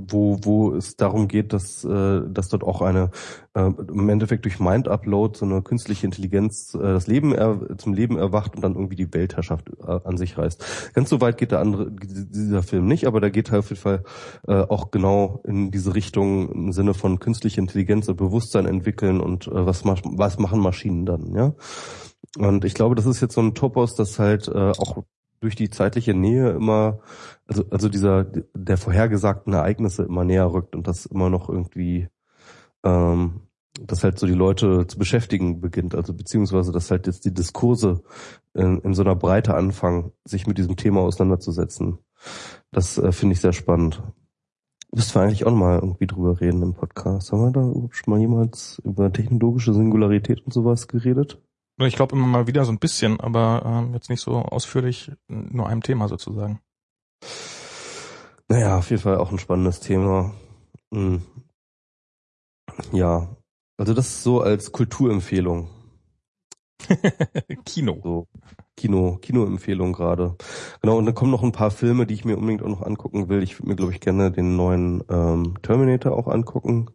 wo, wo es darum geht, dass, äh, dass dort auch eine äh, im Endeffekt durch Mind-Upload so eine künstliche Intelligenz äh, das Leben er, zum Leben erwacht und dann irgendwie die Weltherrschaft äh, an sich reißt. Ganz so weit geht der andere dieser Film nicht, aber der geht halt auf jeden Fall äh, auch genau in diese Richtung im Sinne von künstliche Intelligenz und Bewusstsein entwickeln und äh, was, was machen Maschinen dann, ja. Und ich glaube, das ist jetzt so ein Topos, das halt äh, auch durch die zeitliche Nähe immer, also, also dieser, der vorhergesagten Ereignisse immer näher rückt und das immer noch irgendwie, ähm, dass halt so die Leute zu beschäftigen beginnt, also beziehungsweise dass halt jetzt die Diskurse in, in so einer Breite anfangen, sich mit diesem Thema auseinanderzusetzen. Das äh, finde ich sehr spannend. Müssten wir eigentlich auch mal irgendwie drüber reden im Podcast. Haben wir da schon mal jemals über technologische Singularität und sowas geredet? Ich glaube immer mal wieder so ein bisschen, aber ähm, jetzt nicht so ausführlich, nur einem Thema sozusagen. Naja, auf jeden Fall auch ein spannendes Thema. Hm. Ja, also das ist so als Kulturempfehlung. Kino. So, Kino, Kinoempfehlung gerade. Genau, und dann kommen noch ein paar Filme, die ich mir unbedingt auch noch angucken will. Ich würde mir, glaube ich, gerne den neuen ähm, Terminator auch angucken.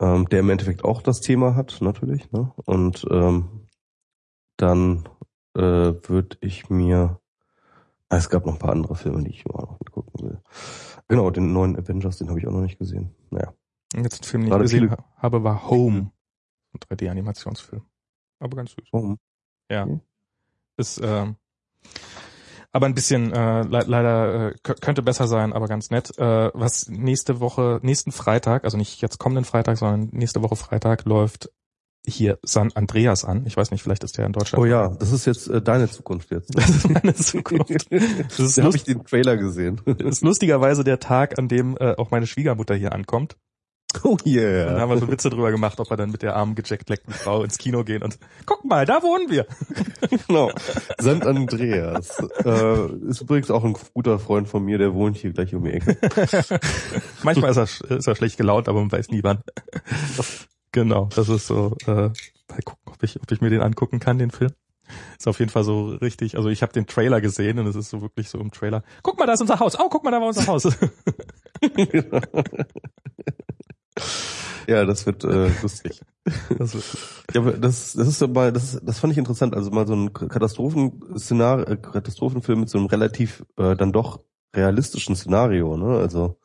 Ähm, der im Endeffekt auch das Thema hat, natürlich. Ne? Und ähm, dann äh, würde ich mir ah, es gab noch ein paar andere Filme, die ich mal noch gucken will. Genau, den neuen Avengers, den habe ich auch noch nicht gesehen. Naja. Jetzt ein Film, den ich gesehen viele... habe, war Home. Ein 3D-Animationsfilm. Aber ganz süß. Home. Ja. Okay. Ist ähm, aber ein bisschen äh, le leider äh, könnte besser sein, aber ganz nett. Äh, was nächste Woche, nächsten Freitag, also nicht jetzt kommenden Freitag, sondern nächste Woche Freitag läuft hier San Andreas an. Ich weiß nicht, vielleicht ist der in Deutschland. Oh ja, das ist jetzt äh, deine Zukunft jetzt. Das ist meine Zukunft. Das ist da habe ich den Trailer gesehen. Das ist lustigerweise der Tag, an dem äh, auch meine Schwiegermutter hier ankommt. Oh yeah. Und da haben wir so Witze drüber gemacht, ob wir dann mit der armen gejackleckten Frau ins Kino gehen und guck mal, da wohnen wir. genau. St. Andreas. Äh, ist übrigens auch ein guter Freund von mir, der wohnt hier gleich um die Ecke. Manchmal ist er, ist er schlecht gelaunt, aber man weiß nie wann. Genau, das ist so, äh, mal gucken, ob ich, ob ich mir den angucken kann, den Film. Ist auf jeden Fall so richtig, also ich habe den Trailer gesehen und es ist so wirklich so im Trailer. Guck mal, da ist unser Haus. Oh, guck mal, da war unser Haus. ja, das wird äh, lustig. Das, wird, ja, das, das ist mal, das, das fand ich interessant. Also mal so ein Katastrophenszenario, äh, Katastrophenfilm mit so einem relativ äh, dann doch realistischen Szenario. Ne? Also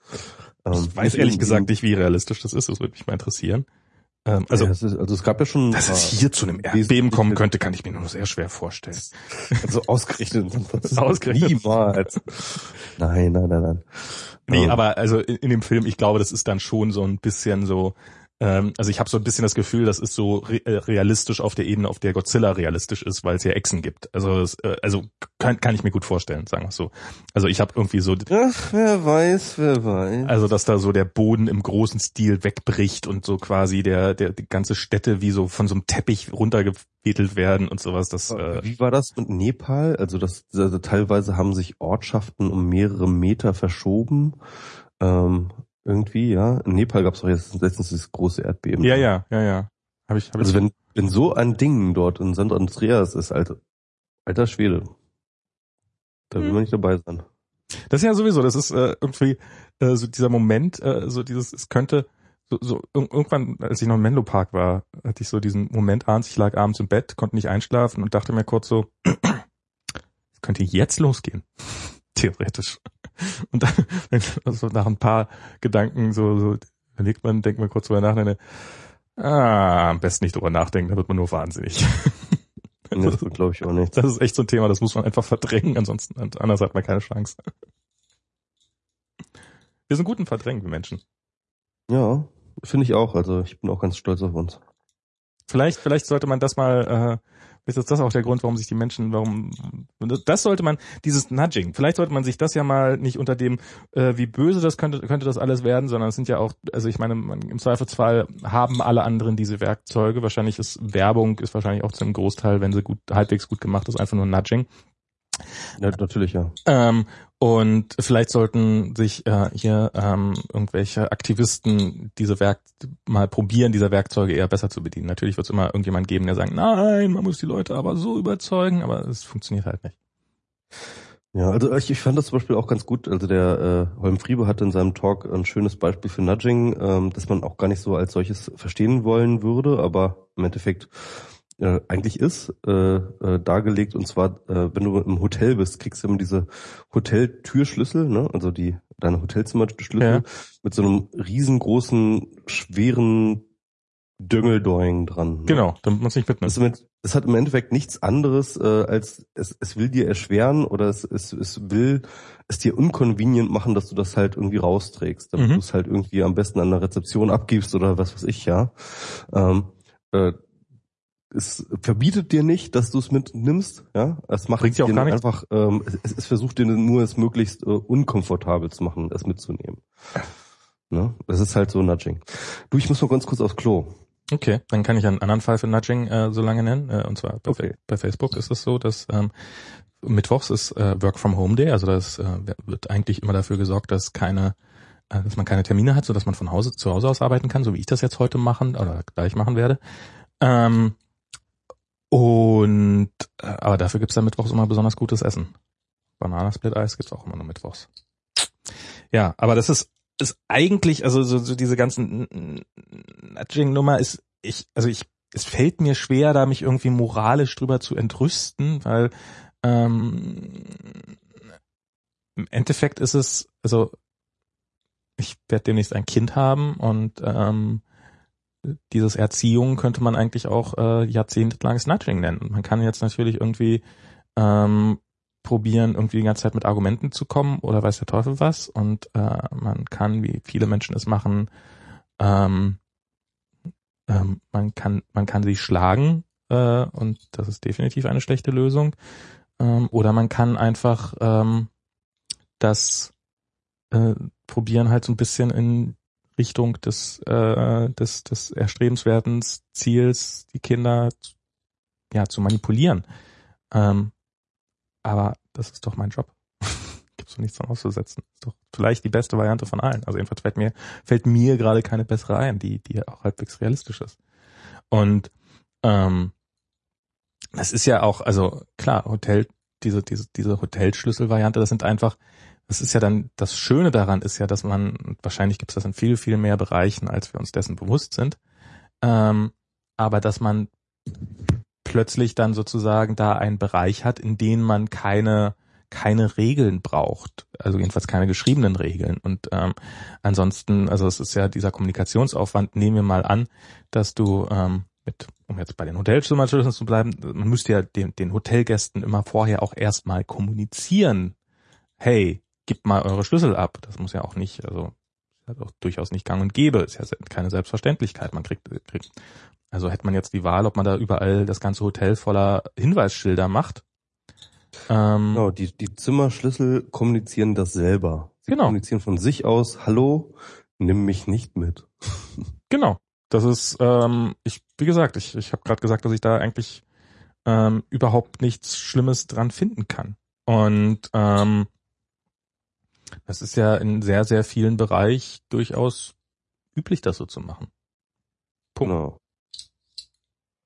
ähm, ich weiß ehrlich gesagt nicht, wie realistisch das ist. Das würde mich mal interessieren. Ähm, also, ja, ist, also es gab ja schon, dass es hier zu einem Erdbeben kommen könnte, kann ich mir nur sehr schwer vorstellen. Also ausgerechnet, ausgerechnet niemals. Nein, nein, nein, nein. Nee, um, aber also in, in, dem Film, ich glaube, das ist dann schon so ein bisschen so ähm, also ich habe so ein bisschen das Gefühl, das ist so re äh, realistisch auf der Ebene, auf der Godzilla realistisch ist, weil es ja Echsen gibt. Also das, äh, also kann, kann ich mir gut vorstellen, sagen wir so. Also ich habe irgendwie so Ach, wer weiß, wer weiß. Also dass da so der Boden im großen Stil wegbricht und so quasi der der die ganze Städte wie so von so einem Teppich runtergewedelt werden und sowas. Das äh, wie war das mit Nepal? Also das also teilweise haben sich Ortschaften um mehrere Meter verschoben. Ähm, irgendwie, ja. In Nepal gab es auch jetzt letztens dieses große Erdbeben. Ja, ja, ja, ja. Hab ich, hab also wenn, wenn so ein Ding dort in St. Andreas ist, alter, alter Schwede, da will hm. man nicht dabei sein. Das ist ja sowieso, das ist äh, irgendwie äh, so dieser Moment, äh, so dieses, es könnte, so, so irgendwann, als ich noch im Menlo Park war, hatte ich so diesen Moment abends, ich lag abends im Bett, konnte nicht einschlafen und dachte mir kurz so, könnte jetzt losgehen. Theoretisch. Und dann, also nach ein paar Gedanken so, so überlegt man, denkt man kurz drüber nach, dann, ah, am besten nicht drüber nachdenken, da wird man nur wahnsinnig. Nee, das glaube ich auch nicht. Das ist echt so ein Thema, das muss man einfach verdrängen, ansonsten anders hat man keine Chance. Wir sind gut im Verdrängen, wir Menschen. Ja, finde ich auch. Also ich bin auch ganz stolz auf uns. Vielleicht, vielleicht sollte man das mal, äh, ist das auch der Grund, warum sich die Menschen, warum, das sollte man, dieses Nudging, vielleicht sollte man sich das ja mal nicht unter dem, äh, wie böse das könnte, könnte das alles werden, sondern es sind ja auch, also ich meine, man, im Zweifelsfall haben alle anderen diese Werkzeuge. Wahrscheinlich ist Werbung, ist wahrscheinlich auch zu einem Großteil, wenn sie gut, halbwegs gut gemacht ist, einfach nur Nudging. Ja, natürlich, ja. Ähm, und vielleicht sollten sich äh, hier ähm, irgendwelche Aktivisten diese Werk mal probieren, diese Werkzeuge eher besser zu bedienen. Natürlich wird es immer irgendjemand geben, der sagt, nein, man muss die Leute aber so überzeugen, aber es funktioniert halt nicht. Ja, also ich, ich fand das zum Beispiel auch ganz gut. Also der äh, Holm Friebe hatte in seinem Talk ein schönes Beispiel für Nudging, ähm, das man auch gar nicht so als solches verstehen wollen würde, aber im Endeffekt äh, eigentlich ist, äh, äh, dargelegt. Und zwar, äh, wenn du im Hotel bist, kriegst du immer diese Hoteltürschlüssel, ne? also die deine Hotelzimmerschlüssel Ja. mit so einem riesengroßen, schweren Döngeldoing dran. Ne? Genau, damit man es nicht mitnimmt. ist mit, hat im Endeffekt nichts anderes, äh, als es, es will dir erschweren oder es, es, es will es dir unconvenient machen, dass du das halt irgendwie rausträgst, damit Mhm. du es halt irgendwie am besten an der Rezeption abgibst oder was weiß ich, ja. Ähm, äh, es verbietet dir nicht, dass du es mitnimmst, ja. Es macht Bringt dir auch gar nichts. einfach, ähm, es, es versucht dir nur es möglichst äh, unkomfortabel zu machen, es mitzunehmen. Ne? Das ist halt so Nudging. Du, ich muss mal ganz kurz aufs Klo. Okay, dann kann ich einen anderen Fall für Nudging äh, so lange nennen. Äh, und zwar bei, Okay. bei Facebook ist es so, dass ähm, Mittwochs ist äh, Work from Home Day, also das äh, wird eigentlich immer dafür gesorgt, dass keine äh, dass man keine Termine hat, so dass man von Hause zu Hause aus arbeiten kann, so wie ich das jetzt heute machen oder gleich machen werde. Ähm, und äh, aber dafür gibt's dann Mittwochs immer besonders gutes Essen. Bananasplit Eis gibt's auch immer nur Mittwochs. Ja, aber das ist ist eigentlich, also so, so diese ganzen Nudging-Nummer ist, ich, also ich, es fällt mir schwer, da mich irgendwie moralisch drüber zu entrüsten, weil ähm, im Endeffekt ist es, also ich werde demnächst ein Kind haben und ähm, dieses Erziehung könnte man eigentlich auch äh, jahrzehntelanges Nudging nennen. Man kann jetzt natürlich irgendwie ähm, probieren, irgendwie die ganze Zeit mit Argumenten zu kommen oder weiß der Teufel was. Und äh, man kann, wie viele Menschen es machen, ähm, ähm, man kann, man kann sie schlagen äh, und das ist definitiv eine schlechte Lösung. Ähm, oder man kann einfach ähm, das äh, probieren halt so ein bisschen in Richtung des, äh, des, des erstrebenswerten Ziels, die Kinder ja zu manipulieren. Ähm, aber das ist doch mein Job. Gibt's doch nichts dran auszusetzen. Ist doch vielleicht die beste Variante von allen. Also jedenfalls fällt mir, fällt mir gerade keine bessere ein, die, die auch halbwegs realistisch ist. Und ähm, das ist ja auch, also klar, Hotel, diese, diese, diese Hotelschlüsselvariante, das sind einfach, das ist ja dann, das Schöne daran ist ja, dass man, wahrscheinlich gibt es das in viel, viel mehr Bereichen, als wir uns dessen bewusst sind, ähm, aber dass man plötzlich dann sozusagen da einen Bereich hat, in dem man keine keine Regeln braucht, also jedenfalls keine geschriebenen Regeln. Und ähm, ansonsten, also es ist ja dieser Kommunikationsaufwand, nehmen wir mal an, dass du ähm, mit, um jetzt bei den Hotelzimmerschlüsseln zu bleiben, man müsste ja den, den Hotelgästen immer vorher auch erstmal kommunizieren, hey, gebt mal eure Schlüssel ab. Das muss ja auch nicht, also ist ja auch durchaus nicht gang und gäbe, ist ja keine Selbstverständlichkeit. Man kriegt, kriegt also hätte man jetzt die Wahl, ob man da überall das ganze Hotel voller Hinweisschilder macht. Ähm, Genau, die, die Zimmerschlüssel kommunizieren das selber. Sie Genau. kommunizieren von sich aus, hallo, nimm mich nicht mit. Genau. Das ist, ähm, ich, wie gesagt, ich, ich habe gerade gesagt, dass ich da eigentlich ähm, überhaupt nichts Schlimmes dran finden kann. Und ähm, das ist ja in sehr, sehr vielen Bereich durchaus üblich, das so zu machen. Punkt. Genau.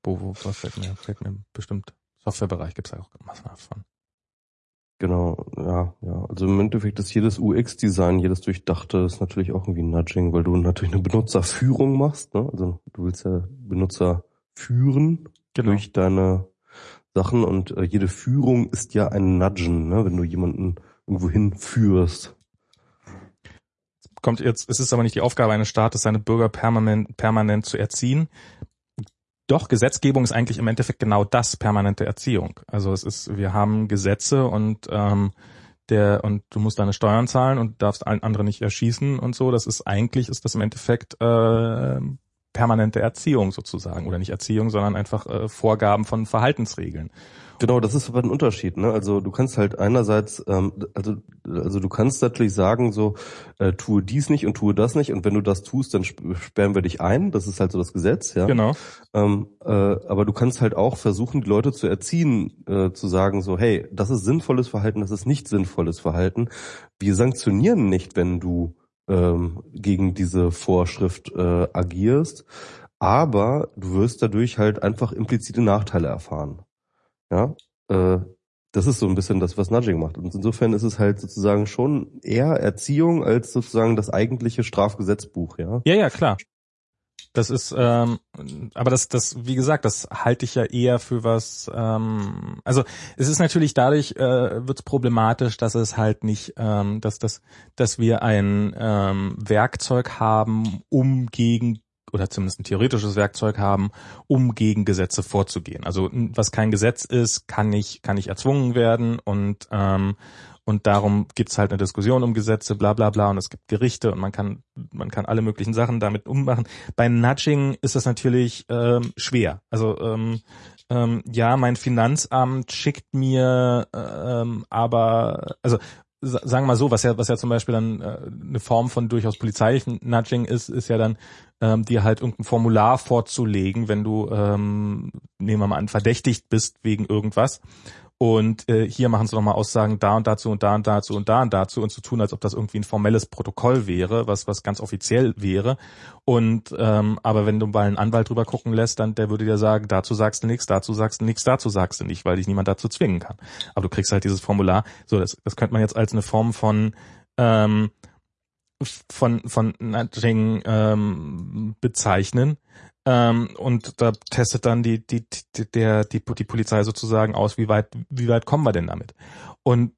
Wo, wo, was fällt mir? Fällt mir bestimmt. Softwarebereich gibt's ja auch massenhaft von. Genau, ja, ja. Also im Endeffekt ist jedes UX-Design, jedes Durchdachte ist natürlich auch irgendwie Nudging, weil du natürlich eine Benutzerführung machst, ne? Also du willst ja Benutzer führen Genau. durch deine Sachen und äh, jede Führung ist ja ein Nudgen, ne, wenn du jemanden irgendwo hinführst. Kommt jetzt, es ist aber nicht die Aufgabe eines Staates, seine Bürger permanent, permanent zu erziehen. Doch, Gesetzgebung ist eigentlich im Endeffekt genau das, permanente Erziehung. Also es ist, wir haben Gesetze und ähm, der und du musst deine Steuern zahlen und darfst allen anderen nicht erschießen und so. Das ist eigentlich ist das im Endeffekt äh, permanente Erziehung sozusagen oder nicht Erziehung, sondern einfach äh, Vorgaben von Verhaltensregeln. Genau, das ist aber ein Unterschied. Ne? Also du kannst halt einerseits, ähm, also also du kannst natürlich sagen so, äh, tue dies nicht und tue das nicht und wenn du das tust, dann sperren wir dich ein. Das ist halt so das Gesetz, ja. Genau. Ähm, äh, aber du kannst halt auch versuchen, die Leute zu erziehen, äh, zu sagen so, hey, das ist sinnvolles Verhalten, das ist nicht sinnvolles Verhalten. Wir sanktionieren nicht, wenn du ähm, gegen diese Vorschrift äh, agierst, aber du wirst dadurch halt einfach implizite Nachteile erfahren. Ja, äh, das ist so ein bisschen das, was Nudging macht. Und insofern ist es halt sozusagen schon eher Erziehung als sozusagen das eigentliche Strafgesetzbuch, ja. Ja, ja, klar. Das ist, ähm, aber das, das, wie gesagt, das halte ich ja eher für was. Ähm, also es ist natürlich dadurch äh, wird es problematisch, dass es halt nicht, ähm, dass das, dass wir ein ähm, Werkzeug haben, um gegen oder zumindest ein theoretisches Werkzeug haben, um gegen Gesetze vorzugehen. Also was kein Gesetz ist, kann nicht, kann nicht erzwungen werden und ähm, und darum gibt's halt eine Diskussion um Gesetze, bla bla bla, und es gibt Gerichte und man kann, man kann alle möglichen Sachen damit ummachen. Bei Nudging ist das natürlich ähm, schwer. Also ähm, ähm, ja, mein Finanzamt schickt mir ähm, aber, also sagen wir mal so, was ja, was ja zum Beispiel dann äh, eine Form von durchaus polizeilichen Nudging ist, ist ja dann, ähm, dir halt irgendein Formular vorzulegen, wenn du, ähm, nehmen wir mal an, verdächtigt bist wegen irgendwas und äh, hier machen sie nochmal Aussagen da und dazu und da und dazu und da und dazu und zu tun, als ob das irgendwie ein formelles Protokoll wäre, was was ganz offiziell wäre. Und ähm, aber wenn du mal einen Anwalt drüber gucken lässt, dann der würde dir sagen, dazu sagst du nichts, dazu sagst du nichts, dazu sagst du nicht, weil dich niemand dazu zwingen kann. Aber du kriegst halt dieses Formular. So, das, das könnte man jetzt als eine Form von ähm, von von Nudging ähm, bezeichnen ähm, und da testet dann die, die, die, der, die, die Polizei sozusagen aus, wie weit, wie weit kommen wir denn damit? Und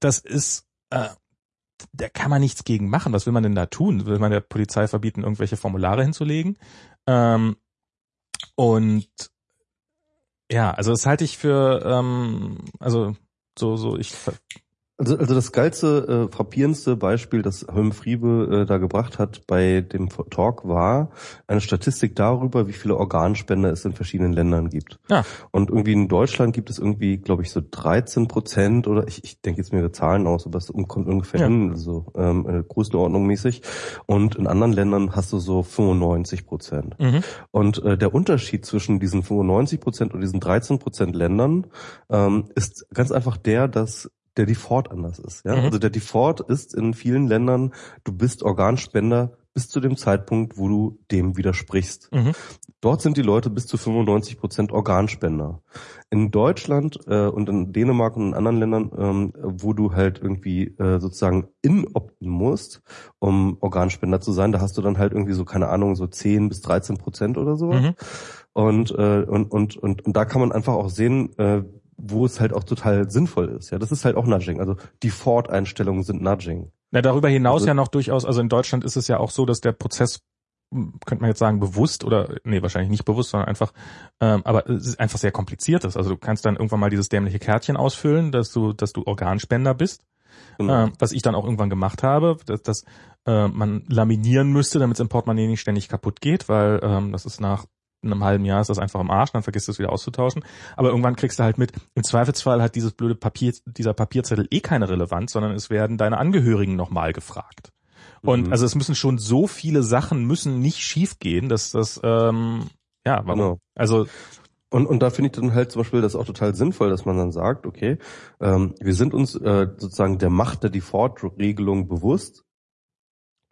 das ist, äh, da kann man nichts gegen machen. Was will man denn da tun? Will man der Polizei verbieten, irgendwelche Formulare hinzulegen? Ähm, und ja, also das halte ich für, ähm, also so, so, ich also, also das geilste, äh, frappierendste Beispiel, das Holm Friebe äh, da gebracht hat bei dem Talk war eine Statistik darüber, wie viele Organspender es in verschiedenen Ländern gibt. Ja. Und irgendwie in Deutschland gibt es irgendwie, glaube ich, so 13 Prozent oder ich, ich denke jetzt mir Zahlen aus, aber es kommt ungefähr ja. hin, also ähm, Größenordnung mäßig. Und in anderen Ländern hast du so 95 Prozent. Mhm. Und äh, der Unterschied zwischen diesen 95 Prozent und diesen 13 Prozent Ländern ähm, ist ganz einfach der, dass der Default anders ist. Ja? Mhm. Also der Default ist in vielen Ländern, du bist Organspender bis zu dem Zeitpunkt, wo du dem widersprichst. Mhm. Dort sind die Leute bis zu 95 Prozent Organspender. In Deutschland äh, und in Dänemark und in anderen Ländern, ähm, wo du halt irgendwie äh, sozusagen inopten musst, um Organspender zu sein, da hast du dann halt irgendwie so, keine Ahnung, so 10 bis 13 Prozent oder so. Mhm. Und, äh, und, und, und, und da kann man einfach auch sehen, äh, wo es halt auch total sinnvoll ist. Ja, das ist halt auch Nudging. Also die Ford-Einstellungen sind Nudging. Na, darüber hinaus also, ja noch durchaus, also in Deutschland ist es ja auch so, dass der Prozess hm, könnte man jetzt sagen, bewusst oder nee, wahrscheinlich nicht bewusst, sondern einfach, ähm, aber es ist einfach sehr kompliziert ist. Also du kannst dann irgendwann mal dieses dämliche Kärtchen ausfüllen, dass du, dass du Organspender bist. Genau. Äh, was ich dann auch irgendwann gemacht habe, dass, dass äh, man laminieren müsste, damit es im Portemonnaie nicht ständig kaputt geht, weil ähm, das ist nach in einem halben Jahr ist das einfach im Arsch, dann vergisst du es wieder auszutauschen. Aber irgendwann kriegst du halt mit, im Zweifelsfall hat dieses blöde Papier, dieser Papierzettel eh keine Relevanz, sondern es werden deine Angehörigen nochmal gefragt. Und mhm. also es müssen schon so viele Sachen müssen nicht schiefgehen, dass das ähm, ja, warum? Genau. Also und, und da finde ich dann halt zum Beispiel das auch total sinnvoll, dass man dann sagt, okay, ähm, wir sind uns äh, sozusagen der Macht der Default-Regelung bewusst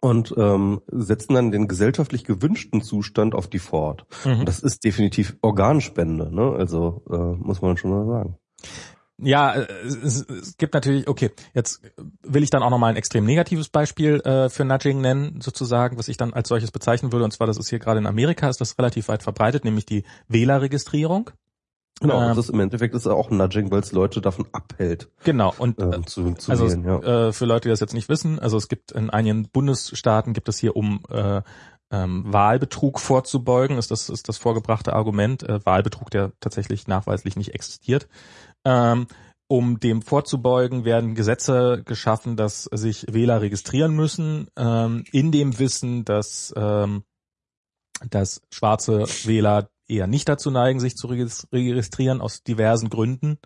und ähm, setzen dann den gesellschaftlich gewünschten Zustand auf die fort. Mhm. Und das ist definitiv Organspende, ne? Also äh, muss man schon mal sagen. Ja, äh, es, es gibt natürlich, okay, jetzt will ich dann auch nochmal ein extrem negatives Beispiel äh, für Nudging nennen, sozusagen, was ich dann als solches bezeichnen würde. Und zwar, das ist hier gerade in Amerika, ist das relativ weit verbreitet, nämlich die Wählerregistrierung. Genau, Ähm, das ist im Endeffekt ist auch ein Nudging, weil es Leute davon abhält, Genau, und ähm, zu, zu also wählen. es, Ja. äh, für Leute, die das jetzt nicht wissen, also es gibt in einigen Bundesstaaten gibt es hier um äh, ähm, Wahlbetrug vorzubeugen, ist das ist das vorgebrachte Argument, äh, Wahlbetrug, der tatsächlich nachweislich nicht existiert. Ähm, um dem vorzubeugen, werden Gesetze geschaffen, dass sich Wähler registrieren müssen, ähm, in dem Wissen, dass ähm, dass schwarze Wähler eher nicht dazu neigen, sich zu regis- registrieren aus diversen Gründen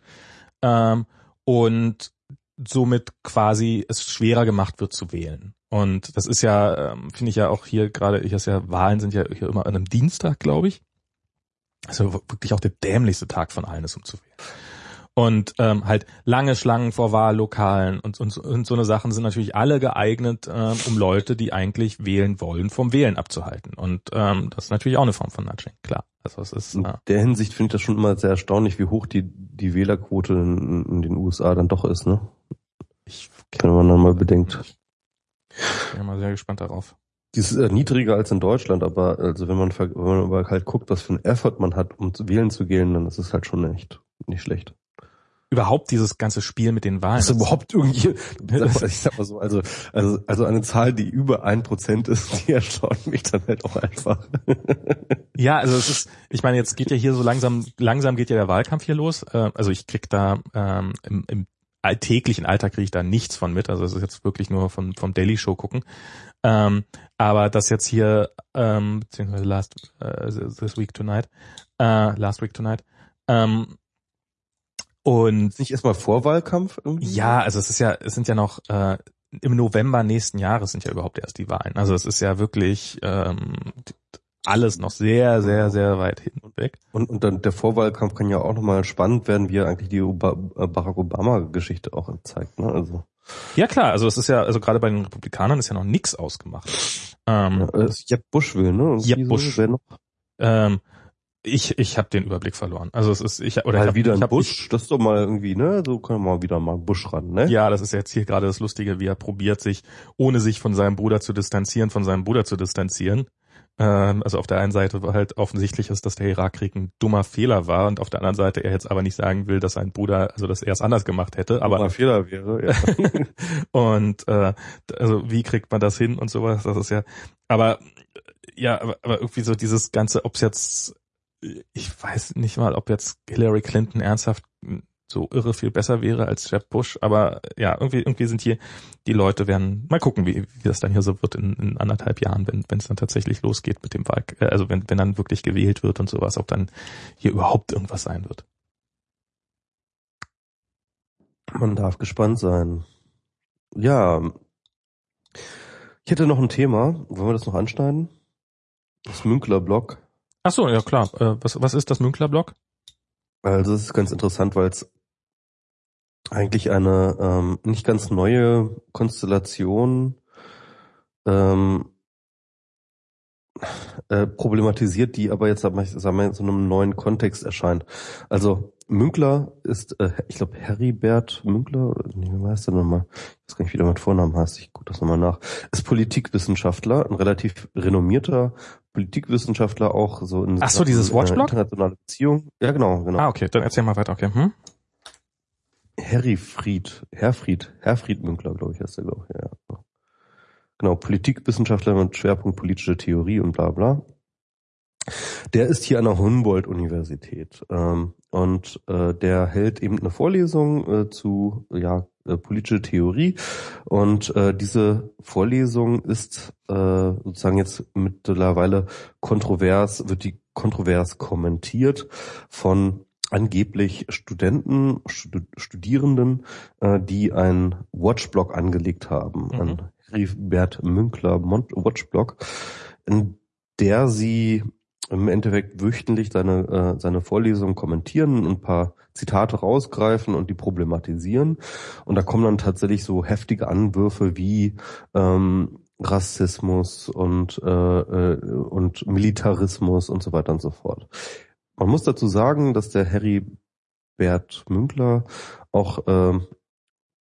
ähm, und somit quasi es schwerer gemacht wird zu wählen. Und das ist ja, ähm, finde ich ja auch hier gerade, ich das ja, Wahlen sind ja hier immer an einem Dienstag, glaube ich. Also wirklich auch der dämlichste Tag von allen ist, um zu wählen. Und ähm, halt lange Schlangen vor Wahllokalen und, und, und so eine Sachen sind natürlich alle geeignet, ähm, um Leute, die eigentlich wählen wollen, vom Wählen abzuhalten. Und ähm, das ist natürlich auch eine Form von Nudging, klar. Also es ist In der Hinsicht finde ich das schon immer sehr erstaunlich, wie hoch die, die Wählerquote in, in den USA dann doch ist, ne? ich Wenn man dann mal bedenkt. bin mal sehr gespannt darauf. Die ist äh, niedriger als in Deutschland, aber also wenn man, wenn man aber halt guckt, was für ein Effort man hat, um zu wählen zu gehen, dann ist es halt schon echt nicht schlecht. Überhaupt dieses ganze Spiel mit den Wahlen. Ist überhaupt irgendwie, ich sag mal so, also, also, also eine Zahl, die über ein Prozent ist, die erstaunt mich dann halt auch einfach. Ja, also es ist, ich meine, jetzt geht ja hier so langsam, langsam geht ja der Wahlkampf hier los. Äh, Also ich krieg da ähm, im, im alltäglichen Alltag kriege ich da nichts von mit. Also es ist jetzt wirklich nur vom, vom Daily Show gucken. Ähm, aber das jetzt hier, ähm, beziehungsweise last äh, this week tonight, äh, last week tonight, ähm, und nicht erstmal Vorwahlkampf irgendwie? ja, also es ist ja, es sind ja noch äh, im November nächsten Jahres sind ja überhaupt erst die Wahlen. Also es ist ja wirklich ähm, alles noch sehr, sehr, sehr weit hinten weg. Und, und dann der Vorwahlkampf kann ja auch nochmal spannend werden, wie er eigentlich die Oba äh, Barack Obama-Geschichte auch zeigt. Ne? Also Ja klar, also es ist ja, also gerade bei den Republikanern ist ja noch nix ausgemacht. Ähm, ja, äh, Jeb Bush will, ne? Irgendwie Jeb Bush. wer noch? ähm, ich ich habe den Überblick verloren. Also es ist ich oder Mal ich hab, wieder ich ein hab, Bush, das ist doch mal irgendwie, ne? So können wir mal wieder mal Bush ran, ne? Ja, das ist jetzt hier gerade das Lustige, wie er probiert sich, ohne sich von seinem Bruder zu distanzieren, von seinem Bruder zu distanzieren. Ähm, also auf der einen Seite halt offensichtlich ist, dass der Irakkrieg ein dummer Fehler war und auf der anderen Seite er jetzt aber nicht sagen will, dass sein Bruder, also dass er es anders gemacht hätte. Aber ein Fehler wäre, ja. und äh, also wie kriegt man das hin und sowas, das ist ja, aber ja, aber, aber irgendwie so dieses ganze, ob es jetzt, ich weiß nicht mal, ob jetzt Hillary Clinton ernsthaft so irre viel besser wäre als Jeb Bush, aber ja, irgendwie, irgendwie sind hier, die Leute werden, mal gucken, wie, wie das dann hier so wird in, in anderthalb Jahren, wenn es dann tatsächlich losgeht mit dem Wahl, äh, also wenn, wenn dann wirklich gewählt wird und sowas, ob dann hier überhaupt irgendwas sein wird. Man darf gespannt sein. Ja. Ich hätte noch ein Thema. Wollen wir das noch anschneiden? Das Münkler-Blog. Ach so, ja klar. Äh, was, was ist das Münkler-Blog? Also es ist ganz interessant, weil es eigentlich eine ähm, nicht ganz neue Konstellation ähm, äh, problematisiert, die aber jetzt sagen wir, in so einem neuen Kontext erscheint. Also Münkler ist, äh, ich glaube Heribert Münkler, oder nee, wie heißt der nochmal? Ich weiß gar nicht, wie der mit Vornamen heißt, ich gucke das nochmal nach. Ist Politikwissenschaftler, ein relativ renommierter Politikwissenschaftler, auch so in Ach so, dieses äh, Watchblog? internationale Beziehung. Ja, genau, genau. Ah, okay, dann erzähl mal weiter, okay. Hm? Herifried, Herfried, Herfried Münkler, glaube ich, heißt der, glaube ich, ja. ja. Genau, Politikwissenschaftler mit Schwerpunkt politische Theorie und bla bla. Der ist hier an der Humboldt-Universität ähm, und äh, der hält eben eine Vorlesung äh, zu ja äh, politische Theorie und äh, diese Vorlesung ist äh, sozusagen jetzt mittlerweile kontrovers, wird die kontrovers kommentiert von angeblich Studenten, Stud Studierenden, äh, die einen Watchblog angelegt haben, Mhm. ein Heribert Münkler Watchblog, in der sie im Endeffekt wöchentlich seine, äh, seine Vorlesungen kommentieren ein paar Zitate rausgreifen und die problematisieren. Und da kommen dann tatsächlich so heftige Anwürfe wie ähm, Rassismus und, äh, äh, und Militarismus und so weiter und so fort. Man muss dazu sagen, dass der Heribert Münkler auch ähm,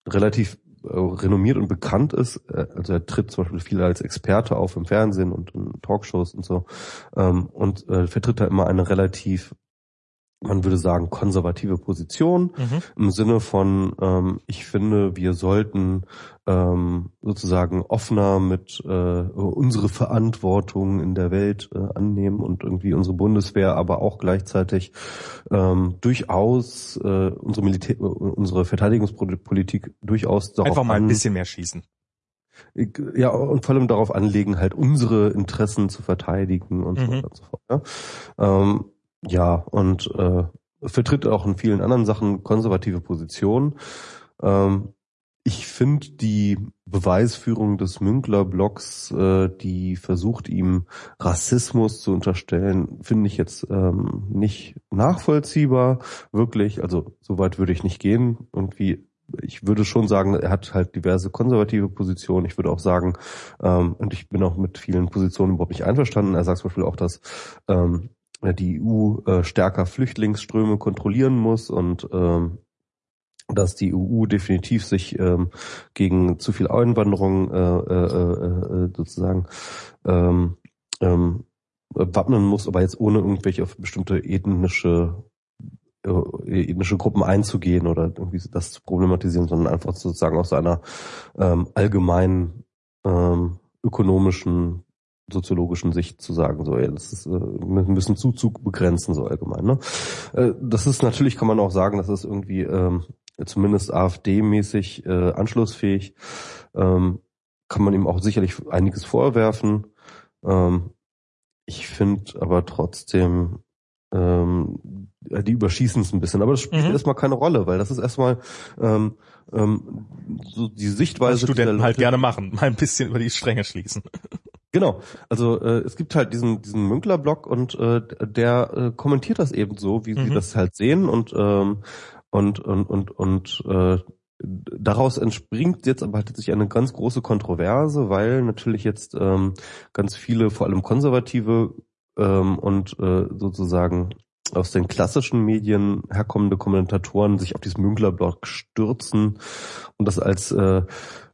relativ äh, renommiert und bekannt ist. Äh, Also er tritt zum Beispiel viel als Experte auf im Fernsehen und in Talkshows und so ähm, und äh, vertritt da immer eine relativ man würde sagen, konservative Position Mhm. im Sinne von, ähm, ich finde, wir sollten ähm, sozusagen offener mit äh, unsere Verantwortung in der Welt äh, annehmen und irgendwie unsere Bundeswehr, aber auch gleichzeitig ähm, durchaus äh, unsere Militär, unsere Verteidigungspolitik durchaus darauf Einfach mal ein bisschen mehr schießen. ja, und vor allem darauf anlegen, halt unsere Interessen zu verteidigen und so Mhm. weiter und so fort. Ja, ähm, ja und äh, vertritt auch in vielen anderen Sachen konservative Positionen. Ähm, ich finde die Beweisführung des Münkler-Blocks, äh, die versucht ihm Rassismus zu unterstellen, finde ich jetzt ähm, nicht nachvollziehbar, wirklich. Also so weit würde ich nicht gehen. Irgendwie ich würde schon sagen, er hat halt diverse konservative Positionen. Ich würde auch sagen, ähm, und ich bin auch mit vielen Positionen überhaupt nicht einverstanden. Er sagt zum Beispiel auch, dass ähm, die EU äh, stärker Flüchtlingsströme kontrollieren muss und ähm, dass die EU definitiv sich ähm, gegen zu viel Einwanderung äh, äh, äh, äh, sozusagen ähm, ähm, wappnen muss, aber jetzt ohne irgendwelche auf bestimmte ethnische äh, ethnische Gruppen einzugehen oder irgendwie das zu problematisieren, sondern einfach sozusagen aus einer ähm, allgemeinen ähm, ökonomischen soziologischen Sicht zu sagen, so, ey, das ist, äh, wir müssen Zuzug begrenzen, so allgemein. Ne? Äh, das ist natürlich, kann man auch sagen, das ist irgendwie ähm, zumindest AfD-mäßig äh, anschlussfähig. Ähm, kann man ihm auch sicherlich einiges vorwerfen. Ähm, ich finde aber trotzdem, ähm, die überschießen es ein bisschen. Aber das spielt Mhm. erstmal keine Rolle, weil das ist erstmal ähm, ähm, so die Sichtweise. Was Studenten halt gerne machen, mal ein bisschen über die Stränge schließen. Genau, also äh, es gibt halt diesen diesen Münkler-Blog und äh, der äh, kommentiert das eben so, wie sie Mhm. das halt sehen und ähm, und und und und äh, daraus entspringt jetzt aber halt sich eine ganz große Kontroverse, weil natürlich jetzt ähm, ganz viele, vor allem konservative ähm, und äh, sozusagen aus den klassischen Medien herkommende Kommentatoren sich auf diesen Münkler-Blog stürzen und das als äh,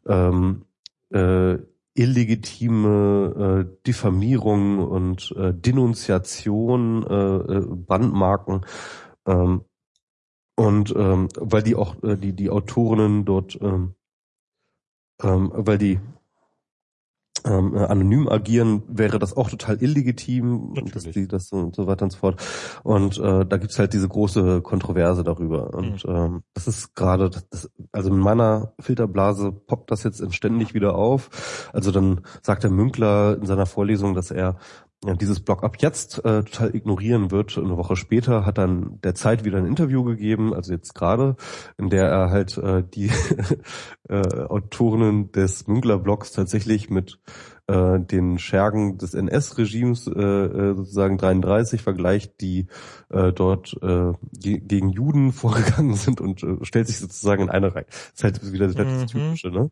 ähm, äh, illegitime äh, Diffamierung und äh, Denunziation, äh, äh, Brandmarken ähm, und ähm, weil die auch äh, die die Autorinnen dort ähm, ähm, weil die ähm, äh, anonym agieren, wäre das auch total illegitim, Natürlich. dass die das und so weiter und so fort. Und äh, da gibt's halt diese große Kontroverse darüber. Und ähm, das ist gerade, also in meiner Filterblase poppt das jetzt ständig wieder auf. Also dann sagt der Münkler in seiner Vorlesung, dass er dieses Blog ab jetzt äh, total ignorieren wird. Eine Woche später hat dann der Zeit wieder ein Interview gegeben, also jetzt gerade, in der er halt äh, die äh, Autorinnen des Münkler-Blogs tatsächlich mit äh, den Schergen des NS-Regimes äh, äh, sozusagen 33 vergleicht, die äh, dort äh, ge gegen Juden vorgegangen sind und äh, stellt sich sozusagen in eine Reihe. Das ist halt wieder das Mhm. Typische, ne?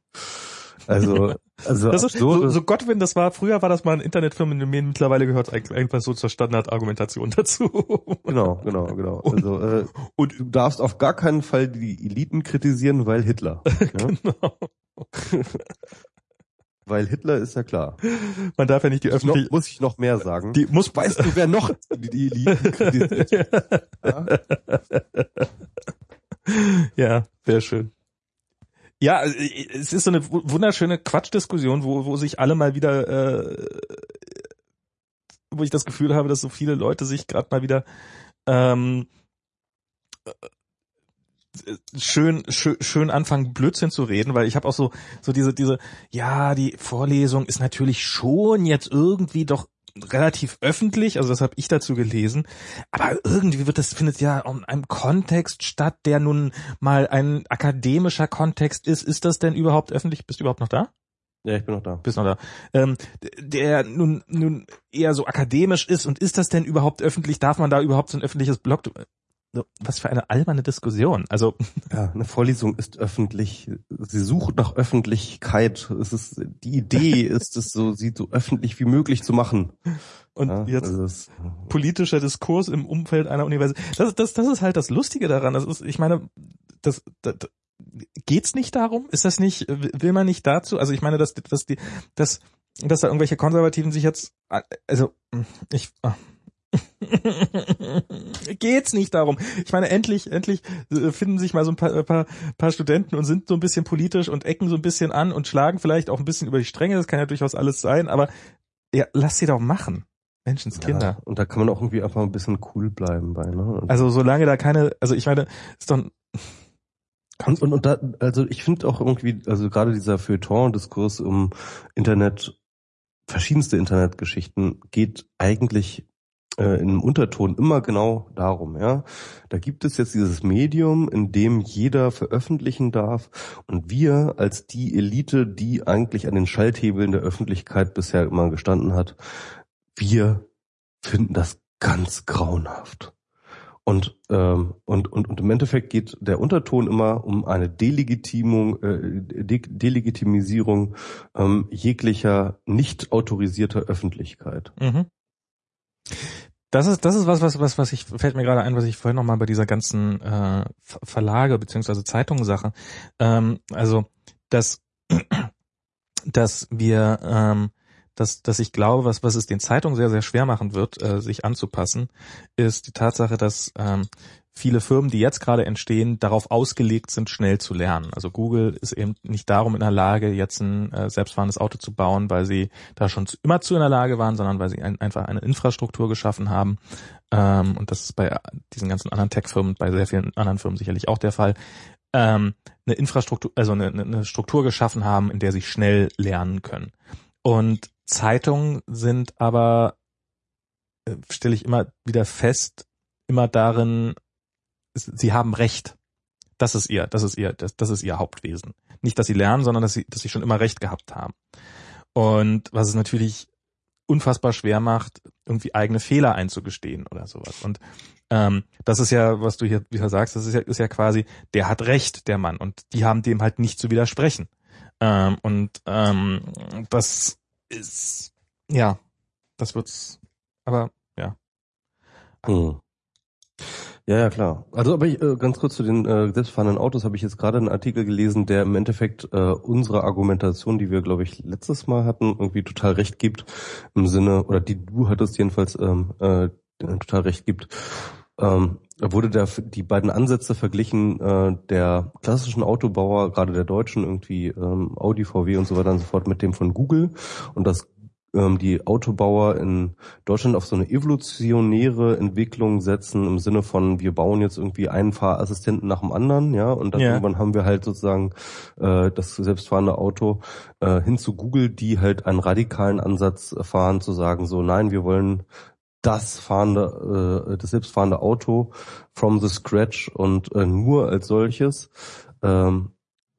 Also, also Das ist, so, so Godwin, das war, früher war das mal ein Internetphänomen, mittlerweile gehört es eigentlich einfach so zur Standardargumentation dazu. Genau, genau, genau. Also, äh, und du darfst auf gar keinen Fall die Eliten kritisieren, weil Hitler. Ja? Genau. Weil Hitler ist ja klar. Man darf ja nicht die öffentliche, muss ich noch mehr sagen. die muss, weißt du, wer noch die, die Eliten kritisiert? Ja? ja, sehr schön. Ja, also, es ist so eine wu- wunderschöne Quatschdiskussion, wo, wo sich alle mal wieder, äh, wo ich das Gefühl habe, dass so viele Leute sich gerade mal wieder ähm, äh, schön, schön, schön anfangen Blödsinn zu reden, weil ich habe auch so so diese diese ja die Vorlesung ist natürlich schon jetzt irgendwie doch relativ öffentlich, also das habe ich dazu gelesen, aber irgendwie wird das findet ja in einem Kontext statt, der nun mal ein akademischer Kontext ist. Ist das denn überhaupt öffentlich? Bist du überhaupt noch da? ja, ich bin noch da. Bist noch da? Ähm, der nun nun eher so akademisch ist und ist das denn überhaupt öffentlich? Darf man da überhaupt so ein öffentliches Blog? Was für eine alberne Diskussion. Also Ja, eine Vorlesung ist öffentlich. Sie sucht nach Öffentlichkeit. Es ist, die Idee ist es so, sie so öffentlich wie möglich zu machen. und ja, jetzt also politischer Diskurs im Umfeld einer Universität. Das, das, das ist halt das Lustige daran. Das ist, ich meine, das, das geht's nicht darum? Ist das nicht, will man nicht dazu? Also ich meine, dass, dass die, dass, dass da irgendwelche Konservativen sich jetzt, also ich, Geht's nicht darum. Ich meine, endlich, endlich äh, finden sich mal so ein paar, paar, paar Studenten und sind so ein bisschen politisch und ecken so ein bisschen an und schlagen vielleicht auch ein bisschen über die Stränge. Das kann ja durchaus alles sein, aber ja, lass sie doch machen. Menschenskinder. Ja, und da kann man auch irgendwie einfach ein bisschen cool bleiben bei, ne? Also solange da keine, also ich meine, ist doch und, und, und da, also ich finde auch irgendwie, also gerade dieser Feuilleton-Diskurs um Internet, verschiedenste Internetgeschichten geht eigentlich äh, in einem Unterton immer genau darum, ja. Da gibt es jetzt dieses Medium, in dem jeder veröffentlichen darf und wir als die Elite, die eigentlich an den Schalthebeln der Öffentlichkeit bisher immer gestanden hat, wir finden das ganz grauenhaft. Und, ähm, und, und, und im Endeffekt geht der Unterton immer um eine Delegitimung, äh, De Delegitimisierung ähm, jeglicher nicht autorisierter Öffentlichkeit. Mhm. Das ist, das ist was, was, was, was ich, fällt mir gerade ein, was ich vorhin nochmal bei dieser ganzen äh, Verlage beziehungsweise Zeitungssache, ähm, also dass, dass wir ähm, dass, dass ich glaube, was, was es den Zeitungen sehr, sehr schwer machen wird, äh, sich anzupassen, ist die Tatsache, dass ähm, viele Firmen, die jetzt gerade entstehen, darauf ausgelegt sind, schnell zu lernen. Also Google ist eben nicht darum in der Lage, jetzt ein äh, selbstfahrendes Auto zu bauen, weil sie da schon immer zu in der Lage waren, sondern weil sie ein, einfach eine Infrastruktur geschaffen haben. Ähm, und das ist bei diesen ganzen anderen Tech-Firmen, bei sehr vielen anderen Firmen sicherlich auch der Fall. Ähm, eine Infrastruktur, also eine, eine Struktur geschaffen haben, in der sie schnell lernen können. Und Zeitungen sind aber, äh, stelle ich immer wieder fest, immer darin, sie haben Recht. Das ist ihr, das ist ihr, das, das ist ihr Hauptwesen. Nicht, dass sie lernen, sondern dass sie, dass sie schon immer Recht gehabt haben. Und was es natürlich unfassbar schwer macht, irgendwie eigene Fehler einzugestehen oder sowas. Und ähm, das ist ja, was du hier wieder sagst, das ist ja, ist ja quasi, der hat Recht, der Mann, und die haben dem halt nicht zu widersprechen. Ähm, und ähm, das ist, ja, das wird's, aber ja. Hm. Ja, ja, klar. Also, aber ich, äh, ganz kurz zu den äh, selbstfahrenden Autos habe ich jetzt gerade einen Artikel gelesen, der im Endeffekt äh, unsere Argumentation, die wir, glaube ich, letztes Mal hatten, irgendwie total recht gibt, im Sinne, oder die du hattest jedenfalls ähm, äh, total recht gibt. Ähm, wurde der, die beiden Ansätze verglichen, äh, der klassischen Autobauer, gerade der deutschen, irgendwie ähm, Audi, VW und so weiter und so fort, mit dem von Google und das ähm, die Autobauer in Deutschland auf so eine evolutionäre Entwicklung setzen im Sinne von wir bauen jetzt irgendwie einen Fahrassistenten nach dem anderen, ja, und dann ja. irgendwann haben wir halt sozusagen äh, das selbstfahrende Auto äh, hin zu Google, die halt einen radikalen Ansatz fahren, zu sagen so, nein, wir wollen das fahrende, äh, das selbstfahrende Auto from the scratch und äh, nur als solches. Ähm,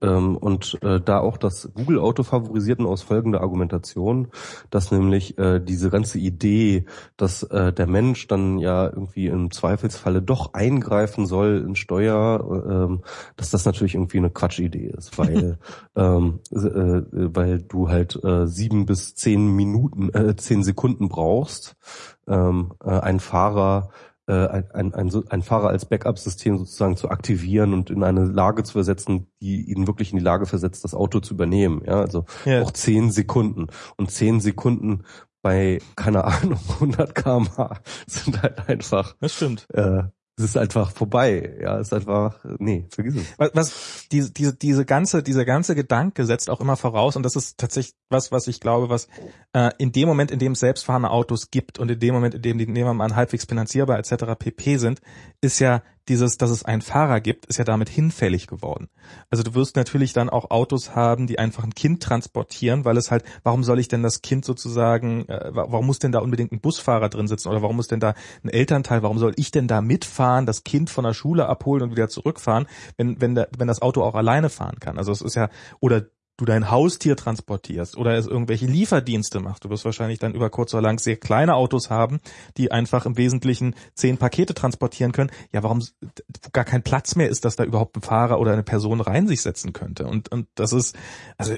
ähm, und äh, da auch das Google Auto favorisierten aus folgender Argumentation, dass nämlich äh, diese ganze Idee, dass äh, der Mensch dann ja irgendwie im Zweifelsfalle doch eingreifen soll in Steuer, ähm, dass das natürlich irgendwie eine Quatschidee ist, weil ähm, äh, weil du halt äh, sieben bis zehn Minuten, äh, zehn Sekunden brauchst, ähm, äh, ein Fahrer äh, ein, ein, ein, Fahrer als Backup-System sozusagen zu aktivieren und in eine Lage zu versetzen, die ihn wirklich in die Lage versetzt, das Auto zu übernehmen. Ja, also ja. auch zehn Sekunden. Und zehn Sekunden bei, keine Ahnung, 100 kmh sind halt einfach. Das stimmt. Äh, es ist einfach vorbei. Ja, es ist einfach, nee, vergiss es. Was, was diese, diese, diese ganze, dieser ganze Gedanke setzt auch immer voraus, und das ist tatsächlich was, was ich glaube, was äh, in dem Moment, in dem es selbstfahrende Autos gibt und in dem Moment, in dem die nehmen wir mal halbwegs finanzierbar etc. pp sind, ist ja dieses, dass es einen Fahrer gibt, ist ja damit hinfällig geworden. Also du wirst natürlich dann auch Autos haben, die einfach ein Kind transportieren, weil es halt, warum soll ich denn das Kind sozusagen, äh, warum muss denn da unbedingt ein Busfahrer drin sitzen oder warum muss denn da ein Elternteil, warum soll ich denn da mitfahren, das Kind von der Schule abholen und wieder zurückfahren, wenn, wenn, der, wenn das Auto auch alleine fahren kann? Also es ist ja, oder du dein Haustier transportierst oder es irgendwelche Lieferdienste machst. Du wirst wahrscheinlich dann über kurz oder lang sehr kleine Autos haben, die einfach im Wesentlichen zehn Pakete transportieren können. Ja, warum gar kein Platz mehr ist, dass da überhaupt ein Fahrer oder eine Person rein sich setzen könnte? Und, und das ist, also.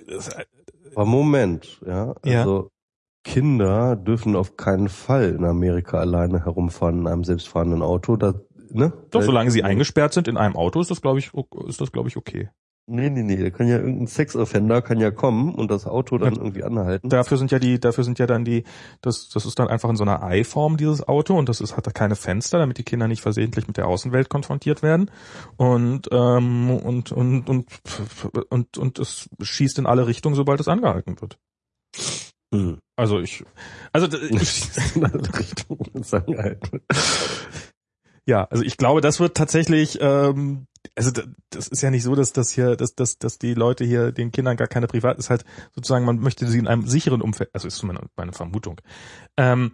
Aber Moment, ja. Also ja. Kinder dürfen auf keinen Fall in Amerika alleine herumfahren in einem selbstfahrenden Auto. Da, ne? Doch, solange sie eingesperrt sind in einem Auto, ist das, glaube ich, ist das, glaube ich, okay. Nee, nee, nee, da kann ja irgendein Sexoffender kann ja kommen und das Auto dann ja, irgendwie anhalten. Dafür sind ja die, dafür sind ja dann die, das, das ist dann einfach in so einer Ei-Form, dieses Auto, und das ist, hat da keine Fenster, damit die Kinder nicht versehentlich mit der Außenwelt konfrontiert werden. Und, ähm, und, und, und, und, und es schießt in alle Richtungen, sobald es angehalten wird. Hm. Also ich, also ich, in alle Richtungen angehalten. wird. Ja, also ich glaube, das wird tatsächlich, ähm, also das ist ja nicht so, dass das hier, dass, dass, dass die Leute hier den Kindern gar keine Privat, ist halt sozusagen, man möchte sie in einem sicheren Umfeld, also ist meine, meine Vermutung. Ähm,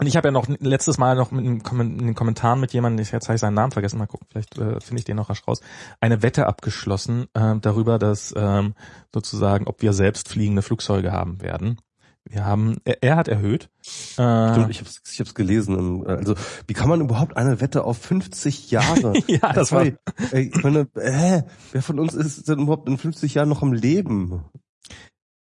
und ich habe ja noch letztes Mal noch in den Kommentaren mit jemandem, jetzt habe ich seinen Namen vergessen, mal gucken, vielleicht äh, finde ich den noch rasch raus, eine Wette abgeschlossen äh, darüber, dass ähm, sozusagen, ob wir selbst fliegende Flugzeuge haben werden. Wir haben, er, er hat erhöht. Äh, Stimmt, ich habe es ich hab's gelesen. Also wie kann man überhaupt eine Wette auf 50 Jahre? ja, das war. Ey, ich meine, äh, wer von uns ist denn überhaupt in 50 Jahren noch am Leben?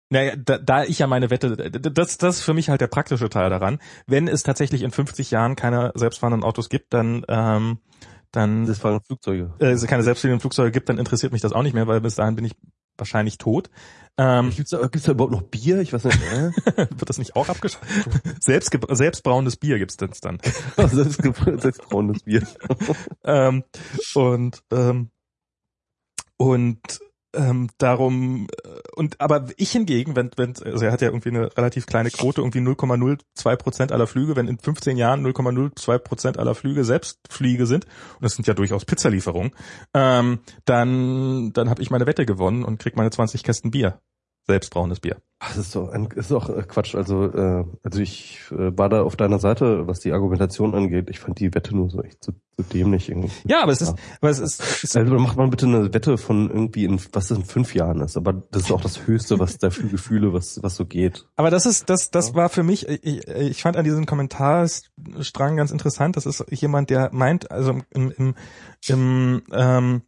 Naja, da, da ich ja meine Wette, das, das ist für mich halt der praktische Teil daran. Wenn es tatsächlich in 50 Jahren keine selbstfahrenden Autos gibt, dann ähm, dann selbstfahrende Flugzeuge. Äh, keine selbstfahrenden Flugzeuge gibt, dann interessiert mich das auch nicht mehr, weil bis dahin bin ich wahrscheinlich tot. Ähm, gibt's da, gibt's da überhaupt noch Bier? Ich weiß nicht. Äh? Wird das nicht auch abgeschafft? Selbst, selbstbrauendes Bier gibt's denn dann. Selbst, selbstbrauendes Bier. ähm, und ähm, und ähm, darum äh, und aber ich hingegen, wenn wenn also er hat ja irgendwie eine relativ kleine Quote, irgendwie 0,02 Prozent aller Flüge, wenn in 15 Jahren 0,02 Prozent aller Flüge Selbstfliege sind und das sind ja durchaus Pizzalieferungen, ähm, dann dann habe ich meine Wette gewonnen und krieg meine 20 Kästen Bier selbstbrauendes Bier. Das ist doch, ein, ist doch äh, Quatsch. Also, äh, also ich äh, war da auf deiner Seite, was die Argumentation angeht. Ich fand die Wette nur so echt so, so dämlich irgendwie. Ja, aber es ist, aber es ist, ist also macht man bitte eine Wette von irgendwie in was in fünf Jahren ist. Aber das ist auch das Höchste, was da für Gefühle, was was so geht. Aber das ist, das, das ja. war für mich. Ich, ich fand an diesem Kommentarstrang ganz interessant. Das ist jemand, der meint, also im, im, im ähm,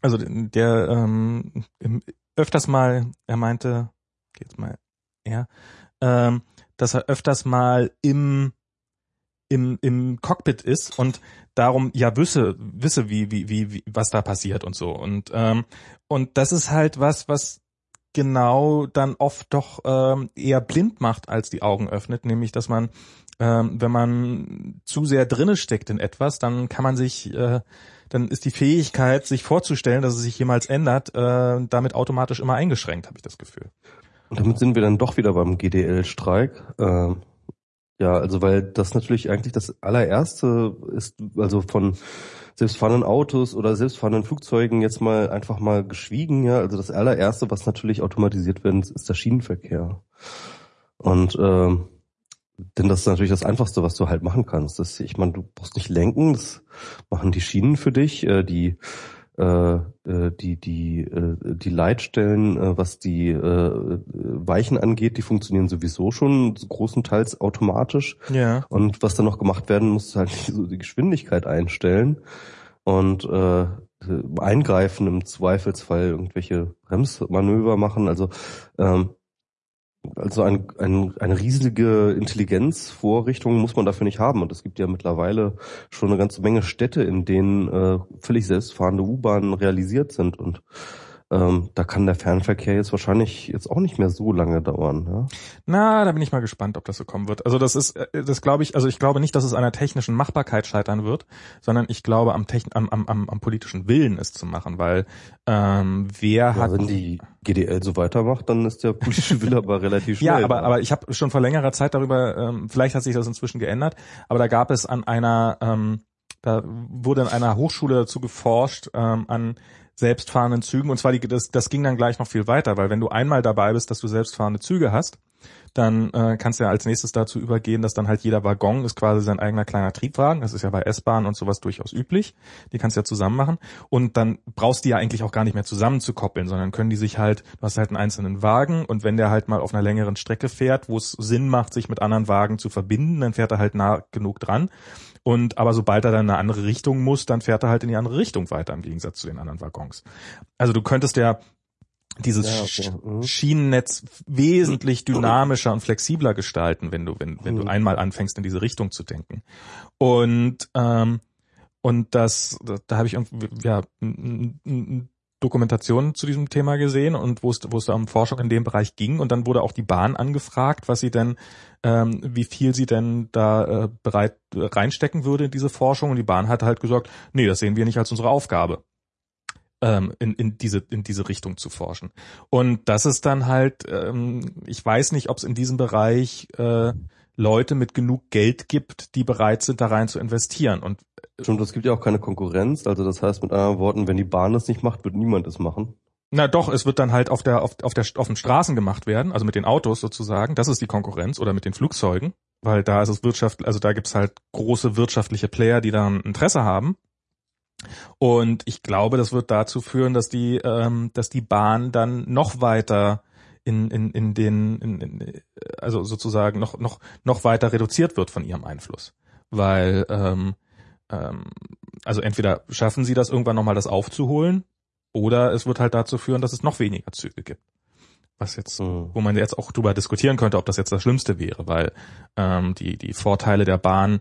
also der ähm, im öfters mal, er meinte, geht's mal, ja, ähm, dass er öfters mal im im, im Cockpit ist und darum ja wisse, wisse, wie, wie, wie, wie, was da passiert und so. Und, ähm, und das ist halt was, was genau dann oft doch ähm, eher blind macht, als die Augen öffnet, nämlich dass man, ähm, wenn man zu sehr drinne steckt in etwas, dann kann man sich äh, dann ist die Fähigkeit, sich vorzustellen, dass es sich jemals ändert, äh, damit automatisch immer eingeschränkt, habe ich das Gefühl. Und damit sind wir dann doch wieder beim GDL-Streik. Äh, ja, also weil das natürlich eigentlich das allererste ist, also von selbstfahrenden Autos oder selbstfahrenden Flugzeugen jetzt mal einfach mal geschwiegen, ja. Also das allererste, was natürlich automatisiert wird, ist der Schienenverkehr. Und äh, denn das ist natürlich das Einfachste, was du halt machen kannst. Das, ich meine, du brauchst nicht lenken, das machen die Schienen für dich, äh, die äh, äh die die äh, die Leitstellen, äh, was die äh, Weichen angeht, die funktionieren sowieso schon großenteils automatisch. Ja. Und was dann noch gemacht werden muss, halt so die Geschwindigkeit einstellen und äh, eingreifen im Zweifelsfall irgendwelche Bremsmanöver machen. Also ähm, also ein, ein, eine riesige Intelligenzvorrichtung muss man dafür nicht haben. Und es gibt ja mittlerweile schon eine ganze Menge Städte, in denen äh, völlig selbstfahrende U-Bahnen realisiert sind. Und ähm, da kann der Fernverkehr jetzt wahrscheinlich jetzt auch nicht mehr so lange dauern. Ja? Na, da bin ich mal gespannt, ob das so kommen wird. Also das ist, äh, das glaube ich, also ich glaube nicht, dass es an der technischen Machbarkeit scheitern wird, sondern ich glaube am, Techn am, am, am, am politischen Willen es zu machen, weil ähm, wer ja, hat... Wenn die GDL so weitermacht, dann ist der politische Wille aber relativ schnell. Ja, aber, aber ich habe schon vor längerer Zeit darüber, ähm, vielleicht hat sich das inzwischen geändert, aber da gab es an einer... Ähm, da wurde an einer Hochschule dazu geforscht, ähm, an selbstfahrenden Zügen. Und zwar die, das, das ging dann gleich noch viel weiter, weil wenn du einmal dabei bist, dass du selbstfahrende Züge hast, dann äh, kannst du ja als nächstes dazu übergehen, dass dann halt jeder Waggon ist quasi sein eigener kleiner Triebwagen. Das ist ja bei S-Bahn und sowas durchaus üblich. Die kannst du ja zusammen machen. Und dann brauchst du ja eigentlich auch gar nicht mehr zusammenzukoppeln, sondern können die sich halt, du hast halt einen einzelnen Wagen und wenn der halt mal auf einer längeren Strecke fährt, wo es Sinn macht, sich mit anderen Wagen zu verbinden, dann fährt er halt nah genug dran. Und aber sobald er dann in eine andere Richtung muss, dann fährt er halt in die andere Richtung weiter im Gegensatz zu den anderen Waggons. Also du könntest ja dieses ja, okay. mhm. Schienennetz wesentlich dynamischer und flexibler gestalten, wenn du wenn wenn mhm. du einmal anfängst in diese Richtung zu denken. Und ähm, und das da, da habe ich irgendwie ja Dokumentationen zu diesem Thema gesehen und wo es, wo es um Forschung in dem Bereich ging. Und dann wurde auch die Bahn angefragt, was sie denn, ähm, wie viel sie denn da äh, bereit äh, reinstecken würde in diese Forschung. Und die Bahn hat halt gesagt, nee, das sehen wir nicht als unsere Aufgabe ähm, in, in diese in diese Richtung zu forschen. Und das ist dann halt, ähm, ich weiß nicht, ob es in diesem Bereich äh, Leute mit genug Geld gibt, die bereit sind, da rein zu investieren. Und Stimmt, es gibt ja auch keine Konkurrenz. Also das heißt mit anderen Worten, wenn die Bahn es nicht macht, wird niemand es machen. Na doch, es wird dann halt auf der auf, auf der auf den Straßen gemacht werden, also mit den Autos sozusagen. Das ist die Konkurrenz oder mit den Flugzeugen, weil da ist es Wirtschaft, also da gibt's halt große wirtschaftliche Player, die da ein Interesse haben. Und ich glaube, das wird dazu führen, dass die ähm, dass die Bahn dann noch weiter in, in, in den, in, in, also sozusagen noch, noch, noch weiter reduziert wird von ihrem Einfluss. Weil, ähm, ähm, also entweder schaffen sie das irgendwann nochmal das aufzuholen, oder es wird halt dazu führen, dass es noch weniger Züge gibt. Was jetzt, mhm. wo man jetzt auch drüber diskutieren könnte, ob das jetzt das Schlimmste wäre, weil ähm, die, die Vorteile der Bahn,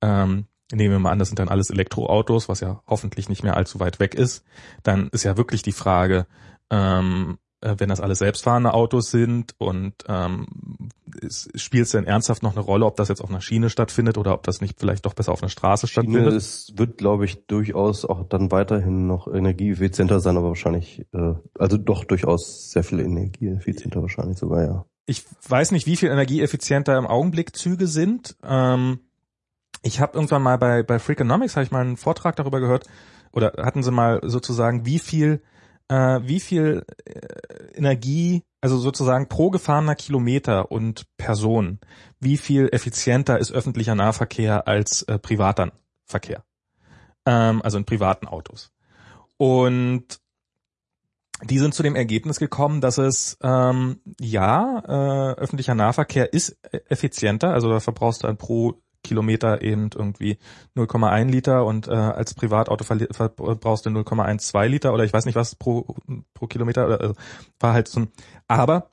ähm, nehmen wir mal an, das sind dann alles Elektroautos, was ja hoffentlich nicht mehr allzu weit weg ist, dann ist ja wirklich die Frage, ähm, äh, wenn das alles selbstfahrende Autos sind und ähm, spielt es denn ernsthaft noch eine Rolle, ob das jetzt auf einer Schiene stattfindet oder ob das nicht vielleicht doch besser auf einer Straße stattfindet? Schiene es wird, glaube ich, durchaus auch dann weiterhin noch energieeffizienter sein, aber wahrscheinlich, äh, also doch durchaus sehr viel energieeffizienter wahrscheinlich sogar, ja. Ich weiß nicht, wie viel energieeffizienter im Augenblick Züge sind. Ähm, ich habe irgendwann mal bei, bei Freakonomics, habe ich mal einen Vortrag darüber gehört, oder hatten sie mal sozusagen, wie viel äh, wie viel äh, Energie, also sozusagen pro gefahrener Kilometer und Person, wie viel effizienter ist öffentlicher Nahverkehr als äh, privater Verkehr. Ähm, also in privaten Autos. Und die sind zu dem Ergebnis gekommen, dass es ähm, ja äh, öffentlicher Nahverkehr ist effizienter, also da verbrauchst du dann pro Kilometer eben irgendwie 0,1 Liter und äh, als Privatauto verbrauchst du 0,12 Liter oder ich weiß nicht was pro pro Kilometer oder also war halt so ein aber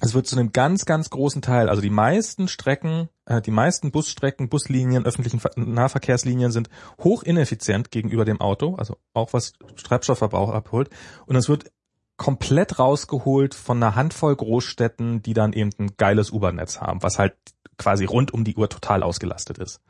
es wird zu einem ganz ganz großen Teil also die meisten Strecken äh, die meisten Busstrecken Buslinien öffentlichen Nahverkehrslinien sind hoch ineffizient gegenüber dem Auto also auch was Treibstoffverbrauch abholt und es wird komplett rausgeholt von einer Handvoll Großstädten, die dann eben ein geiles U-Bahn-Netz haben, was halt quasi rund um die Uhr total ausgelastet ist.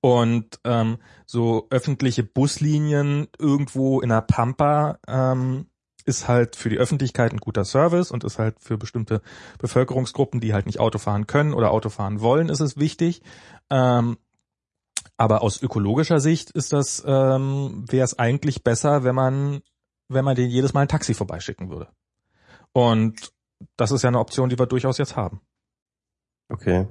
Und ähm, so öffentliche Buslinien irgendwo in der Pampa ähm, ist halt für die Öffentlichkeit ein guter Service und ist halt für bestimmte Bevölkerungsgruppen, die halt nicht Auto fahren können oder Auto fahren wollen, ist es wichtig. Ähm, aber aus ökologischer Sicht ist das, ähm, wäre es eigentlich besser, wenn man, wenn man den jedes Mal ein Taxi vorbeischicken würde. Und das ist ja eine Option, die wir durchaus jetzt haben. Okay.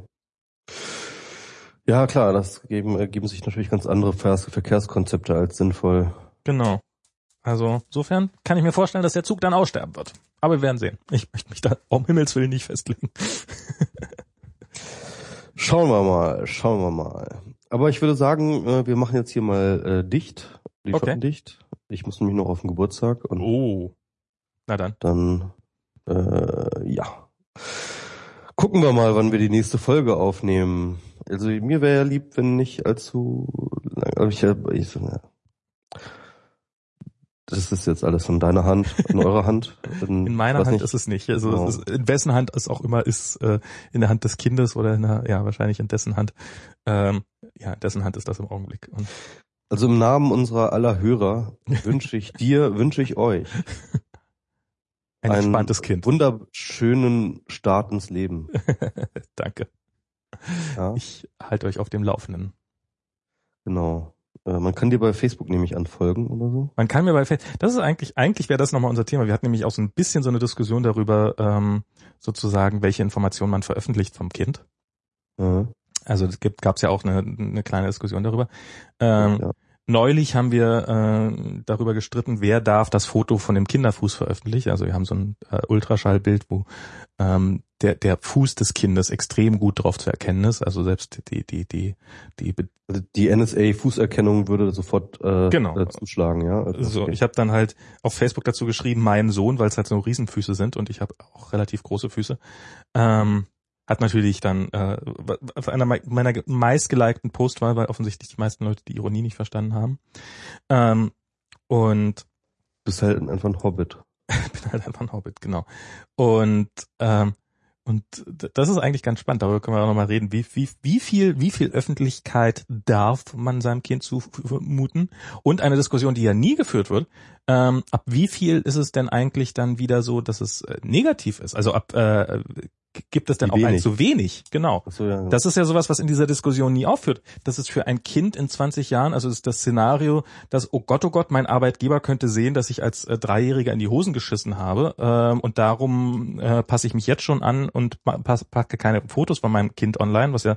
Ja, klar, das geben, ergeben sich natürlich ganz andere Verkehrskonzepte als sinnvoll. Genau. Also insofern kann ich mir vorstellen, dass der Zug dann aussterben wird. Aber wir werden sehen. Ich möchte mich da um Himmels Willen nicht festlegen. schauen wir mal, schauen wir mal. Aber ich würde sagen, äh, wir machen jetzt hier mal äh, dicht, die okay. dicht. Ich muss nämlich noch auf den Geburtstag. Und oh. Na dann. Dann, äh, ja. Gucken wir mal, wann wir die nächste Folge aufnehmen. Also mir wäre ja lieb, wenn nicht allzu lang. Ich, ich, so, ja. Das ist jetzt alles in deiner Hand, in eurer Hand. In, in meiner Hand nicht. ist es nicht. Also es ist, in wessen Hand es auch immer ist, äh, in der Hand des Kindes oder in der, ja, wahrscheinlich in dessen Hand. Ähm, ja, in dessen Hand ist das im Augenblick. Und also im Namen unserer aller Hörer wünsche ich dir, wünsche ich euch ein, entspanntes Kind. Wunderschönen Start ins Leben. Danke. Ja. Ich halte euch auf dem Laufenden. Genau. Äh, man kann dir bei Facebook nämlich anfolgen oder so. Man kann mir bei Facebook, das ist eigentlich, eigentlich wäre das nochmal unser Thema. Wir hatten nämlich auch so ein bisschen so eine Diskussion darüber, ähm, sozusagen, welche Informationen man veröffentlicht vom Kind. Mhm. Also es gibt, gab es ja auch eine, eine kleine Diskussion darüber. Ähm, ja. Neulich haben wir äh, darüber gestritten, wer darf das Foto von dem Kinderfuß veröffentlichen. Also wir haben so ein äh, Ultraschallbild, wo ähm, der, der Fuß des Kindes extrem gut drauf zu erkennen ist. Also selbst die, die, die, die, also die NSA-Fußerkennung würde sofort äh, genau. äh, zuschlagen, ja. Also, so, okay. ich habe dann halt auf Facebook dazu geschrieben, mein Sohn, weil es halt so Riesenfüße sind und ich habe auch relativ große Füße. Ähm, hat natürlich dann äh, einer meiner meistgelikten Post war, weil offensichtlich die meisten Leute die Ironie nicht verstanden haben. Ähm, und bist halt einfach ein Hobbit. bin halt einfach ein Hobbit, genau. Und ähm, und das ist eigentlich ganz spannend. Darüber können wir auch nochmal reden. Wie, wie, wie viel, wie viel Öffentlichkeit darf man seinem Kind zumuten? Und eine Diskussion, die ja nie geführt wird. Ähm, ab wie viel ist es denn eigentlich dann wieder so, dass es äh, negativ ist? Also ab äh, gibt es denn auch ein zu wenig? Genau. So, ja. Das ist ja sowas, was in dieser Diskussion nie aufführt. Das ist für ein Kind in 20 Jahren, also ist das Szenario, dass, oh Gott, oh Gott, mein Arbeitgeber könnte sehen, dass ich als äh, Dreijähriger in die Hosen geschissen habe ähm, und darum äh, passe ich mich jetzt schon an und packe keine Fotos von meinem Kind online, was ja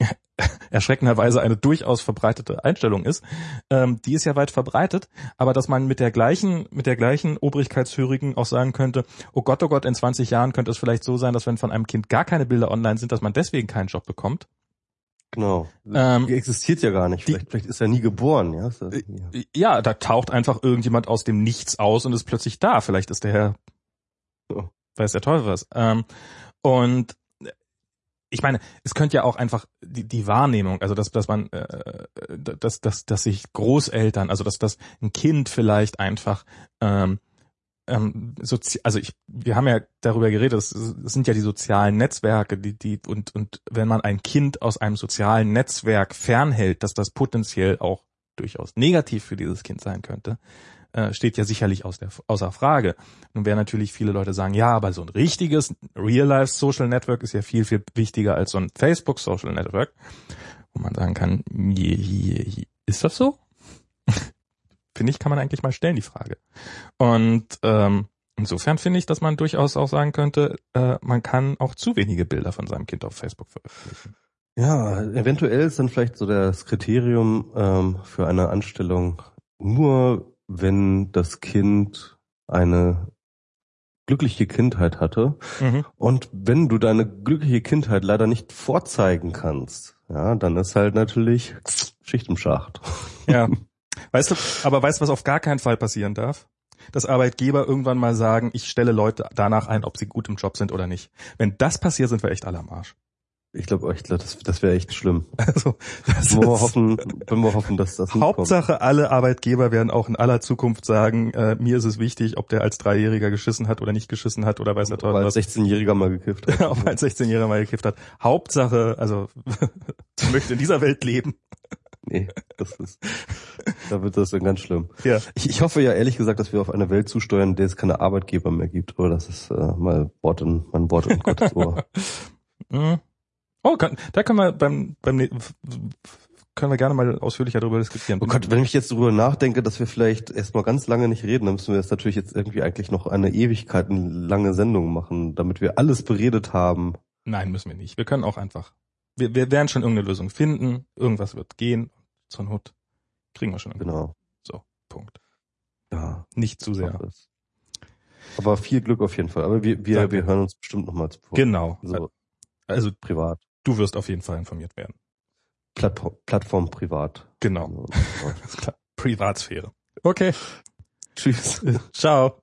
erschreckenderweise eine durchaus verbreitete Einstellung ist, ähm, die ist ja weit verbreitet, aber dass man mit der gleichen, mit der gleichen Obrigkeitshörigen auch sagen könnte, oh Gott, oh Gott, in 20 Jahren könnte es vielleicht so sein, dass wenn von einem Kind gar keine Bilder online sind, dass man deswegen keinen Job bekommt. Genau. Ähm, die existiert ja gar nicht. Vielleicht, die, vielleicht ist er nie geboren, ja? ja. Ja, da taucht einfach irgendjemand aus dem Nichts aus und ist plötzlich da. Vielleicht ist der Herr, oh. weiß der Teufel was. Ähm, und ich meine, es könnte ja auch einfach die, die Wahrnehmung, also dass, dass man, äh, dass, dass, dass sich Großeltern, also dass, dass ein Kind vielleicht einfach ähm, ähm, sozi also ich, wir haben ja darüber geredet, es, es sind ja die sozialen Netzwerke, die, die, und, und wenn man ein Kind aus einem sozialen Netzwerk fernhält, dass das potenziell auch durchaus negativ für dieses Kind sein könnte, äh, steht ja sicherlich aus der, außer Frage. Nun werden natürlich viele Leute sagen, ja, aber so ein richtiges Real-Life Social Network ist ja viel, viel wichtiger als so ein Facebook Social Network. Wo man sagen kann, je, je, je, ist das so? finde ich, kann man eigentlich mal stellen, die Frage. Und ähm, insofern finde ich, dass man durchaus auch sagen könnte, äh, man kann auch zu wenige Bilder von seinem Kind auf Facebook veröffentlichen. Ja, eventuell ist dann vielleicht so das Kriterium ähm, für eine Anstellung nur wenn das Kind eine glückliche Kindheit hatte mhm. und wenn du deine glückliche Kindheit leider nicht vorzeigen kannst, ja, dann ist halt natürlich Schicht im Schacht. Ja. Weißt du, aber weißt du, was auf gar keinen Fall passieren darf? Dass Arbeitgeber irgendwann mal sagen, ich stelle Leute danach ein, ob sie gut im Job sind oder nicht. Wenn das passiert, sind wir echt alle am Arsch. Ich glaube, ich glaub, das, das wäre echt schlimm. Also, das wollen wir hoffen, wollen wir hoffen, dass das Hauptsache, kommt. alle Arbeitgeber werden auch in aller Zukunft sagen, äh, mir ist es wichtig, ob der als Dreijähriger geschissen hat oder nicht geschissen hat oder weiß Teufel was. als 16-Jähriger mal gekifft hat. ob als 16-Jähriger mal gekifft hat. Hauptsache, also möchte in dieser Welt leben. Nee, das ist, da wird das dann ganz schlimm. Ja. Ich, ich hoffe ja ehrlich gesagt, dass wir auf eine Welt zusteuern, in der es keine Arbeitgeber mehr gibt, oder das ist äh, mal Wort in, mein Wort in Gottes Ohr. Mhm. Oh, kann, da können wir beim, beim können wir gerne mal ausführlicher darüber diskutieren. Oh Gott, wenn ich jetzt darüber nachdenke, dass wir vielleicht erstmal ganz lange nicht reden, dann müssen wir jetzt natürlich jetzt irgendwie eigentlich noch eine Ewigkeit, eine lange Sendung machen, damit wir alles beredet haben. Nein, müssen wir nicht. Wir können auch einfach. Wir, wir werden schon irgendeine Lösung finden. Irgendwas wird gehen. Zur Not kriegen wir schon. Genau. So, Punkt. Ja. Nicht zu sehr. Aber viel Glück auf jeden Fall. Aber wir, wir, wir hören uns bestimmt nochmals vor. Genau. So, also privat. Du wirst auf jeden Fall informiert werden. Plattform, Plattform privat. Genau. Privatsphäre. Okay. Tschüss. Ciao.